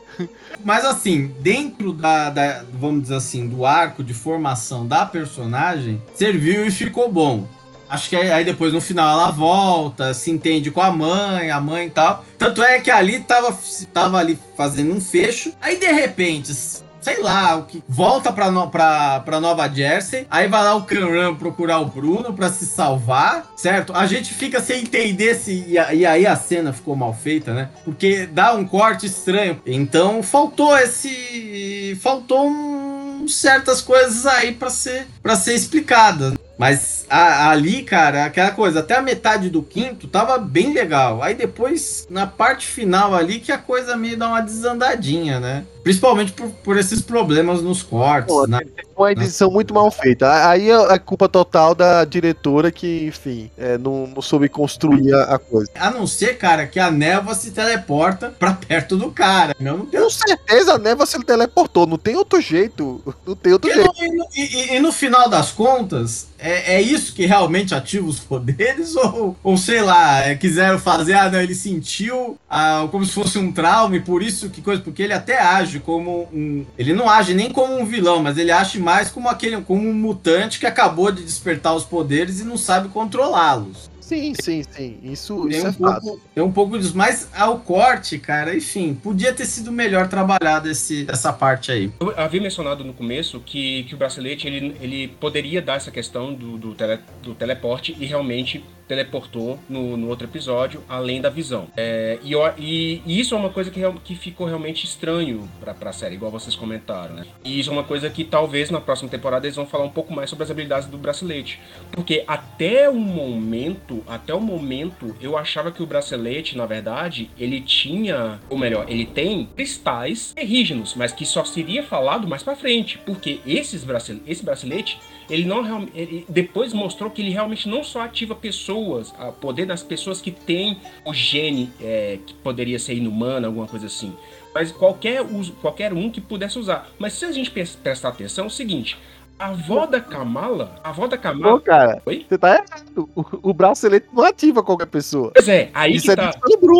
Speaker 3: Mas assim, dentro da, da, vamos dizer assim, do arco de formação da personagem, serviu e ficou bom. Acho que aí, aí depois no final ela volta, se entende com a mãe, a mãe e tal. Tanto é que ali tava, tava ali fazendo um fecho. Aí de repente, sei lá, o que volta pra, no, pra, pra Nova Jersey, aí vai lá o Kanran procurar o Bruno pra se salvar, certo? A gente fica sem entender se. E, e, aí a cena ficou mal feita, né? Porque dá um corte estranho. Então faltou esse. Faltou um, certas coisas aí para ser, pra ser explicada. Mas a, ali, cara, aquela coisa, até a metade do quinto tava bem legal. Aí depois, na parte final ali, que a coisa meio dá uma desandadinha, né? Principalmente por, por esses problemas nos cortes. Pô,
Speaker 2: né? Uma edição muito mal feita. Aí é culpa total da diretora que, enfim, é, não, não soube construir a, coisa.
Speaker 3: A não ser, cara, que a névoa se teleporta pra perto do cara. Não, não
Speaker 2: tem... Com certeza a névoa se teleportou. Não tem outro jeito. Não tem outro
Speaker 3: e
Speaker 2: jeito.
Speaker 3: No, e, e, e, no final das contas, é, é, isso que realmente ativa os poderes? Ou, ou sei lá, é, quiseram fazer, ah, não, ele sentiu ah, como se fosse um trauma e por isso que coisa, porque ele até age como um. Ele não age nem como um vilão, mas ele age mais como aquele, como um mutante que acabou de despertar os poderes e não sabe controlá-los.
Speaker 2: Sim, sim, sim. Isso,
Speaker 3: tem
Speaker 2: isso
Speaker 3: um
Speaker 2: é
Speaker 3: pouco,
Speaker 2: fácil.
Speaker 3: Tem um pouco disso. Mas ao corte, cara, enfim, podia ter sido melhor trabalhado esse, essa parte aí.
Speaker 4: Eu havia mencionado no começo que, que o bracelete ele, ele poderia dar essa questão do, do, tele, do teleporte e realmente teleportou no, no outro episódio, além da visão. É, e, e, e, isso é uma coisa que, que ficou realmente estranho pra, pra série, igual vocês comentaram, né? E isso é uma coisa que talvez na próxima temporada eles vão falar um pouco mais sobre as habilidades do bracelete. Porque até o momento, até o momento, eu achava que o bracelete, na verdade, ele tinha, ou melhor, ele tem cristais terrígenos, mas que só seria falado mais pra frente. Porque esses bracelete, esse bracelete ele não ele depois mostrou que ele realmente não só ativa pessoas, o poder das pessoas que têm o gene é, que poderia ser inumano, alguma coisa assim. Mas qualquer, uso, qualquer um que pudesse usar. Mas se a gente prestar atenção, é o seguinte: a avó da Kamala. A avó da Kamala.
Speaker 2: Cara. Oi? Você tá errado. O, o bracelete não ativa qualquer pessoa.
Speaker 4: Pois é, aí isso que é tá.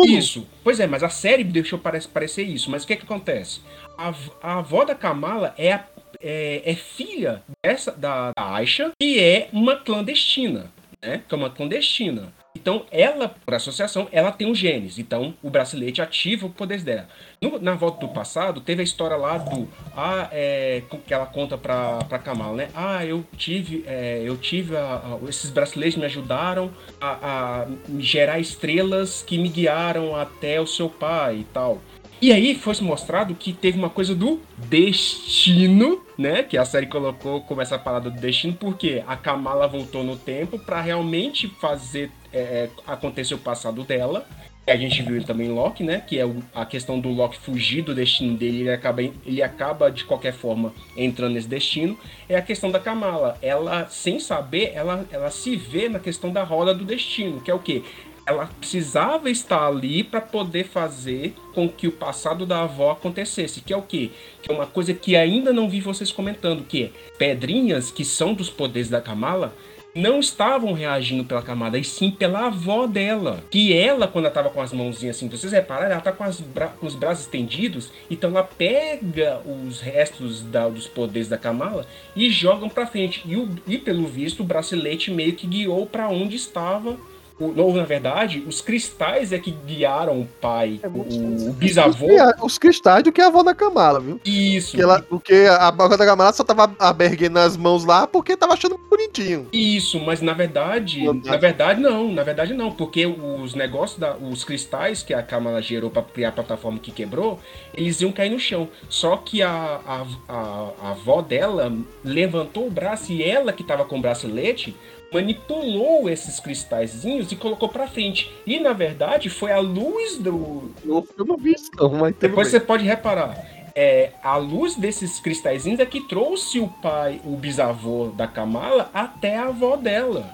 Speaker 4: Isso. Pois é, mas a série deixou parecer isso. Mas o que é que acontece? A, a avó da Kamala é a é, é filha dessa da, da Aisha, que é uma clandestina, né? Que é uma clandestina. Então, ela, por associação, ela tem os genes. Então, o bracelete ativa o poder dela. No, na volta do passado, teve a história lá do. Ah, é, que ela conta pra, pra Kamal, né? Ah, eu tive. É, eu tive. A, a, esses braceletes me ajudaram a, a gerar estrelas que me guiaram até o seu pai e tal. E aí foi mostrado que teve uma coisa do destino, né? Que a série colocou como essa parada do destino, porque a Kamala voltou no tempo para realmente fazer é, acontecer o passado dela. A gente viu ele também em Loki, né? Que é a questão do Loki fugir do destino dele, ele acaba, ele acaba de qualquer forma entrando nesse destino. É a questão da Kamala. Ela, sem saber, ela, ela se vê na questão da roda do destino, que é o quê? Ela precisava estar ali para poder fazer com que o passado da avó acontecesse, que é o quê? Que é uma coisa que ainda não vi vocês comentando, que é pedrinhas que são dos poderes da Kamala não estavam reagindo pela camada, e sim pela avó dela. Que ela, quando ela tava com as mãozinhas assim, vocês repararam, ela tá com, bra com os braços estendidos, então ela pega os restos da, dos poderes da Kamala e jogam para frente. E, o, e pelo visto, o bracelete meio que guiou para onde estava ou na verdade, os cristais é que guiaram o pai, é o, o, bisavô.
Speaker 2: Os cristais do que a avó da Kamala, viu?
Speaker 4: Isso.
Speaker 2: Que ela, porque a avó da Kamala só tava aberguendo as mãos lá porque tava achando bonitinho.
Speaker 4: Isso, mas na verdade, na verdade não, na verdade não, porque os negócios, da, os cristais que a Kamala gerou para criar a plataforma que quebrou, eles iam cair no chão. Só que a, a, a, a avó dela levantou o braço e ela que tava com o bracelete manipulou esses cristalzinhos e colocou para frente. E na verdade foi a luz do.
Speaker 2: Eu não vi isso, não, mas
Speaker 4: Depois você pode reparar. É, a luz desses cristalzinhos é que trouxe o pai, o bisavô da Kamala, até a avó dela.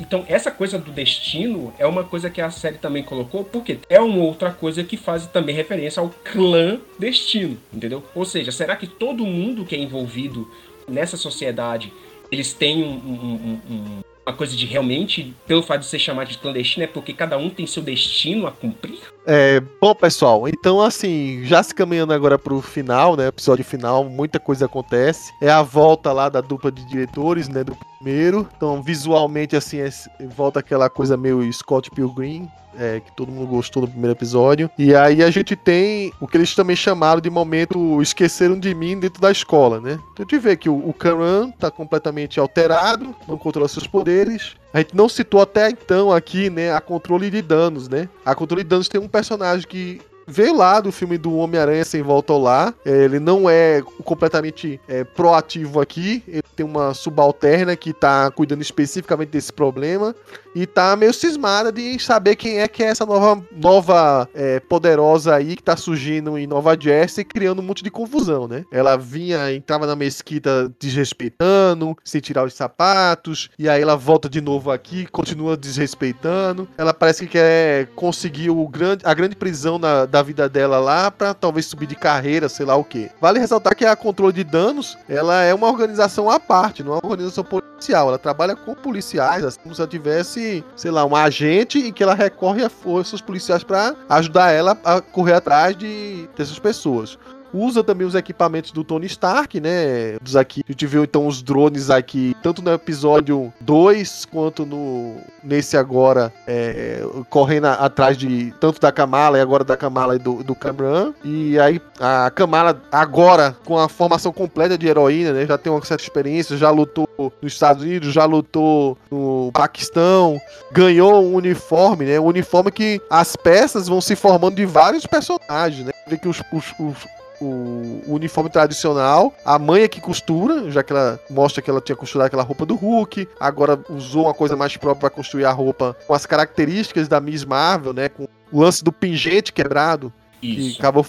Speaker 4: Então, essa coisa do destino é uma coisa que a série também colocou, porque é uma outra coisa que faz também referência ao clã destino, entendeu? Ou seja, será que todo mundo que é envolvido nessa sociedade eles têm um, um, um, uma coisa de realmente, pelo fato de ser chamado de clandestino, é porque cada um tem seu destino a cumprir?
Speaker 2: É, bom, pessoal, então assim, já se caminhando agora pro final, né? Episódio final, muita coisa acontece. É a volta lá da dupla de diretores, né? Do primeiro. Então, visualmente, assim, é, volta aquela coisa meio Scott Pilgrim, é, que todo mundo gostou do primeiro episódio. E aí a gente tem o que eles também chamaram de momento esqueceram de mim dentro da escola, né? Então a gente vê que o, o Karan tá completamente alterado, não controla seus poderes. A gente não citou até então aqui, né, a controle de danos, né? A controle de danos tem um personagem que veio lá do filme do Homem-Aranha Sem Volta ao Lar. É, ele não é completamente é, proativo aqui. Ele tem uma subalterna que tá cuidando especificamente desse problema. E tá meio cismada de saber quem é que é essa nova, nova é, poderosa aí que tá surgindo em Nova Jersey, criando um monte de confusão, né? Ela vinha, entrava na mesquita desrespeitando, sem tirar os sapatos. E aí ela volta de novo aqui, continua desrespeitando. Ela parece que quer conseguir o grande, a grande prisão na, da vida dela lá para talvez subir de carreira, sei lá o que. Vale ressaltar que a controle de danos, ela é uma organização à parte, não é uma organização policial. Ela trabalha com policiais, assim, como se ela tivesse, sei lá, um agente e que ela recorre a forças policiais para ajudar ela a correr atrás de dessas pessoas usa também os equipamentos do Tony Stark, né? Dos aqui, a gente viu então os drones aqui, tanto no episódio 2 quanto no nesse agora, é, correndo atrás de tanto da Kamala e agora da Kamala e do, do Cameron. E aí a Kamala agora com a formação completa de heroína, né? Já tem uma certa experiência, já lutou nos Estados Unidos, já lutou no Paquistão, ganhou um uniforme, né? Um uniforme que as peças vão se formando de vários personagens, né? Vê que os, os, os o, o, uniforme tradicional. A mãe é que costura, já que ela mostra que ela tinha costurado aquela roupa do Hulk. Agora usou uma coisa mais própria para construir a roupa com as características da Miss Marvel, né? Com o lance do pingente quebrado. Isso. Que, acabou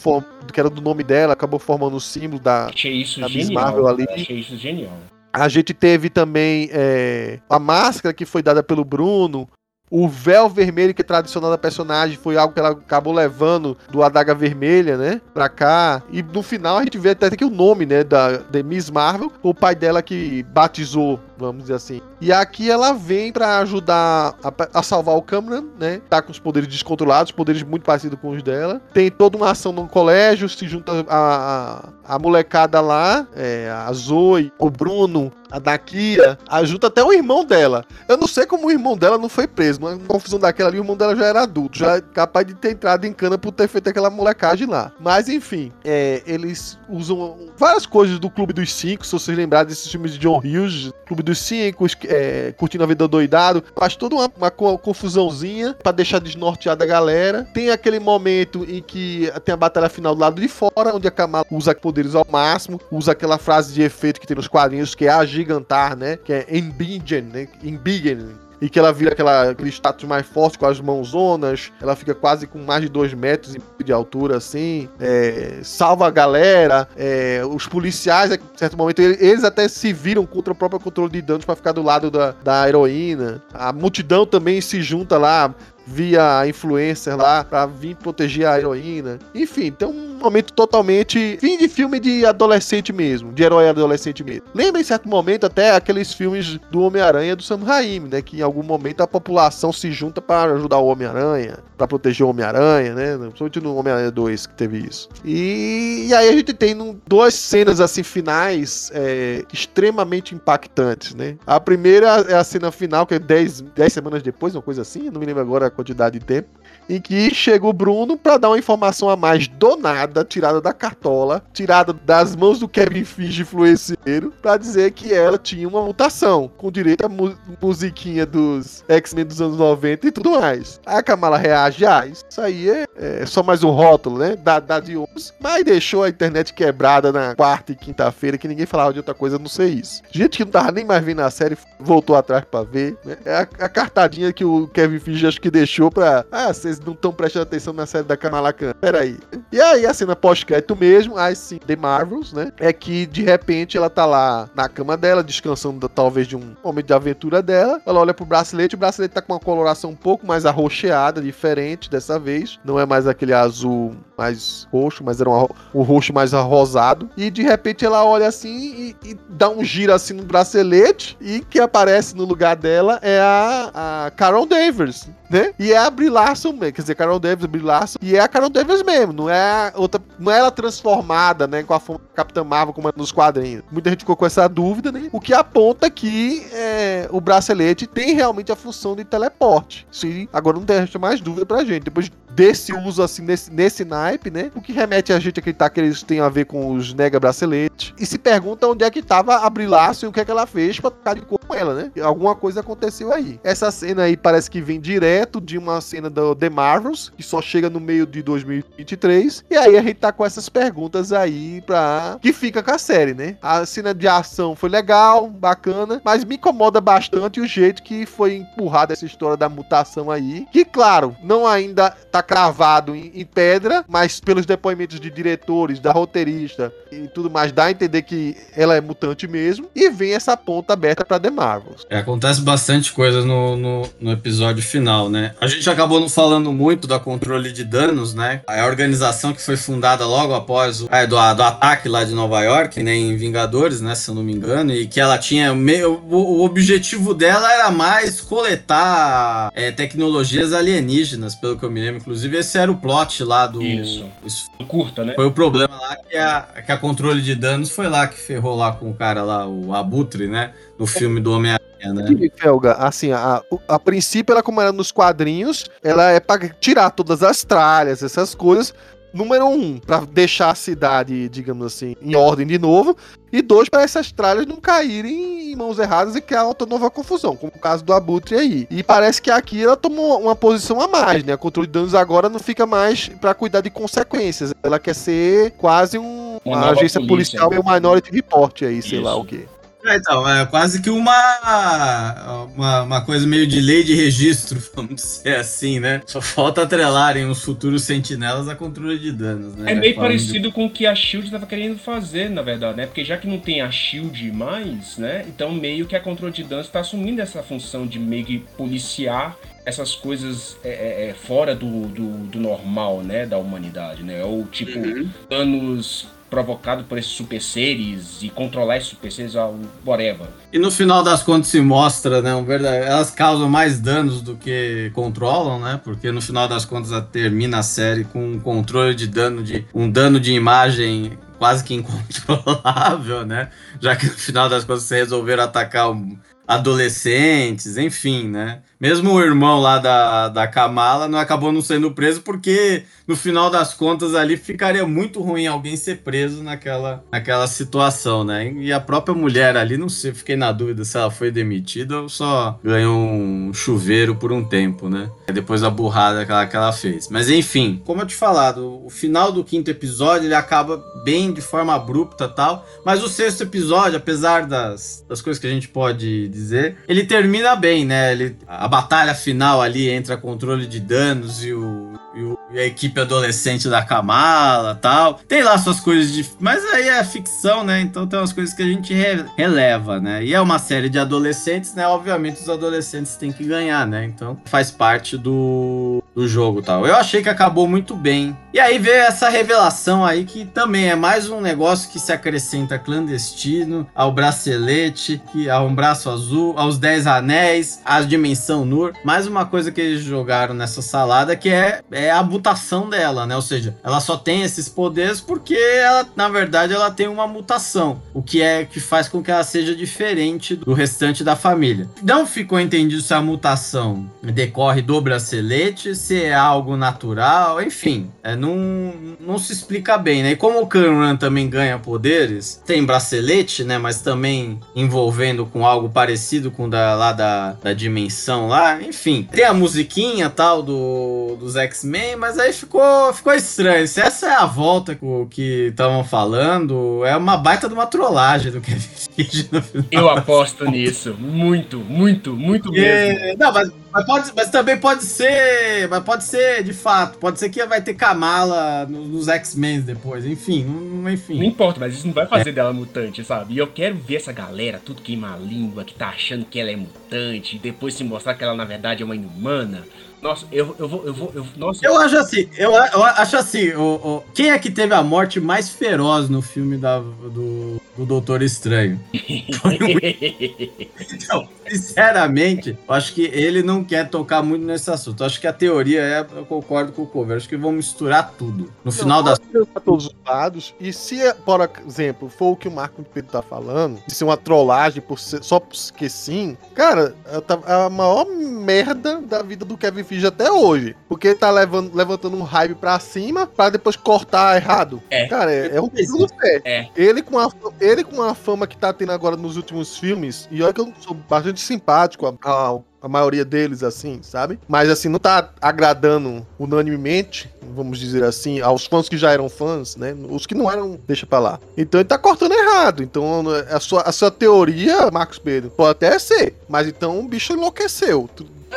Speaker 2: que era do nome dela, acabou formando o símbolo da,
Speaker 4: Achei isso
Speaker 2: da
Speaker 4: genial.
Speaker 2: Miss Marvel ali.
Speaker 4: Achei isso genial.
Speaker 2: A gente teve também é, a máscara que foi dada pelo Bruno, o véu vermelho que é tradicional da personagem foi algo que ela acabou levando do Adaga Vermelha, né? Pra cá. E no final a gente vê até que o nome, né? Da, da Miss Marvel, o pai dela que batizou, vamos dizer assim. E aqui ela vem para ajudar a, a, salvar o Cameron, né? Tá com os poderes descontrolados, poderes muito parecidos com os dela. Tem toda uma ação no colégio, se junta a, a, a molecada lá, é, a Zoe, o Bruno, a Dakia, ajuda até o irmão dela. Eu não sei como o irmão dela não foi preso. Uma confusão daquela ali, o irmão dela já era adulto, já é capaz de ter entrado em cana por ter feito aquela molecagem lá. Mas enfim, é, eles usam várias coisas do Clube dos Cinco, se vocês lembrarem desses filmes de John Hughes, Clube dos Cinco, é, Curtindo a Vida Doidado. Faz toda uma, uma confusãozinha para deixar desnorteada a galera. Tem aquele momento em que tem a batalha final do lado de fora, onde a Kamala usa poderes ao máximo, usa aquela frase de efeito que tem nos quadrinhos, que é agir gigantar, né? Que é Embiggen, né? Embiggen, e que ela vira aquela, aquele status mais forte com as mãozonas, ela fica quase com mais de dois metros de altura, assim, é, salva a galera, é, os policiais, em certo momento, eles até se viram contra o próprio controle de danos para ficar do lado da, da heroína, a multidão também se junta lá, via influencer lá pra vir proteger a heroína. Enfim, tem um momento totalmente fim de filme de adolescente mesmo, de herói adolescente mesmo. Lembra em certo momento até aqueles filmes do Homem-Aranha do Sam Raimi, né, que em algum momento a população se junta para ajudar o Homem-Aranha, para proteger o Homem-Aranha, né? Principalmente no Homem-Aranha 2 que teve isso. E, e aí a gente tem num, duas cenas assim finais é, extremamente impactantes, né? A primeira é a cena final, que é 10 semanas depois, uma coisa assim, não me lembro agora quantidade de tempo, em que chega o Bruno para dar uma informação a mais do nada, tirada da cartola, tirada das mãos do Kevin Feige influenceiro, para dizer que ela tinha uma mutação, com direito à mu musiquinha dos X-Men dos anos 90 e tudo mais. A Kamala reage, ah, isso aí é, é só mais um rótulo, né, da, da de uns, mas deixou a internet quebrada na quarta e quinta-feira, que ninguém falava de outra coisa, não sei isso. Gente que não tava nem mais vendo a série, voltou atrás para ver, né? É a, a cartadinha que o Kevin Feige acho que deixou pra. Ah, vocês não estão prestando atenção na série da Kamala Khan. Peraí. E aí, a cena pós-crédito mesmo, aí sim, The Marvels, né? É que de repente ela tá lá na cama dela, descansando talvez de um momento de aventura dela. Ela olha pro bracelete, o bracelete tá com uma coloração um pouco mais arroxeada, diferente dessa vez. Não é mais aquele azul mais roxo, mas era um, um roxo mais arrosado. E de repente ela olha assim e, e dá um giro assim no bracelete. E que aparece no lugar dela é a, a Carol Danvers, né? E é a Brie quer dizer, Carol Danvers, Brie e é a Carol Danvers mesmo, não é outra, não é ela transformada, né, com a forma Capitã Marvel como é nos quadrinhos. Muita gente ficou com essa dúvida, né? O que aponta que é, o bracelete tem realmente a função de teleporte. Sim, agora não tem mais dúvida pra gente. Depois desse uso assim, nesse, nesse naipe, né? O que remete a gente a acreditar que eles têm a ver com os nega braceletes. E se pergunta onde é que tava a Brilaço e o que é que ela fez pra ficar de cor com ela, né? Alguma coisa aconteceu aí. Essa cena aí parece que vem direto de uma cena do The Marvels, que só chega no meio de 2023. E aí a gente tá com essas perguntas aí pra. que fica com a série, né? A cena de ação foi legal, bacana, mas me incomoda bastante o jeito que foi empurrada essa história da mutação aí. Que, claro, não ainda tá cravado em, em, pedra, mas pelos depoimentos de diretores, da roteirista e tudo mais, dá a entender que ela é mutante mesmo. E vem essa ponta aberta pra The Marvels.
Speaker 3: É, acontece bastante coisa no, no, no, episódio final, né? A gente acabou não falando muito da controle de danos, né? A organização que foi fundada logo após o é, do, do ataque lá de Nova York, né? Em Vingadores, né? Se eu não me engano, e que ela tinha meio. O, o objetivo dela era mais coletar é, tecnologias alienígenas, pelo que eu me lembro Inclusive, esse era o plot lá do.
Speaker 4: Isso. Isso. Curta, né?
Speaker 3: Foi o problema lá que a, que a controle de danos foi lá que ferrou lá com o cara lá, o Abutre, né? No filme do Homem-Aranha, né?
Speaker 2: Felga, assim, a, a, a princípio, ela, como era nos quadrinhos, ela é pra tirar todas as tralhas, essas coisas. Número um, para deixar a cidade, digamos assim, em ordem de novo. E dois, para essas tralhas não caírem em mãos erradas e criar outra nova confusão, como o caso do Abutre aí. E parece que aqui ela tomou uma posição a mais, né? A controle de danos agora não fica mais para cuidar de consequências. Ela quer ser quase um, uma, uma agência polícia, policial, né? meio Minority Report aí, sei Isso. lá o quê.
Speaker 3: É, então, é quase que uma, uma, uma, coisa meio de lei de registro, vamos dizer assim, né? Só falta atrelarem os futuros sentinelas a controle de danos, né?
Speaker 4: É meio parecido de... com o que a SHIELD estava querendo fazer, na verdade, né? Porque já que não tem a SHIELD mais, né? Então meio que a controle de danos está assumindo essa função de meio que policiar essas coisas é, é, é, fora do, do, do, normal, né, da humanidade, né? Ou tipo, uhum. danos provocado por esses super seres e controlar esses super seres, whatever.
Speaker 3: E no final das contas se mostra, né, um verdade, elas causam mais danos do que controlam, né? Porque no final das contas termina a série com um controle de dano de um dano de imagem quase que incontrolável, né? Já que no final das contas você resolveram atacar um adolescentes, enfim, né? Mesmo o irmão lá da, da Kamala não acabou não sendo preso porque no final das contas ali ficaria muito ruim alguém ser preso naquela, naquela situação, né? E a própria mulher ali, não sei, fiquei na dúvida se ela foi demitida ou só ganhou um chuveiro por um tempo, né? Depois da burrada que ela, que ela fez. Mas enfim, como eu te falado, o final do quinto episódio ele acaba bem de forma abrupta tal, mas o sexto episódio, apesar das, das coisas que a gente pode dizer, ele termina bem, né? Ele, a batalha final ali entre a controle de danos e o, e, a equipe adolescente da Kamala tal. Tem lá suas coisas de. Mas aí é ficção, né? Então tem umas coisas que a gente re, releva, né? E é uma série de adolescentes, né? Obviamente os adolescentes têm que ganhar, né? Então faz parte do, do jogo tal. Eu achei que acabou muito bem. E aí veio essa revelação aí que também é mais um negócio que se acrescenta clandestino ao bracelete, que a um braço azul, aos 10 anéis, à dimensão Nur. Mais uma coisa que eles jogaram nessa salada que é, é a mutação dela, né? Ou seja, ela só tem esses poderes porque ela, na verdade, ela tem uma mutação, o que é que faz com que ela seja diferente do restante da família. Não ficou entendido se a mutação decorre do bracelete, se é algo natural, enfim, é, não, não se explica bem, né? E como o Kanran também ganha poderes, tem bracelete, né? Mas também envolvendo com algo parecido com da, lá da, da dimensão lá. Enfim, tem a musiquinha tal do, dos X-Men, mas aí ficou, ficou estranho. Se essa é a volta que estavam falando, é uma baita de uma trollagem do Kevin Feige
Speaker 4: no final. Eu aposto nisso. Muito, muito, muito mesmo.
Speaker 3: Não, mas, mas, pode, mas também pode ser. Mas pode ser, de fato. Pode ser que vai ter Kamala nos, X-Men depois. Enfim, não, enfim.
Speaker 4: Não importa, mas isso não vai fazer é. dela mutante, sabe? E eu quero ver essa galera, tudo queima a língua, que tá achando que ela é mutante, e depois se mostrar que ela na verdade é uma inumana. Nossa, eu, eu vou. Eu vou eu, nossa,
Speaker 3: Eu acho assim, eu, eu acho assim, o, o- quem é que teve a morte mais feroz no filme da, do, do Doutor Estranho? Foi o Então, sinceramente, eu acho que ele não quer tocar muito nesse assunto. Eu acho que a teoria é, eu concordo com o Cover, acho que vão misturar tudo. No final das
Speaker 2: todos os lados. E se, por exemplo, for o que o Marco Pedro tá falando, de ser uma trollagem por ser- só porque sim, cara, é tá- é a maior merda da vida do Kevin Feige até hoje. Porque tá levando, levantando um hype pra cima pra depois cortar errado.
Speaker 4: É.
Speaker 2: Cara, é, é um no pé.
Speaker 4: É.
Speaker 2: Ele com, a, ele com a fama que tá tendo agora nos últimos filmes, e olha que eu sou bastante simpático a, a- a maioria deles, assim, sabe? Mas assim, não tá agradando unanimemente, vamos dizer assim, aos fãs que já eram fãs, né? Os que não eram, deixa pra lá. Então ele tá cortando errado. Então a sua, a sua teoria, Marcos Pedro, pode até ser, mas então o bicho enlouqueceu.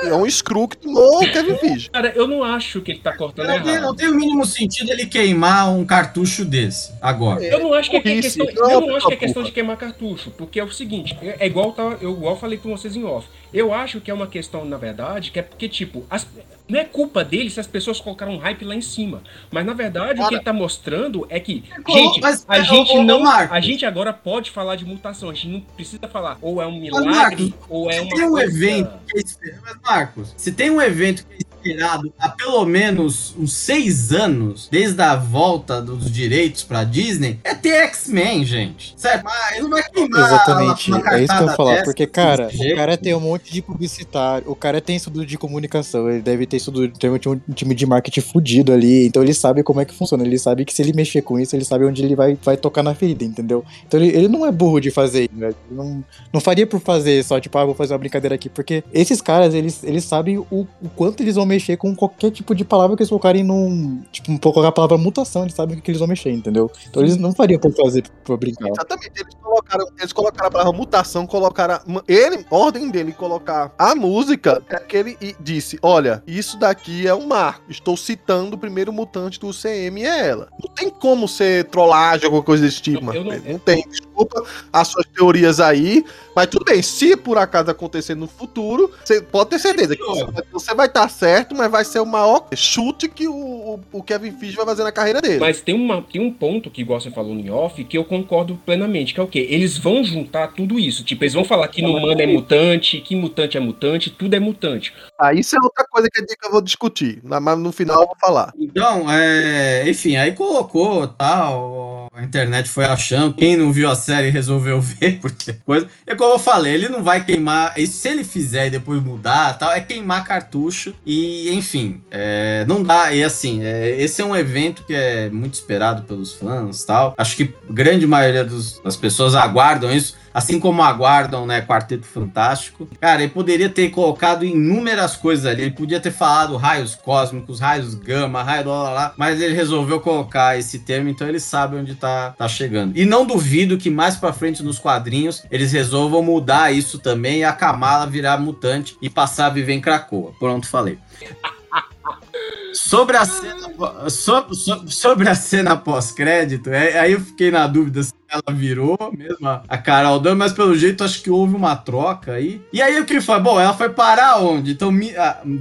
Speaker 2: É um screw que tomou o Kevin Feige.
Speaker 4: Cara, eu não acho que ele tá cortando
Speaker 3: Não tem,
Speaker 4: errado.
Speaker 3: não tem o mínimo sentido ele queimar um cartucho desse agora.
Speaker 4: Eu não acho que é questão,
Speaker 2: não é
Speaker 4: eu
Speaker 2: uma
Speaker 4: não acho que é questão de queimar cartucho, porque é o seguinte, é é igual tá, eu igual falei com vocês em off. Eu acho que é uma questão, na verdade, que é porque tipo, as- não é culpa dele se as pessoas colocaram um hype lá em cima, mas na verdade o que
Speaker 2: Cara.
Speaker 4: ele tá mostrando é que, gente,
Speaker 3: mas,
Speaker 4: a gente
Speaker 3: ô,
Speaker 4: não,
Speaker 3: Marcos.
Speaker 4: a gente agora pode falar de mutação, a gente não precisa falar ou é um
Speaker 3: Marcos,
Speaker 4: milagre ou é
Speaker 3: Se
Speaker 4: uma
Speaker 3: tem um
Speaker 4: coisa-
Speaker 3: evento que é Mas, Marcos, se tem um evento que é esperado há pelo menos uns seis anos, desde a volta dos direitos pra Disney, é ter X-Men, gente. Certo? Mas ele não vai queimar
Speaker 5: Exatamente, é isso que eu ia falar, porque, cara, o cara tem um monte de publicitário, o cara tem estudo de comunicação, ele deve ter estudo, tem um time de marketing fudido ali, então ele sabe como é que funciona, ele sabe que se ele mexer com isso, ele sabe onde ele vai, vai tocar na ferida, entendeu? Então ele, ele não é burro de fazer isso, né? Não, não faria por fazer só, tipo, ah, vou fazer uma brincadeira aqui, porque esses caras, eles, eles sabem o, o quanto eles vão mexer com qualquer tipo de palavra que eles colocarem num, tipo, um pouco a palavra mutação, eles sabem o que eles vão mexer, entendeu? Então eles não fariam por fazer, por brincar.
Speaker 2: Exatamente, eles colocaram, eles colocaram a palavra mutação, colocaram. a- Ele, ordem dele colocar a música, é que ele disse: Olha, isso daqui é um marco. Estou citando o primeiro mutante do CM é ela. Não tem como ser trollagem, alguma coisa desse tipo, mano.
Speaker 4: não-
Speaker 2: Não, tem. Desculpa as suas teorias aí, mas tudo bem. Se por acaso acontecer no futuro, você pode ter certeza que você vai- você vai estar certo, mas vai ser o maior chute que o, o- Kevin Feige vai fazer na carreira dele.
Speaker 4: Mas tem, uma, tem um ponto que, igual você falou no off, que eu concordo plenamente, que é o quê? Eles vão juntar tudo isso. Tipo, eles vão falar que no humano é mutante, que mutante é mutante, tudo é mutante.
Speaker 2: Ah, isso é outra coisa que eu vou discutir, na- mas no final eu vou falar.
Speaker 3: Então, é, enfim, aí colocou tal, a internet foi achando, quem não viu a série resolveu ver, porque coisa. É como eu falei, ele não vai queimar, e se ele fizer e depois mudar tal, é queimar cartucho e, enfim, é, não dá, e assim, é, esse é um evento que é muito esperado pelos fãs tal, acho que grande maioria dos- das pessoas aguardam isso, assim como aguardam, né, Quarteto Fantástico. Cara, ele poderia ter colocado inúmeras coisas ali, ele podia ter falado raios cósmicos, raios gama, raio lá, lá, lá, mas ele resolveu colocar esse termo, então ele sabe onde tá, tá chegando. E não duvido que mais pra frente nos quadrinhos eles resolvam mudar isso também e a Kamala virar mutante e passar a viver em Krakoa. Pronto, falei. Sobre a cena, so- so- sobre a cena pós-crédito, é- aí eu fiquei na dúvida se ela virou mesmo a, Carol Dan, mas pelo jeito acho que houve uma troca aí. E aí o que foi? Bom, ela foi parar onde? Então,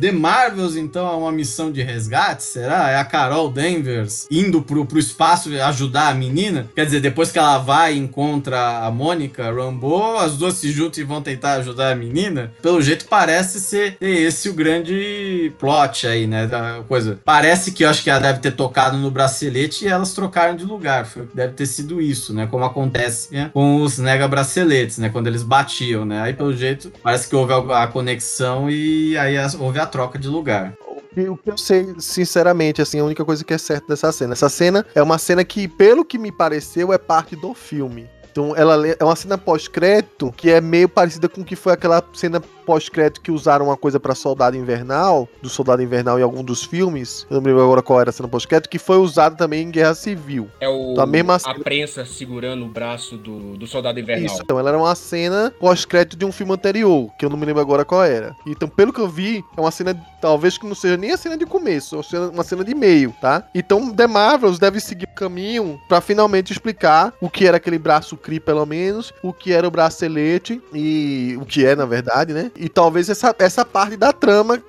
Speaker 3: The Marvels, então, é uma missão de resgate, será? É a Carol Danvers indo pro, pro espaço ajudar a menina? Quer dizer, depois que ela vai e encontra a Mônica Rambeau, as duas se juntam e vão tentar ajudar a menina? Pelo jeito parece ser esse o grande plot aí, né, da coisa. Parece que eu acho que ela deve ter tocado no bracelete e elas trocaram de lugar. Foi, deve ter sido isso, né? Como acontece né, com os nega braceletes, né? Quando eles batiam, né? Aí, pelo jeito, parece que houve a, conexão e aí as- houve a troca de lugar.
Speaker 2: O que- eu sei, sinceramente, assim, a única coisa que é certa dessa cena. Essa cena é uma cena que, pelo que me pareceu, é parte do filme. Então, ela le- é uma cena pós-crédito que é meio parecida com o que foi aquela cena pós-crédito que usaram uma coisa pra Soldado Invernal, do Soldado Invernal em algum dos filmes. Eu não me lembro agora qual era a cena pós-crédito, que foi usada também em Guerra Civil.
Speaker 4: É o,
Speaker 2: Da mesma
Speaker 4: a prensa segurando o braço do, do soldado invernal.
Speaker 2: Isso, então ela era uma cena pós-crédito de um filme anterior, que eu não me lembro agora qual era. Então, pelo que eu vi, é uma cena, talvez que não seja nem a cena de começo, é uma cena- de meio, tá? Então, The Marvels deve seguir o caminho pra finalmente explicar o que era aquele braço Kree, pelo menos, o que era o bracelete e o que é, na verdade, né? E talvez essa, essa parte da trama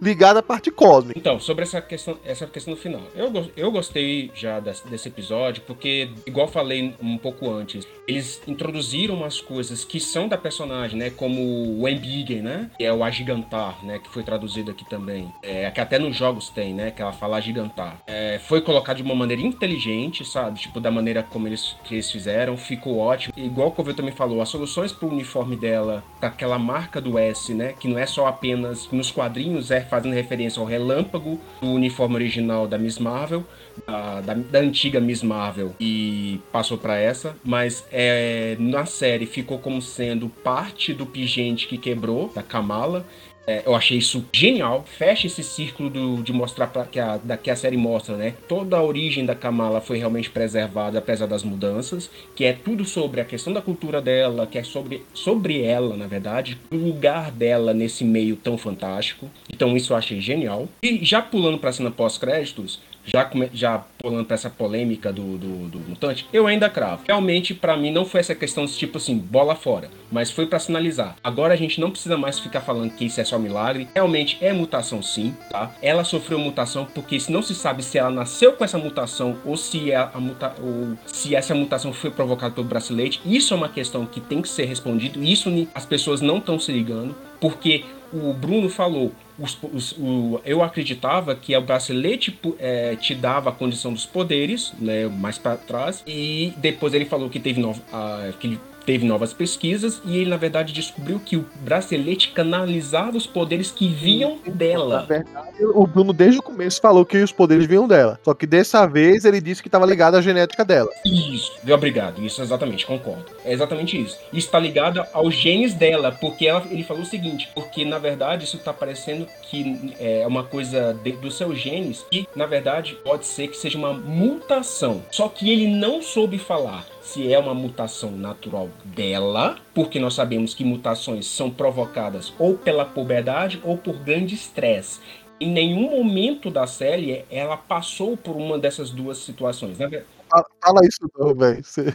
Speaker 2: ligado à parte cósmica.
Speaker 4: Então, sobre essa questão, essa questão do final. Eu, eu gostei já desse, desse episódio, porque, igual falei um pouco antes, eles introduziram umas coisas que são da personagem, né? Como o Embiggen, né? Que é o agigantar, né? Que foi traduzido aqui também. É, que até nos jogos tem, né? Que ela fala agigantar. É, foi colocado de uma maneira inteligente, sabe? Tipo, da maneira como eles, que eles fizeram. Ficou ótimo. Igual o Covil também falou, as soluções pro uniforme dela, com aquela marca do S, né? Que não é só apenas nos quadrinhos, é fazendo referência ao relâmpago do uniforme original da Miss Marvel, da, da, da antiga Miss Marvel, e passou pra essa, mas é, na série ficou como sendo parte do pingente que quebrou, da Kamala. É, eu achei isso genial. Fecha esse círculo do- de mostrar pra, que, a, da, que a série mostra, né? Toda a origem da Kamala foi realmente preservada, apesar das mudanças. Que é tudo sobre a questão da cultura dela, que é sobre, sobre ela, na verdade, o lugar dela nesse meio tão fantástico. Então, isso eu achei genial. E já pulando pra cena pós-créditos, já, já pulando pra essa polêmica do, do, do mutante, eu ainda cravo. Realmente, pra mim, não foi essa questão de tipo assim, bola fora, mas foi pra sinalizar. Agora a gente não precisa mais ficar falando que isso é só milagre. Realmente é mutação sim, tá? Ela sofreu mutação porque não se sabe se ela nasceu com essa mutação ou se, é a muta ou se essa mutação foi provocada pelo bracelete. Isso é uma questão que tem que ser respondido. Isso as pessoas não estão se ligando, porque o Bruno falou, os- os- o- eu acreditava que o bracelete é, te dava a condição dos poderes, né, mais para trás, e depois ele falou que teve, nova, ah, que ele teve novas pesquisas e ele na verdade descobriu que o bracelete canalizava os poderes que vinham
Speaker 2: Na
Speaker 4: dela.
Speaker 2: verdade, o Bruno desde o começo falou que os poderes vinham dela. Só que dessa vez ele disse que estava ligado à genética dela.
Speaker 4: Isso? Obrigado. Isso, exatamente, concordo. É exatamente isso. Isso está ligado aos genes dela, porque ela, ele falou o seguinte, porque na verdade isso está parecendo que é uma coisa de- dos seus genes e na verdade pode ser que seja uma mutação. Só que ele não soube falar se é uma mutação natural dela, porque nós sabemos que mutações são provocadas ou pela puberdade ou por grande estresse. Em nenhum momento da série ela passou por uma dessas duas situações. Ver-
Speaker 2: Fala- isso não, velho. Você-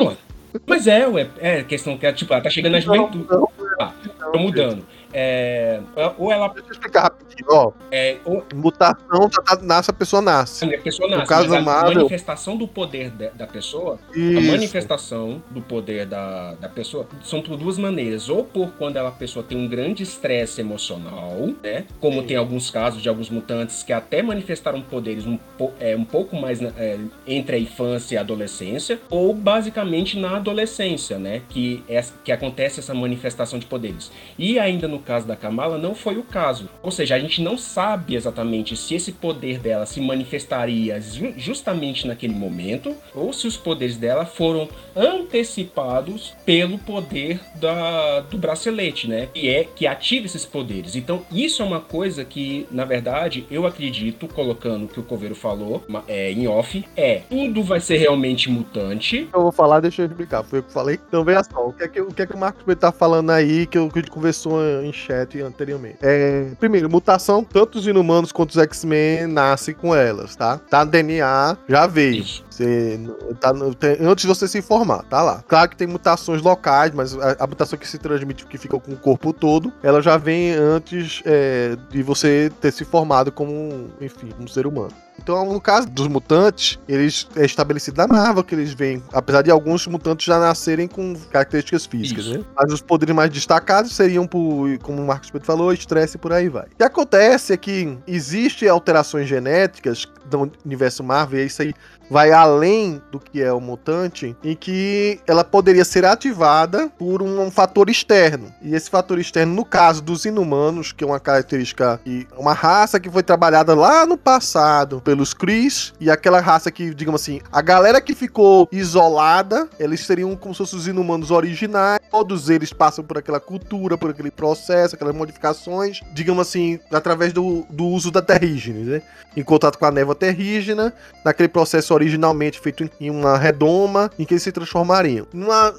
Speaker 4: mas é, ué, é questão que, tipo, ela tá chegando na juventude.
Speaker 2: Não,
Speaker 4: Ah, tô mudando. É, ou ela.
Speaker 2: Deixa eu explicar rapidinho, ó.
Speaker 4: É, ou
Speaker 2: Mutação, tá- nasce, a pessoa nasce.
Speaker 4: a pessoa nasce,
Speaker 2: caso
Speaker 4: mas a
Speaker 2: Marvel-
Speaker 4: manifestação do poder de- da pessoa A
Speaker 2: Isso.
Speaker 4: manifestação do poder da, da pessoa são por duas maneiras. Ou por quando ela, a pessoa tem um grande estresse emocional, né? Como tem alguns casos de alguns mutantes que até manifestaram poderes um, é, um pouco mais na- é, entre a infância e a adolescência. Ou basicamente na adolescência, né? Que, é, que acontece essa manifestação de poderes. E ainda no caso da Kamala, não foi o caso. Ou seja, a gente não sabe exatamente se esse poder dela se manifestaria ju- justamente naquele momento, ou se os poderes dela foram antecipados pelo poder da, do bracelete, né? Que é que ativa esses poderes. Então, isso é uma coisa que, na verdade, eu acredito, colocando o que o Coveiro falou é, em off, é tudo vai ser realmente mutante.
Speaker 2: Eu vou falar, deixa eu explicar. Foi eu que falei. Então, veja só. O que é que, o, que, é que o Marcos Pedro tá falando aí que, eu- que a gente conversou em chat anteriormente? É, primeiro, mutação, tanto os inumanos quanto os X-Men nascem com elas, tá? Tá no DNA, já veio. Você, tá tem- antes de você se informar, tá lá. Claro que tem mutações locais, mas a, a mutação que se transmite, que fica com o corpo todo, ela já vem antes é, de você ter se formado como, enfim, um ser humano. Então, no caso dos mutantes, eles é estabelecido na Marvel que eles vêm, apesar de alguns mutantes já nascerem com características físicas,
Speaker 4: Isso.
Speaker 2: né? Mas os poderes mais destacados seriam por, como o Marcos Pedro falou, estresse e por aí vai. O que acontece é que existe alterações genéticas do universo Marvel, e isso aí vai além do que é o mutante, em que ela poderia ser ativada por um fator externo. E esse fator externo, no caso dos inumanos, que é uma característica e uma raça que foi trabalhada lá no passado pelos Kree, e aquela raça que, digamos assim, a galera que ficou isolada, eles seriam como se fossem os inumanos originais, todos eles passam por aquela cultura, por aquele processo, aquelas modificações, digamos assim, através do, do uso da terrígene, né? Em contato com a névoa terrígena, naquele processo originalmente feito em- uma redoma, em que eles se transformariam. Uma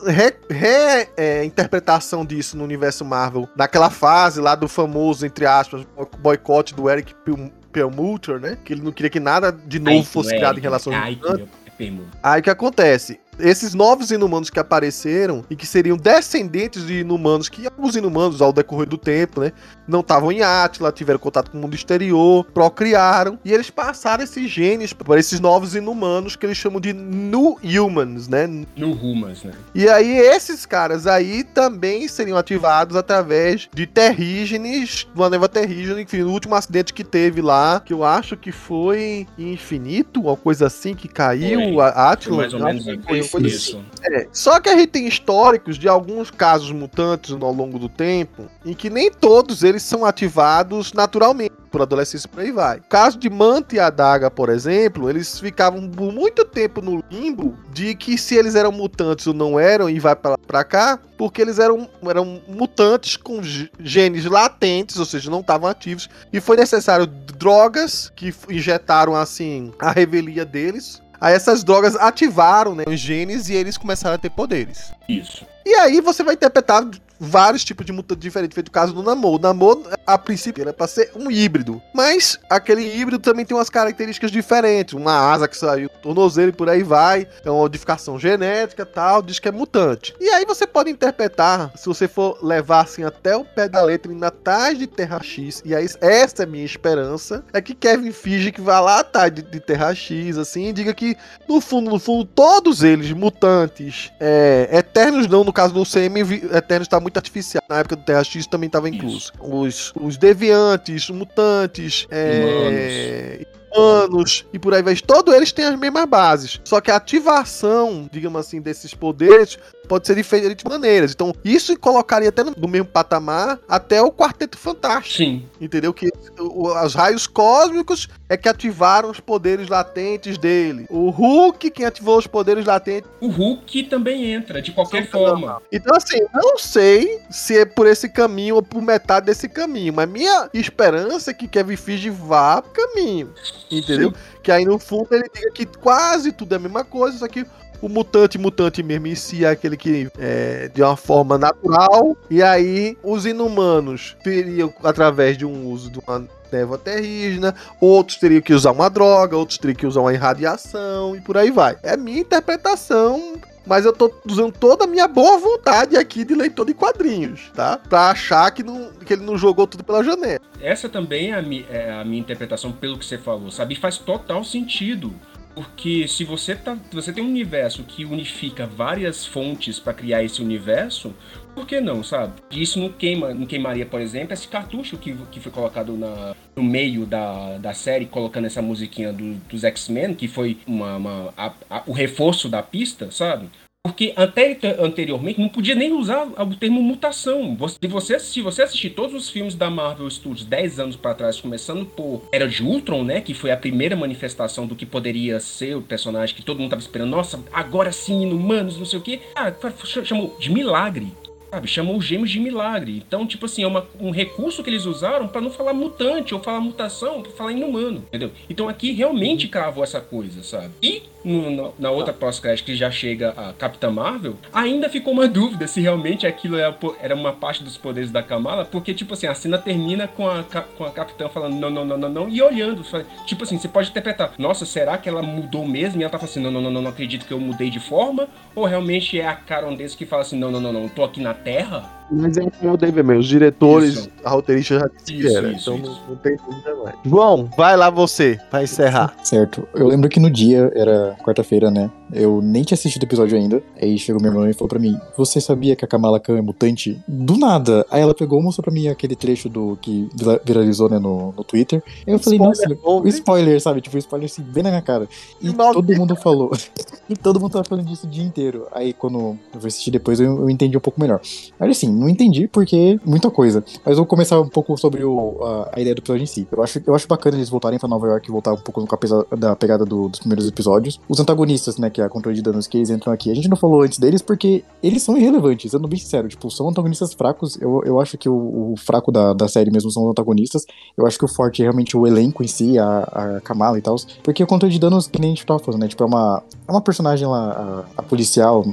Speaker 2: reinterpretação disso no universo Marvel, naquela fase lá do famoso, entre aspas, boicote do Eric Pel- Perlmutter, né? Que ele não queria que nada de novo
Speaker 4: Ai,
Speaker 2: fosse criado em
Speaker 4: Eric,
Speaker 2: relação
Speaker 4: Ai, é permuta.
Speaker 2: Aí o que acontece? Esses novos inumanos que apareceram e que seriam descendentes de inumanos, que alguns inumanos, ao decorrer do tempo, né, não estavam em Atila, tiveram contato com o mundo exterior, procriaram, e eles passaram esses genes para esses novos inumanos que eles chamam de New Humans, né?
Speaker 4: No Rumas, né?
Speaker 2: E aí esses caras aí também seriam ativados através de terrígenes, uma neva terrígene, enfim, no último acidente que teve lá, que eu acho que foi infinito, uma coisa assim que caiu,
Speaker 4: Foi.
Speaker 2: a Atila.
Speaker 4: Mais ou menos
Speaker 2: acho que foi assim.
Speaker 4: isso.
Speaker 2: é, só que a gente tem históricos de alguns casos mutantes ao longo do tempo, em que nem todos eles são ativados naturalmente, por adolescência por aí vai. O caso de Manta e Adaga, por exemplo, eles ficavam por muito tempo no limbo de que se eles eram mutantes ou não eram, e vai pra, pra cá, porque eles eram, eram mutantes com genes latentes, ou seja, não estavam ativos, e foi necessário drogas que injetaram, assim, a revelia deles. Aí essas drogas ativaram né, os genes e eles começaram a ter poderes.
Speaker 4: Isso.
Speaker 2: E aí você vai interpretar vários tipos de mutante diferentes, feito o caso do Namor. O Namor, a princípio, era pra ser um híbrido. Mas aquele híbrido também tem umas características diferentes. Uma asa que saiu tornozelo e por aí vai. É uma modificação genética tal, diz que é mutante. E aí você pode interpretar, se você for levar assim até o pé da letra, indo atrás de Terra X. E aí, essa é minha esperança. É que Kevin finge que vai lá atrás de, de Terra X, assim, e diga que, no fundo, no fundo, todos eles, mutantes, é, eternos não, no caso do CM, Eternos tá muito artificial. Na época do Terra X também estava incluso. Os, os deviantes, mutantes, é, humanos e por aí vai. Todos eles têm as mesmas bases. Só que a ativação, digamos assim, desses poderes pode ser de diferentes maneiras. Então, isso colocaria até no no mesmo patamar até o Quarteto Fantástico.
Speaker 4: Sim.
Speaker 2: Entendeu? Que o- os raios cósmicos é que ativaram os poderes latentes dele. O Hulk, quem ativou os poderes latentes.
Speaker 4: O Hulk também entra, de qualquer
Speaker 2: Sim,
Speaker 4: forma.
Speaker 2: Então, assim, não sei se é por esse caminho ou por metade desse caminho, mas minha esperança é que Kevin Feige vá pro caminho. Entendeu? Que aí no fundo ele diga que quase tudo é a mesma coisa, só que o mutante, mutante mesmo em si é aquele que é de uma forma natural, e aí os inumanos teriam, através de um uso de uma névoa terrígena, outros teriam que usar uma droga, outros teriam que usar uma irradiação e por aí vai. É minha interpretação. Mas eu tô usando toda a minha boa vontade aqui de leitor de quadrinhos, tá? Pra achar que, não, que ele não jogou tudo pela janela.
Speaker 4: Essa também é a, mi- é a minha interpretação pelo que você falou, sabe? E faz total sentido. Porque se você, tá, você tem um universo que unifica várias fontes pra criar esse universo, por que não, sabe? Isso não, queima, não queimaria, por exemplo, esse cartucho que, que foi colocado na, no meio da, da série, colocando essa musiquinha do- dos X-Men, que foi uma, uma- a- a- o reforço da pista, sabe? Porque até anteriormente não podia nem usar o termo mutação. Se você, se você assistir todos os filmes da Marvel Studios 10 anos pra trás, começando por Era de Ultron, né? Que foi a primeira manifestação do que poderia ser o personagem que todo mundo tava esperando. Nossa, agora sim, inumanos, não sei o quê. Ah, ch- chamou de milagre. Sabe, chamou os gêmeos de milagre. Então, tipo assim, é uma- um recurso que eles usaram pra não falar mutante ou falar mutação, pra falar inumano, entendeu? Então aqui realmente cravou essa coisa, sabe? E no- no- na outra pós-crédito que já chega a Capitã Marvel, ainda ficou uma dúvida se realmente aquilo era, po- era uma parte dos poderes da Kamala, porque, tipo assim, a cena termina com a, com a Capitã falando não, não, não, não, não, e olhando. Tipo assim, você pode interpretar, nossa, será que ela mudou mesmo? E ela tá falando assim, não, não, não, não, não acredito que eu mudei de forma? Ou realmente é a Caron desse que fala assim, não, não, não, não, tô aqui na Terra?
Speaker 2: Mas é como eu dei mesmo, os diretores,
Speaker 4: Isso.
Speaker 2: a roteirista já disse que
Speaker 4: Isso,
Speaker 2: era,
Speaker 4: isso,
Speaker 2: então
Speaker 4: isso.
Speaker 2: Não, não tem dúvida mais. João, vai lá você, pra encerrar.
Speaker 5: Certo. Eu lembro que no dia, era quarta-feira, né? Eu nem tinha assistido o episódio ainda. Aí chegou minha irmã e falou pra mim: Você sabia que a Kamala Khan é mutante? Do nada. Aí ela pegou e mostrou pra mim aquele trecho do que vira- viralizou, né, no, no Twitter. Aí eu falei,
Speaker 2: Spoiler
Speaker 5: nossa, o spoiler, sabe? Tipo, o spoiler assim, bem na minha cara. E
Speaker 2: Que maldito.
Speaker 5: todo mundo falou. e todo mundo tava falando disso o dia inteiro. Aí quando eu fui assistir depois, eu, eu entendi um pouco melhor. Mas assim, não entendi porque muita coisa. Mas vou começar um pouco sobre o, a, a ideia do episódio em si. Eu acho, eu acho bacana eles voltarem pra Nova York e voltar um pouco com a pesa- da pegada do- dos primeiros episódios. Os antagonistas, né, que é a controle de danos que eles entram aqui. A gente não falou antes deles porque eles são irrelevantes, sendo bem sincero. Tipo, são antagonistas fracos. Eu, eu acho que o, o fraco da, da série mesmo são os antagonistas. Eu acho que o forte é realmente o elenco em si, a, a Kamala e tal. Porque o controle de danos, que nem a gente tava falando, né? Tipo, é uma, é uma personagem lá, a, a policial,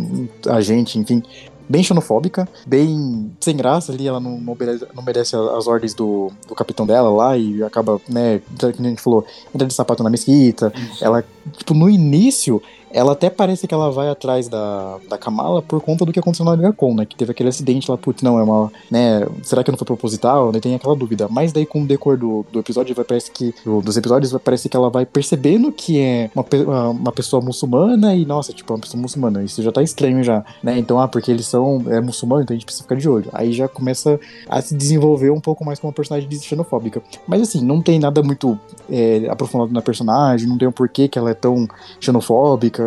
Speaker 5: a agente, enfim bem xenofóbica, bem sem graça ali, ela não, não obedece, não obedece as ordens do, do capitão dela lá e acaba, né, que a gente falou, entra de sapato na mesquita, ela tipo, no início, ela até parece que ela vai atrás da, da Kamala por conta do que aconteceu na Liga Com, né? Que teve aquele acidente lá, putz, não, é uma. né? Será que não foi proposital? Né, tem aquela dúvida. Mas daí, com o decor do, do episódio, vai parece que. Dos episódios, vai parece que ela vai percebendo que é uma, uma pessoa muçulmana e, nossa, tipo, uma pessoa muçulmana. Isso já tá estranho já, né? Então, ah, porque eles são é, muçulmanos, então a gente precisa ficar de olho. Aí já começa a se desenvolver um pouco mais como uma personagem xenofóbica. Mas assim, não tem nada muito é, aprofundado na personagem, não tem um porquê que ela é tão xenofóbica.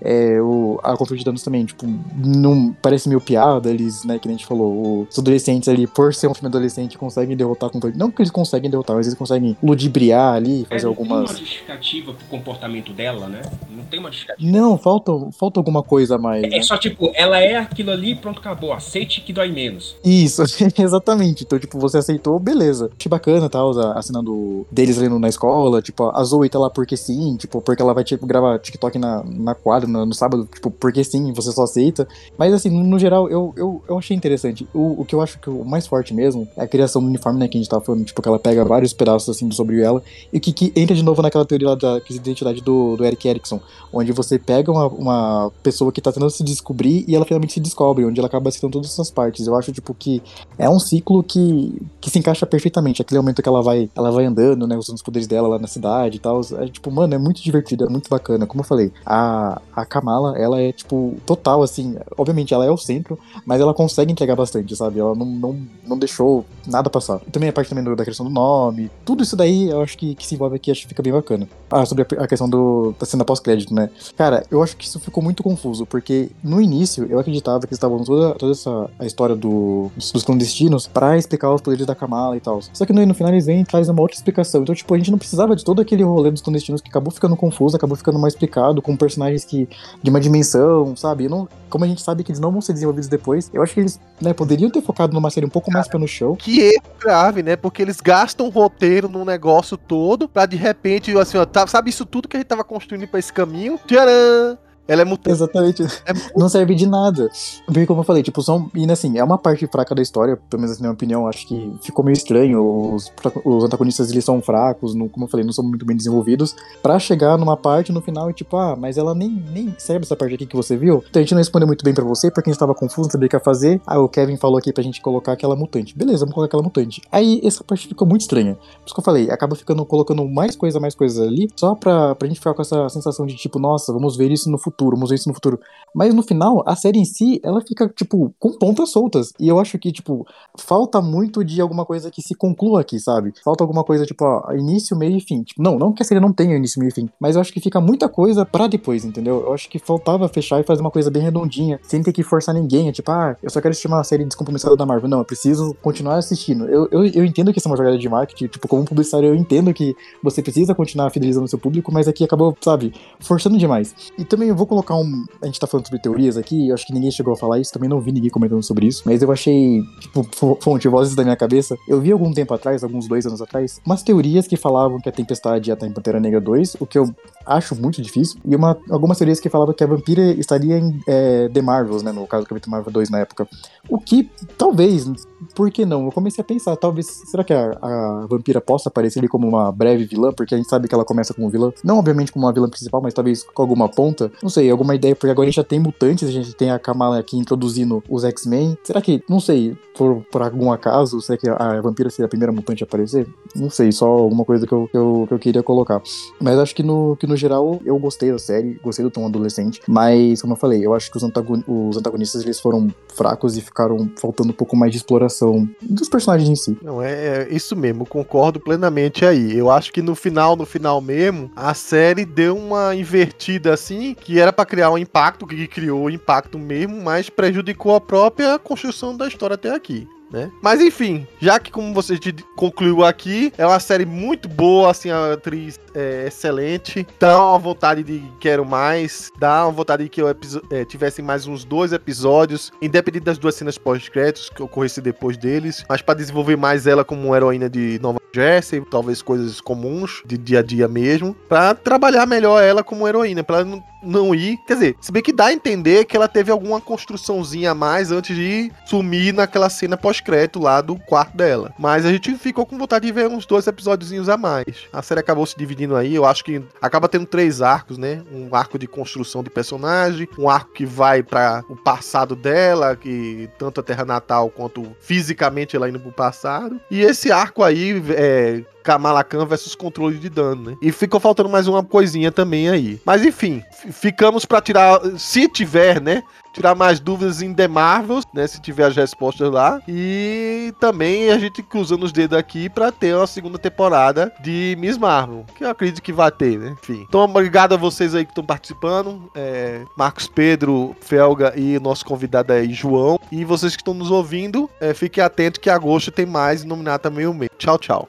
Speaker 5: É, o, a conflito de danos também, tipo, não parece meio piada, eles, né, que a gente falou, os adolescentes ali, por ser um filme adolescente, conseguem derrotar com Não que eles conseguem derrotar, mas eles conseguem ludibriar ali, fazer
Speaker 4: é, não
Speaker 5: algumas.
Speaker 4: Tem uma justificativa pro comportamento dela, né? Não tem uma justificativa.
Speaker 5: Não, falta, falta alguma coisa a mais.
Speaker 4: É,
Speaker 5: né?
Speaker 4: é só tipo, ela é aquilo ali, pronto, acabou. Aceite que dói menos.
Speaker 5: Isso, exatamente. Então, tipo, você aceitou, beleza. Achei bacana, tal, tá, a cena do, deles ali na escola, tipo, a Zoe tá lá porque sim, tipo, porque ela vai, tipo, gravar TikTok na, na quadra, no, no sábado, tipo, porque sim, você só aceita. Mas assim, no geral, eu, eu, eu achei interessante. O, o que eu acho que o mais forte mesmo é a criação do uniforme, né? Que a gente tava falando, tipo, que ela pega vários pedaços assim sobre ela. E que, que entra de novo naquela teoria da identidade do, do Eric Erickson, onde você pega uma, uma pessoa que tá tentando se descobrir e ela finalmente se descobre, onde ela acaba aceitando todas essas partes. Eu acho, tipo, que é um ciclo que, que se encaixa perfeitamente. Aquele momento que ela vai, ela vai andando, né? Usando os poderes dela lá na cidade e tal. É, tipo, mano, é muito divertido, é muito bacana. Como eu falei, a, a Kamala, ela é, tipo, total, assim. Obviamente, ela é o centro, mas ela consegue entregar bastante, sabe? Ela não, não, não deixou nada passar. E também a parte também da questão do nome, tudo isso daí eu acho que, que se envolve aqui, acho que fica bem bacana. Ah, sobre a, a questão do, da cena pós-crédito, né? Cara, eu acho que isso ficou muito confuso, porque no início eu acreditava que estavam toda, toda essa a história do, dos clandestinos pra explicar os poderes da Kamala e tal. Só que no, no final eles vêm e trazem uma outra explicação. Então, tipo, a gente não precisava de todo aquele rolê dos clandestinos que acabou ficando confuso, acabou ficando mais explicado, com personagens que de uma dimensão, sabe? Não, como a gente sabe que eles não vão ser desenvolvidos depois, eu acho que eles né, poderiam ter focado numa série um pouco mais pé no chão.
Speaker 2: Que erro grave, né? Porque eles gastam o roteiro num negócio todo pra de repente, assim, ó, tá, sabe isso tudo que a gente tava construindo pra esse caminho? Tcharam! Ela é mutante.
Speaker 5: Exatamente.
Speaker 2: É
Speaker 5: Não serve de nada. Porque, como eu falei, tipo, são. E assim, é uma parte fraca da história, pelo menos na minha opinião, acho que ficou meio estranho. Os, os antagonistas eles são fracos, não, como eu falei, não são muito bem desenvolvidos. Pra chegar numa parte no final e, tipo, ah, mas ela nem, nem serve essa parte aqui que você viu. Então a gente não respondeu muito bem pra você, porque a gente tava confuso, não sabia o que ia fazer. Ah, o Kevin falou aqui pra gente colocar aquela mutante. Beleza, vamos colocar aquela mutante. Aí essa parte ficou muito estranha. Por isso que eu falei, acaba ficando colocando mais coisa, mais coisas ali, só pra, pra gente ficar com essa sensação de, tipo, nossa, vamos ver isso no futuro, vamos ver isso no futuro. Mas no final, a série em si, ela fica, tipo, com pontas soltas. E eu acho que, tipo, falta muito de alguma coisa que se conclua aqui, sabe? Falta alguma coisa, tipo, ó, início, meio e fim. Tipo, não, não que a série não tenha início, meio e fim. Mas eu acho que fica muita coisa pra depois, entendeu? Eu acho que faltava fechar e fazer uma coisa bem redondinha, sem ter que forçar ninguém. É tipo, ah, eu só quero assistir uma série descompromissada da Marvel. Não, eu preciso continuar assistindo. Eu, eu, eu entendo que isso é uma jogada de marketing. Tipo, como publicitário, eu entendo que você precisa continuar fidelizando o seu público, mas aqui acabou, sabe, forçando demais. E também eu vou colocar um. A gente tá falando sobre teorias aqui, eu acho que ninguém chegou a falar isso, também não vi ninguém comentando sobre isso, mas eu achei, tipo, fonte, vozes da minha cabeça. Eu vi algum tempo atrás, alguns dois anos atrás, umas teorias que falavam que a Tempestade ia estar em Pantera Negra 2, o que eu acho muito difícil, e uma, algumas teorias que falavam que a Vampira estaria em é, The Marvels, né, no caso Capitão Marvel 2 na época. O que, talvez, por que não? Eu comecei a pensar, talvez, será que a, a Vampira possa aparecer ali como uma breve vilã, porque a gente sabe que ela começa como vilã, não obviamente como uma vilã principal, mas talvez com alguma ponta, não sei, alguma ideia, porque agora a gente já tem mutantes, a gente tem a Kamala aqui introduzindo os X-Men, será que, não sei, por, por algum acaso, será que a Vampira seria a primeira mutante a aparecer? Não sei, só alguma coisa que eu, que eu, que eu queria colocar. Mas acho que no, que no geral eu gostei da série, gostei do tom adolescente, mas como eu falei, eu acho que os, antagon os antagonistas eles foram fracos e ficaram faltando um pouco mais de exploração dos personagens em si.
Speaker 2: Não, é, é isso mesmo, concordo plenamente aí. Eu acho que no final, no final mesmo, a série deu uma invertida assim, que era para criar um impacto, que criou impacto mesmo, mas prejudicou a própria construção da história até aqui né? Mas enfim, já que como você concluiu aqui, é uma série muito boa, assim, a atriz é excelente, dá uma vontade de quero mais, dá uma vontade de que eu é, tivesse mais uns dois episódios, independente das duas cenas pós-créditos que ocorresse depois deles, mas para desenvolver mais ela como heroína de Nova Jersey, talvez coisas comuns de dia a dia mesmo, para trabalhar melhor ela como heroína, para não não ir. Quer dizer, se bem que dá a entender que ela teve alguma construçãozinha a mais antes de sumir naquela cena pós-crédito lá do quarto dela. Mas a gente ficou com vontade de ver uns dois episódios a mais. A série acabou se dividindo aí, eu acho que acaba tendo três arcos, né? Um arco de construção de personagem, um arco que vai para o passado dela, que tanto a Terra Natal quanto fisicamente ela indo pro passado. E esse arco aí é Kamala Khan versus controle de dano, né? E ficou faltando mais uma coisinha também aí. Mas enfim, ficamos para tirar, se tiver, né? Tirar mais dúvidas em The Marvels, né? Se tiver as respostas lá. E também a gente cruzando os dedos aqui para ter uma segunda temporada de Miss Marvel. Que eu acredito que vai ter, né? Enfim. Então, obrigado a vocês aí que estão participando. É, Marcos Pedro, Felga e nosso convidado aí, João. E vocês que estão nos ouvindo, é, fiquem atentos que agosto tem mais Nominata Meio Meio. Tchau, tchau.